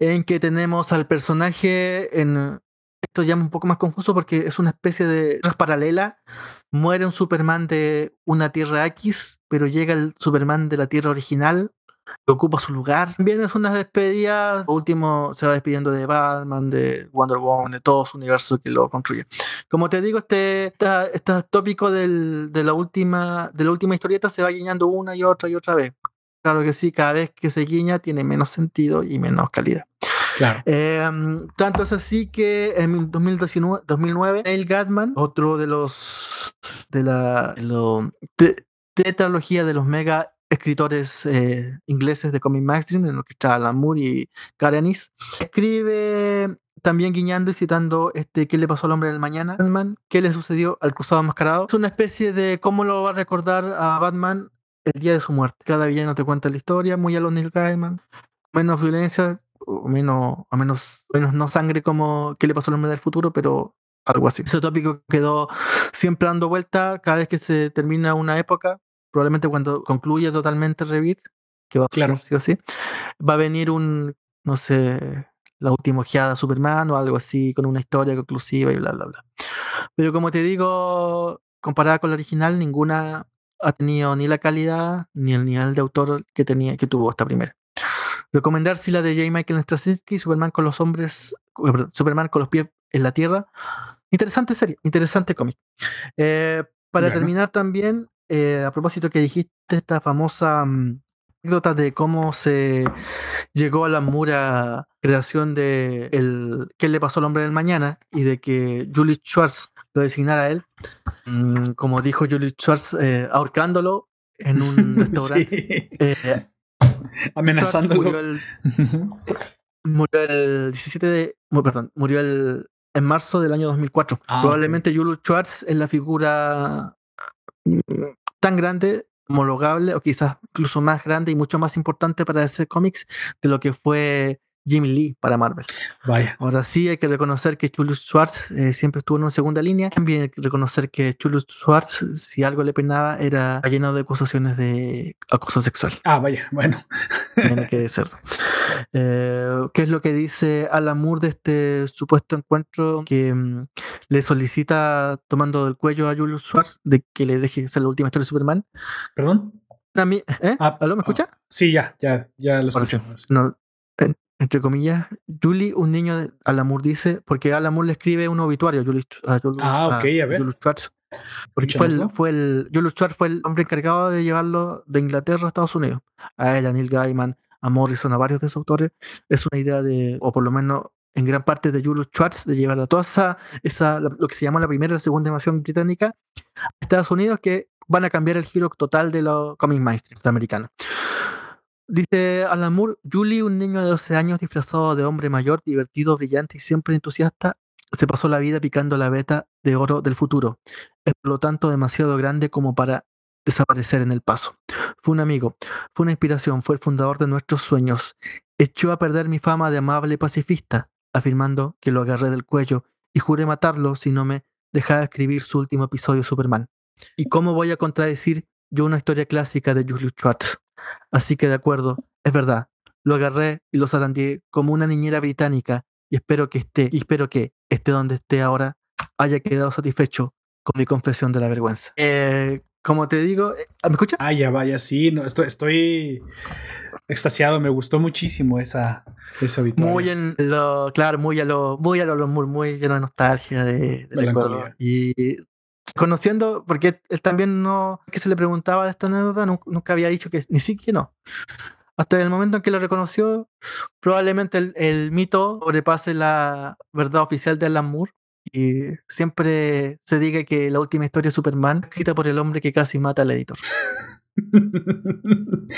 en que tenemos al personaje en esto ya es un poco más confuso porque es una especie de tierra paralela. Muere un Superman de una Tierra X, pero llega el Superman de la Tierra original que ocupa su lugar. También es una despedida. Por último, se va despidiendo de Batman, de Wonder Woman, de todo su universo que lo construye. Como te digo, este, este tópico de, la última, de la última historieta se va guiñando una y otra y otra vez. Claro que sí, cada vez que se guiña tiene menos sentido y menos calidad. Eh, tanto es así que en 2019, 2009, Neil Gaiman, otro de los de la tetralogía de los mega escritores eh, ingleses de Comic Magazine, en lo que está Alan Moore y Karenis, escribe también guiñando y citando este ¿Qué le pasó al hombre del mañana? Batman, ¿Qué le sucedió al cruzado enmascarado? Es una especie de cómo lo va a recordar a Batman el día de su muerte. Cada villano te cuenta la historia, muy a lo Neil Gaiman, menos violencia, menos, o menos, menos no sangre como qué le pasó al hombre del futuro, pero algo así. Ese tópico quedó siempre dando vuelta cada vez que se termina una época, probablemente cuando concluye totalmente Rebirth, que va a Claro. sí o sí, va a venir un, no sé, la última ojeada Superman o algo así, con una historia conclusiva y bla, bla, bla. Pero como te digo, comparada con la original, ninguna ha tenido ni la calidad ni el nivel de autor que tenía que tuvo esta primera. Recomendar si la de J. Michael Straczynski, Superman con los hombres, eh, Superman con los pies en la tierra. Interesante serie, interesante cómic. Eh, para Bueno. terminar también, eh, a propósito que dijiste esta famosa mm, anécdota de cómo se llegó a la mura creación de el qué le pasó al hombre del mañana y de que Julie Schwartz lo designara a él, Mm, como dijo Julie Schwartz, eh, ahorcándolo en un restaurante. Sí. Eh, Amenazándolo. murió el, murió el 17 de. Perdón, murió el, en marzo del año 2004. Ah. Probablemente Jules Schwartz es la figura mm, tan grande, homologable, o quizás incluso más grande y mucho más importante para DC Comics de lo que fue Jim Lee para Marvel. Vaya. Ahora sí hay que reconocer que Julius Schwartz eh, siempre estuvo en una segunda línea. También hay que reconocer que Julius Schwartz, si algo le penaba, era lleno de acusaciones de acoso sexual. Ah, vaya. Bueno. Tiene que ser. Eh, ¿Qué es lo que dice Alan Moore de este supuesto encuentro que mm, le solicita tomando del cuello a Julius Schwartz de que le deje hacer la última historia de Superman? Perdón. A mí, ¿eh? Ah, ¿Aló, me escucha? Sí, ya, ya, ya lo escucho. No, entre comillas, Julie, un niño de Alan Moore dice, porque Alan Moore le escribe un obituario a a Julius- Ah, ok, a ver. Julius Schwartz. Porque fue el, fue el, Julius Schwartz fue el hombre encargado de llevarlo de Inglaterra a Estados Unidos. A él, a Neil Gaiman, a Morrison, a varios de esos autores. Es una idea de, o por lo menos en gran parte de Julius Schwartz, de llevar a toda esa, esa lo que se llama la primera y la segunda invasión británica a Estados Unidos, que van a cambiar el giro total de los cómics mainstream americanos. Dice Alan Moore, Julie, un niño de 12 años disfrazado de hombre mayor, divertido, brillante y siempre entusiasta, se pasó la vida picando la beta de oro del futuro. Es por lo tanto demasiado grande como para desaparecer en el paso. Fue un amigo, fue una inspiración, fue el fundador de nuestros sueños. Echó a perder mi fama de amable pacifista, afirmando que lo agarré del cuello y juré matarlo si no me dejaba escribir su último episodio Superman. ¿Y cómo voy a contradecir yo una historia clásica de Julius Schwartz? Así que de acuerdo, es verdad, lo agarré y lo zarandeé como una niñera británica y espero que esté, y espero que esté donde esté ahora, haya quedado satisfecho con mi confesión de la vergüenza. Eh, como te digo, eh, ¿me escuchas? Ah, ya vaya, sí, no, estoy, estoy extasiado, me gustó muchísimo esa, esa Muy en lo, claro, muy a lo, muy a lo, muy, muy lleno de nostalgia, de, de Y conociendo, porque él también no, que se le preguntaba de esta anécdota, nunca, había dicho que ni siquiera no. Hasta el momento en que lo reconoció, probablemente el, el mito sobrepase la verdad oficial de Alan Moore y siempre se diga que la última historia de Superman escrita por el hombre que casi mata al editor.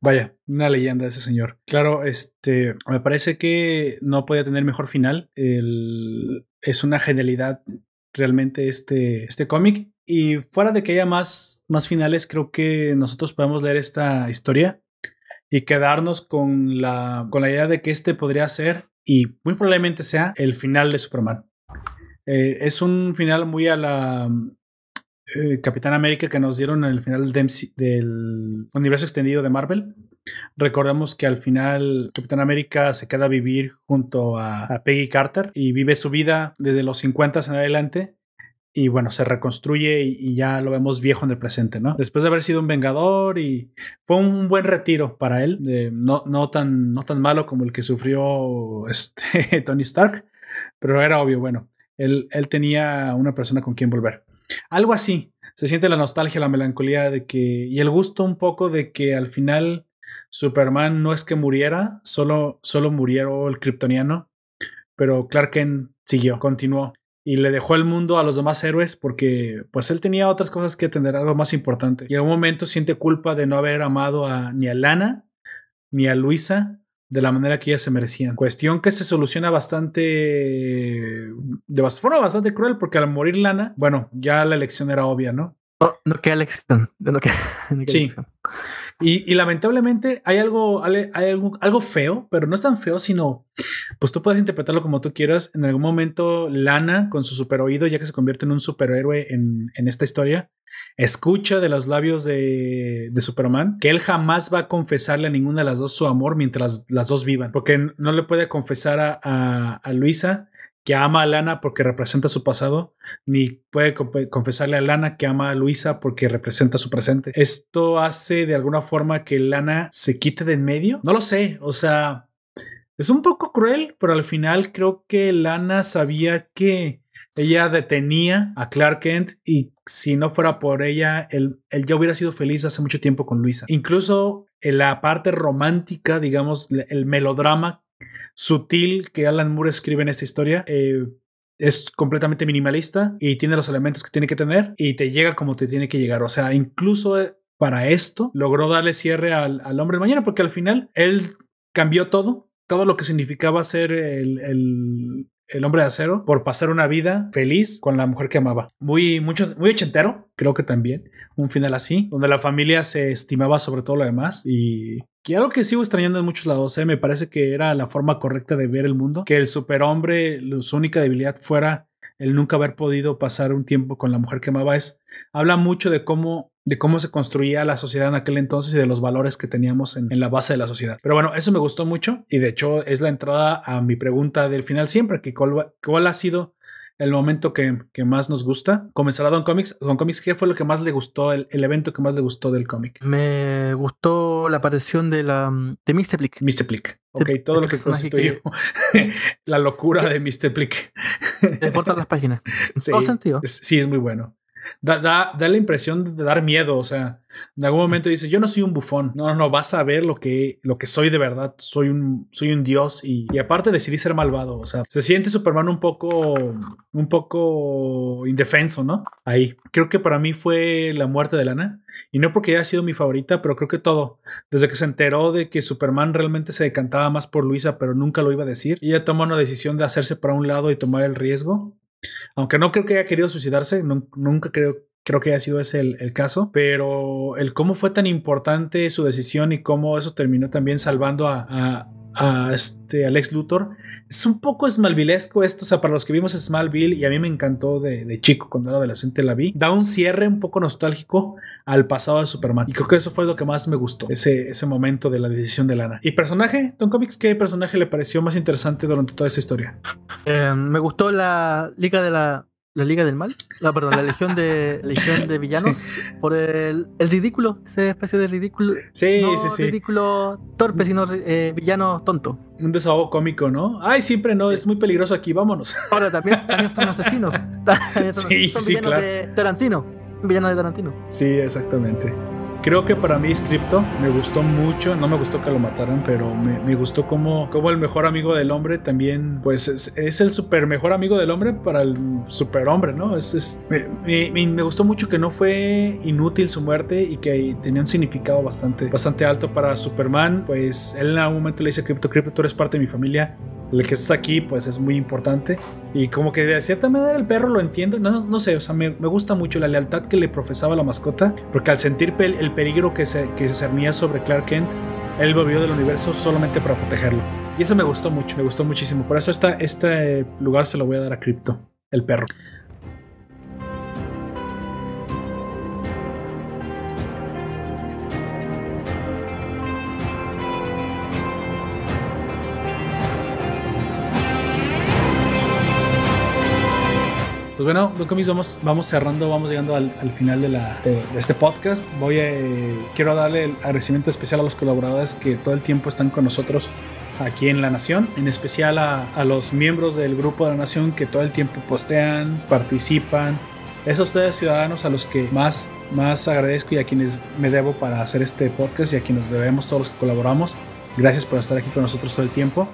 Vaya, una leyenda ese señor. Claro, este, me parece que no podía tener mejor final. es una genialidad realmente este, este cómic. Y fuera de que haya más, más finales, creo que nosotros podemos leer esta historia y quedarnos con la, con la idea de que este podría ser y muy probablemente sea el final de Superman. Eh, es un final muy a la eh, Capitán América que nos dieron en el final del, universo extendido de Marvel. Recordemos que al final Capitán América se queda a vivir junto a, Peggy Carter y vive su vida desde los 50 en adelante y bueno, se reconstruye y, ya lo vemos viejo en el presente, ¿no? Después de haber sido un vengador y fue un buen retiro para él, no, no, tan, no tan malo como el que sufrió este, Tony Stark, pero era obvio, bueno, él, él tenía una persona con quien volver. Algo así. Se siente la nostalgia, la melancolía de que. y el gusto un poco de que al final Superman no es que muriera, solo, solo murió el kryptoniano. Pero Clark Kent siguió, continuó. Y le dejó el mundo a los demás héroes porque pues él tenía otras cosas que atender, algo más importante. Y en un momento siente culpa de no haber amado a, ni a Lana, ni a Luisa, de la manera que ellas se merecían. Cuestión que se soluciona bastante de forma bastante cruel porque al morir Lana, bueno, ya la elección era obvia, ¿no? No, no queda elección. No queda, sí. Y, lamentablemente hay algo, hay algo, algo feo, pero no es tan feo, sino pues tú puedes interpretarlo como tú quieras. En algún momento, Lana, con su super oído, ya que se convierte en un superhéroe en, en esta historia, escucha de los labios de, Superman que él jamás va a confesarle a ninguna de las dos su amor mientras las, dos vivan, porque no le puede confesar a, Luisa que ama a Lana porque representa su pasado, ni puede confesarle a Lana que ama a Luisa porque representa su presente. Esto hace de alguna forma que Lana se quite de en medio. No lo sé, o sea, es un poco cruel, pero al final creo que Lana sabía que ella detenía a Clark Kent y si no fuera por ella, él, ya hubiera sido feliz hace mucho tiempo con Luisa. Incluso en la parte romántica, digamos, el melodrama sutil que Alan Moore escribe en esta historia, eh, es completamente minimalista y tiene los elementos que tiene que tener y te llega como te tiene que llegar. O sea, incluso eh, para esto logró darle cierre al, al hombre de mañana porque al final él cambió todo, todo lo que significaba ser el, el hombre de acero por pasar una vida feliz con la mujer que amaba. Muy, mucho, muy ochentero, creo que también. Un final así, donde la familia se estimaba sobre todo lo demás y que algo que sigo extrañando en muchos lados, ¿eh? me parece que era la forma correcta de ver el mundo, que el superhombre, su única debilidad fuera el nunca haber podido pasar un tiempo con la mujer que amaba es habla mucho de cómo de cómo se construía la sociedad en aquel entonces y de los valores que teníamos en, la base de la sociedad. Pero bueno, eso me gustó mucho y de hecho es la entrada a mi pregunta del final siempre, que cuál, ha sido el momento que, más nos gusta. Comenzará Don Comics. Don Comics, ¿qué fue lo que más le gustó, el, evento que más le gustó del cómic? Me gustó la aparición de la de Mr. Plick. Mr. Plick. Ok, todo lo que constituyó la locura de Mr. Plick. De cortar las páginas. Sí, sentido. sí, es muy bueno da, da, da la impresión de dar miedo, o sea, En algún momento dice, yo no soy un bufón. No, no, no, vas a ver lo que, lo que soy de verdad. Soy un, soy un dios y, aparte decidí ser malvado. O sea, se siente Superman un poco, un poco indefenso, ¿no? Ahí. Creo que para mí fue la muerte de Lana. Y no porque haya sido mi favorita, pero creo que todo. Desde que se enteró de que Superman realmente se decantaba más por Luisa, pero nunca lo iba a decir. Ella toma una decisión de hacerse para un lado y tomar el riesgo. Aunque no creo que haya querido suicidarse, nunca creo, creo que haya sido ese el, caso, pero el cómo fue tan importante su decisión y cómo eso terminó también salvando a, a, este Alex Luthor es un poco Smallvilleesco esto, o sea, para los que vimos Smallville y a mí me encantó de, chico cuando era adolescente la vi, da un cierre un poco nostálgico al pasado de Superman y creo que eso fue lo que más me gustó, ese, ese momento de la decisión de Lana. ¿Y personaje, Don Comics, qué personaje le pareció más interesante durante toda esa historia? Eh, me gustó la Liga de la la Liga del Mal, la, perdón, la Legión de Legión de Villanos, por el, el, ridículo, esa especie de ridículo. Sí, sí, sí. ridículo torpe, sino eh, villano tonto. Un desahogo cómico, ¿no? Ay, siempre no, es muy peligroso aquí, vámonos. Ahora también, también son asesinos. sí, sí, claro. de Tarantino, un villano de Tarantino. Sí, exactamente. Creo que para mí Scripto me gustó mucho, no me gustó que lo mataran, pero me, gustó como, como el mejor amigo del hombre también, pues es, el super mejor amigo del hombre para el superhombre, ¿no? Es, me, me, gustó mucho que no fue inútil su muerte y que tenía un significado bastante, bastante alto para Superman, pues él en algún momento le dice Crypto, Crypto, tú eres parte de mi familia, el que estás aquí pues es muy importante y como que de cierta manera el perro lo entiendo, no, no sé, o sea, me, me, gusta mucho la lealtad que le profesaba la mascota, porque al sentir el peligro que se, que cernía sobre Clark Kent, él volvió del universo solamente para protegerlo. Y eso me gustó mucho, me gustó muchísimo. Por eso esta, este lugar se lo voy a dar a Crypto, el perro. Pues bueno, Don vamos, vamos cerrando, vamos llegando al, final de, la, de, este podcast. Voy a, quiero darle el agradecimiento especial a los colaboradores que todo el tiempo están con nosotros aquí en La Nación, en especial a, a los miembros del grupo de La Nación que todo el tiempo postean, participan. Es a ustedes ciudadanos a los que más, más agradezco y a quienes me debo para hacer este podcast y a quienes debemos todos los que colaboramos. Gracias por estar aquí con nosotros todo el tiempo.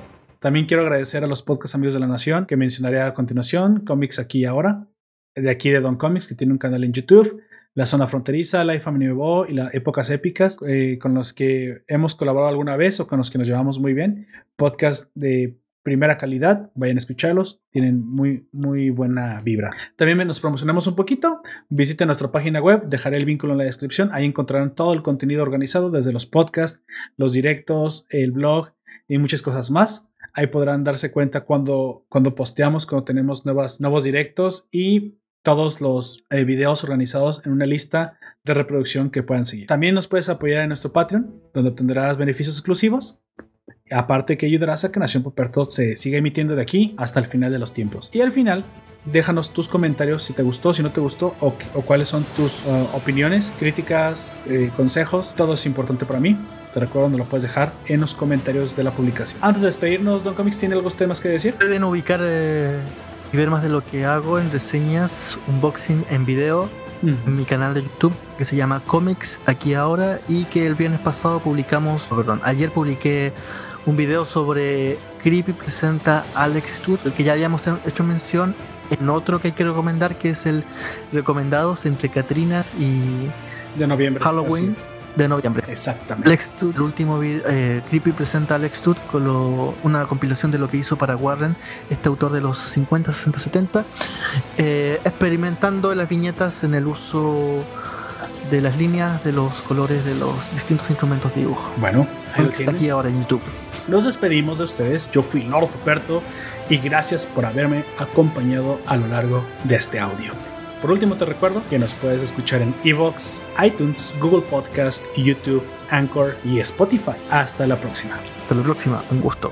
También quiero agradecer a los podcast amigos de la nación que mencionaré a continuación, Comics aquí y ahora, de aquí de Don Comics que tiene un canal en YouTube, La Zona Fronteriza, Life Family y las Épocas Épicas, eh, con los que hemos colaborado alguna vez o con los que nos llevamos muy bien, podcast de primera calidad, vayan a escucharlos, tienen muy, muy buena vibra. También nos promocionamos un poquito, visiten nuestra página web, dejaré el vínculo en la descripción, ahí encontrarán todo el contenido organizado, desde los podcasts, los directos, el blog y muchas cosas más. Ahí podrán darse cuenta cuando, cuando posteamos, cuando tenemos nuevas, nuevos directos y todos los eh, videos organizados en una lista de reproducción que puedan seguir. También nos puedes apoyar en nuestro Patreon, donde obtendrás beneficios exclusivos. Aparte que ayudarás a que Nación Poperto se siga emitiendo de aquí hasta el final de los tiempos. Y al final, déjanos tus comentarios si te gustó, si no te gustó o, cuáles son tus uh, opiniones, críticas, eh, consejos. Todo es importante para mí. Te recuerdo donde lo puedes dejar en los comentarios de la publicación. Antes de despedirnos, Don Comics, ¿tiene algunos temas que decir? Pueden ubicar eh, y ver más de lo que hago en reseñas, unboxing en video en mi canal de YouTube que se llama Comics aquí ahora y que el viernes pasado publicamos, perdón, ayer publiqué un video sobre Creepy presenta Alex Tour, el que ya habíamos hecho mención en otro que hay que recomendar que es el Recomendados entre Catrinas y de noviembre Halloween de noviembre. Exactamente. Lex el último video, eh, Creepy presenta a Lex Tut con una compilación de lo que hizo para Warren, este autor de los 50, 60, 70, experimentando las viñetas en el uso de las líneas, de los colores, de los distintos instrumentos de dibujo. Bueno, está aquí ahora en YouTube. Nos despedimos de ustedes. Yo fui Lord Puperto y gracias por haberme acompañado a lo largo de este audio. Por último, te recuerdo que nos puedes escuchar en Evox, iTunes, Google Podcast, YouTube, Anchor y Spotify. Hasta la próxima. Hasta la próxima, un gusto.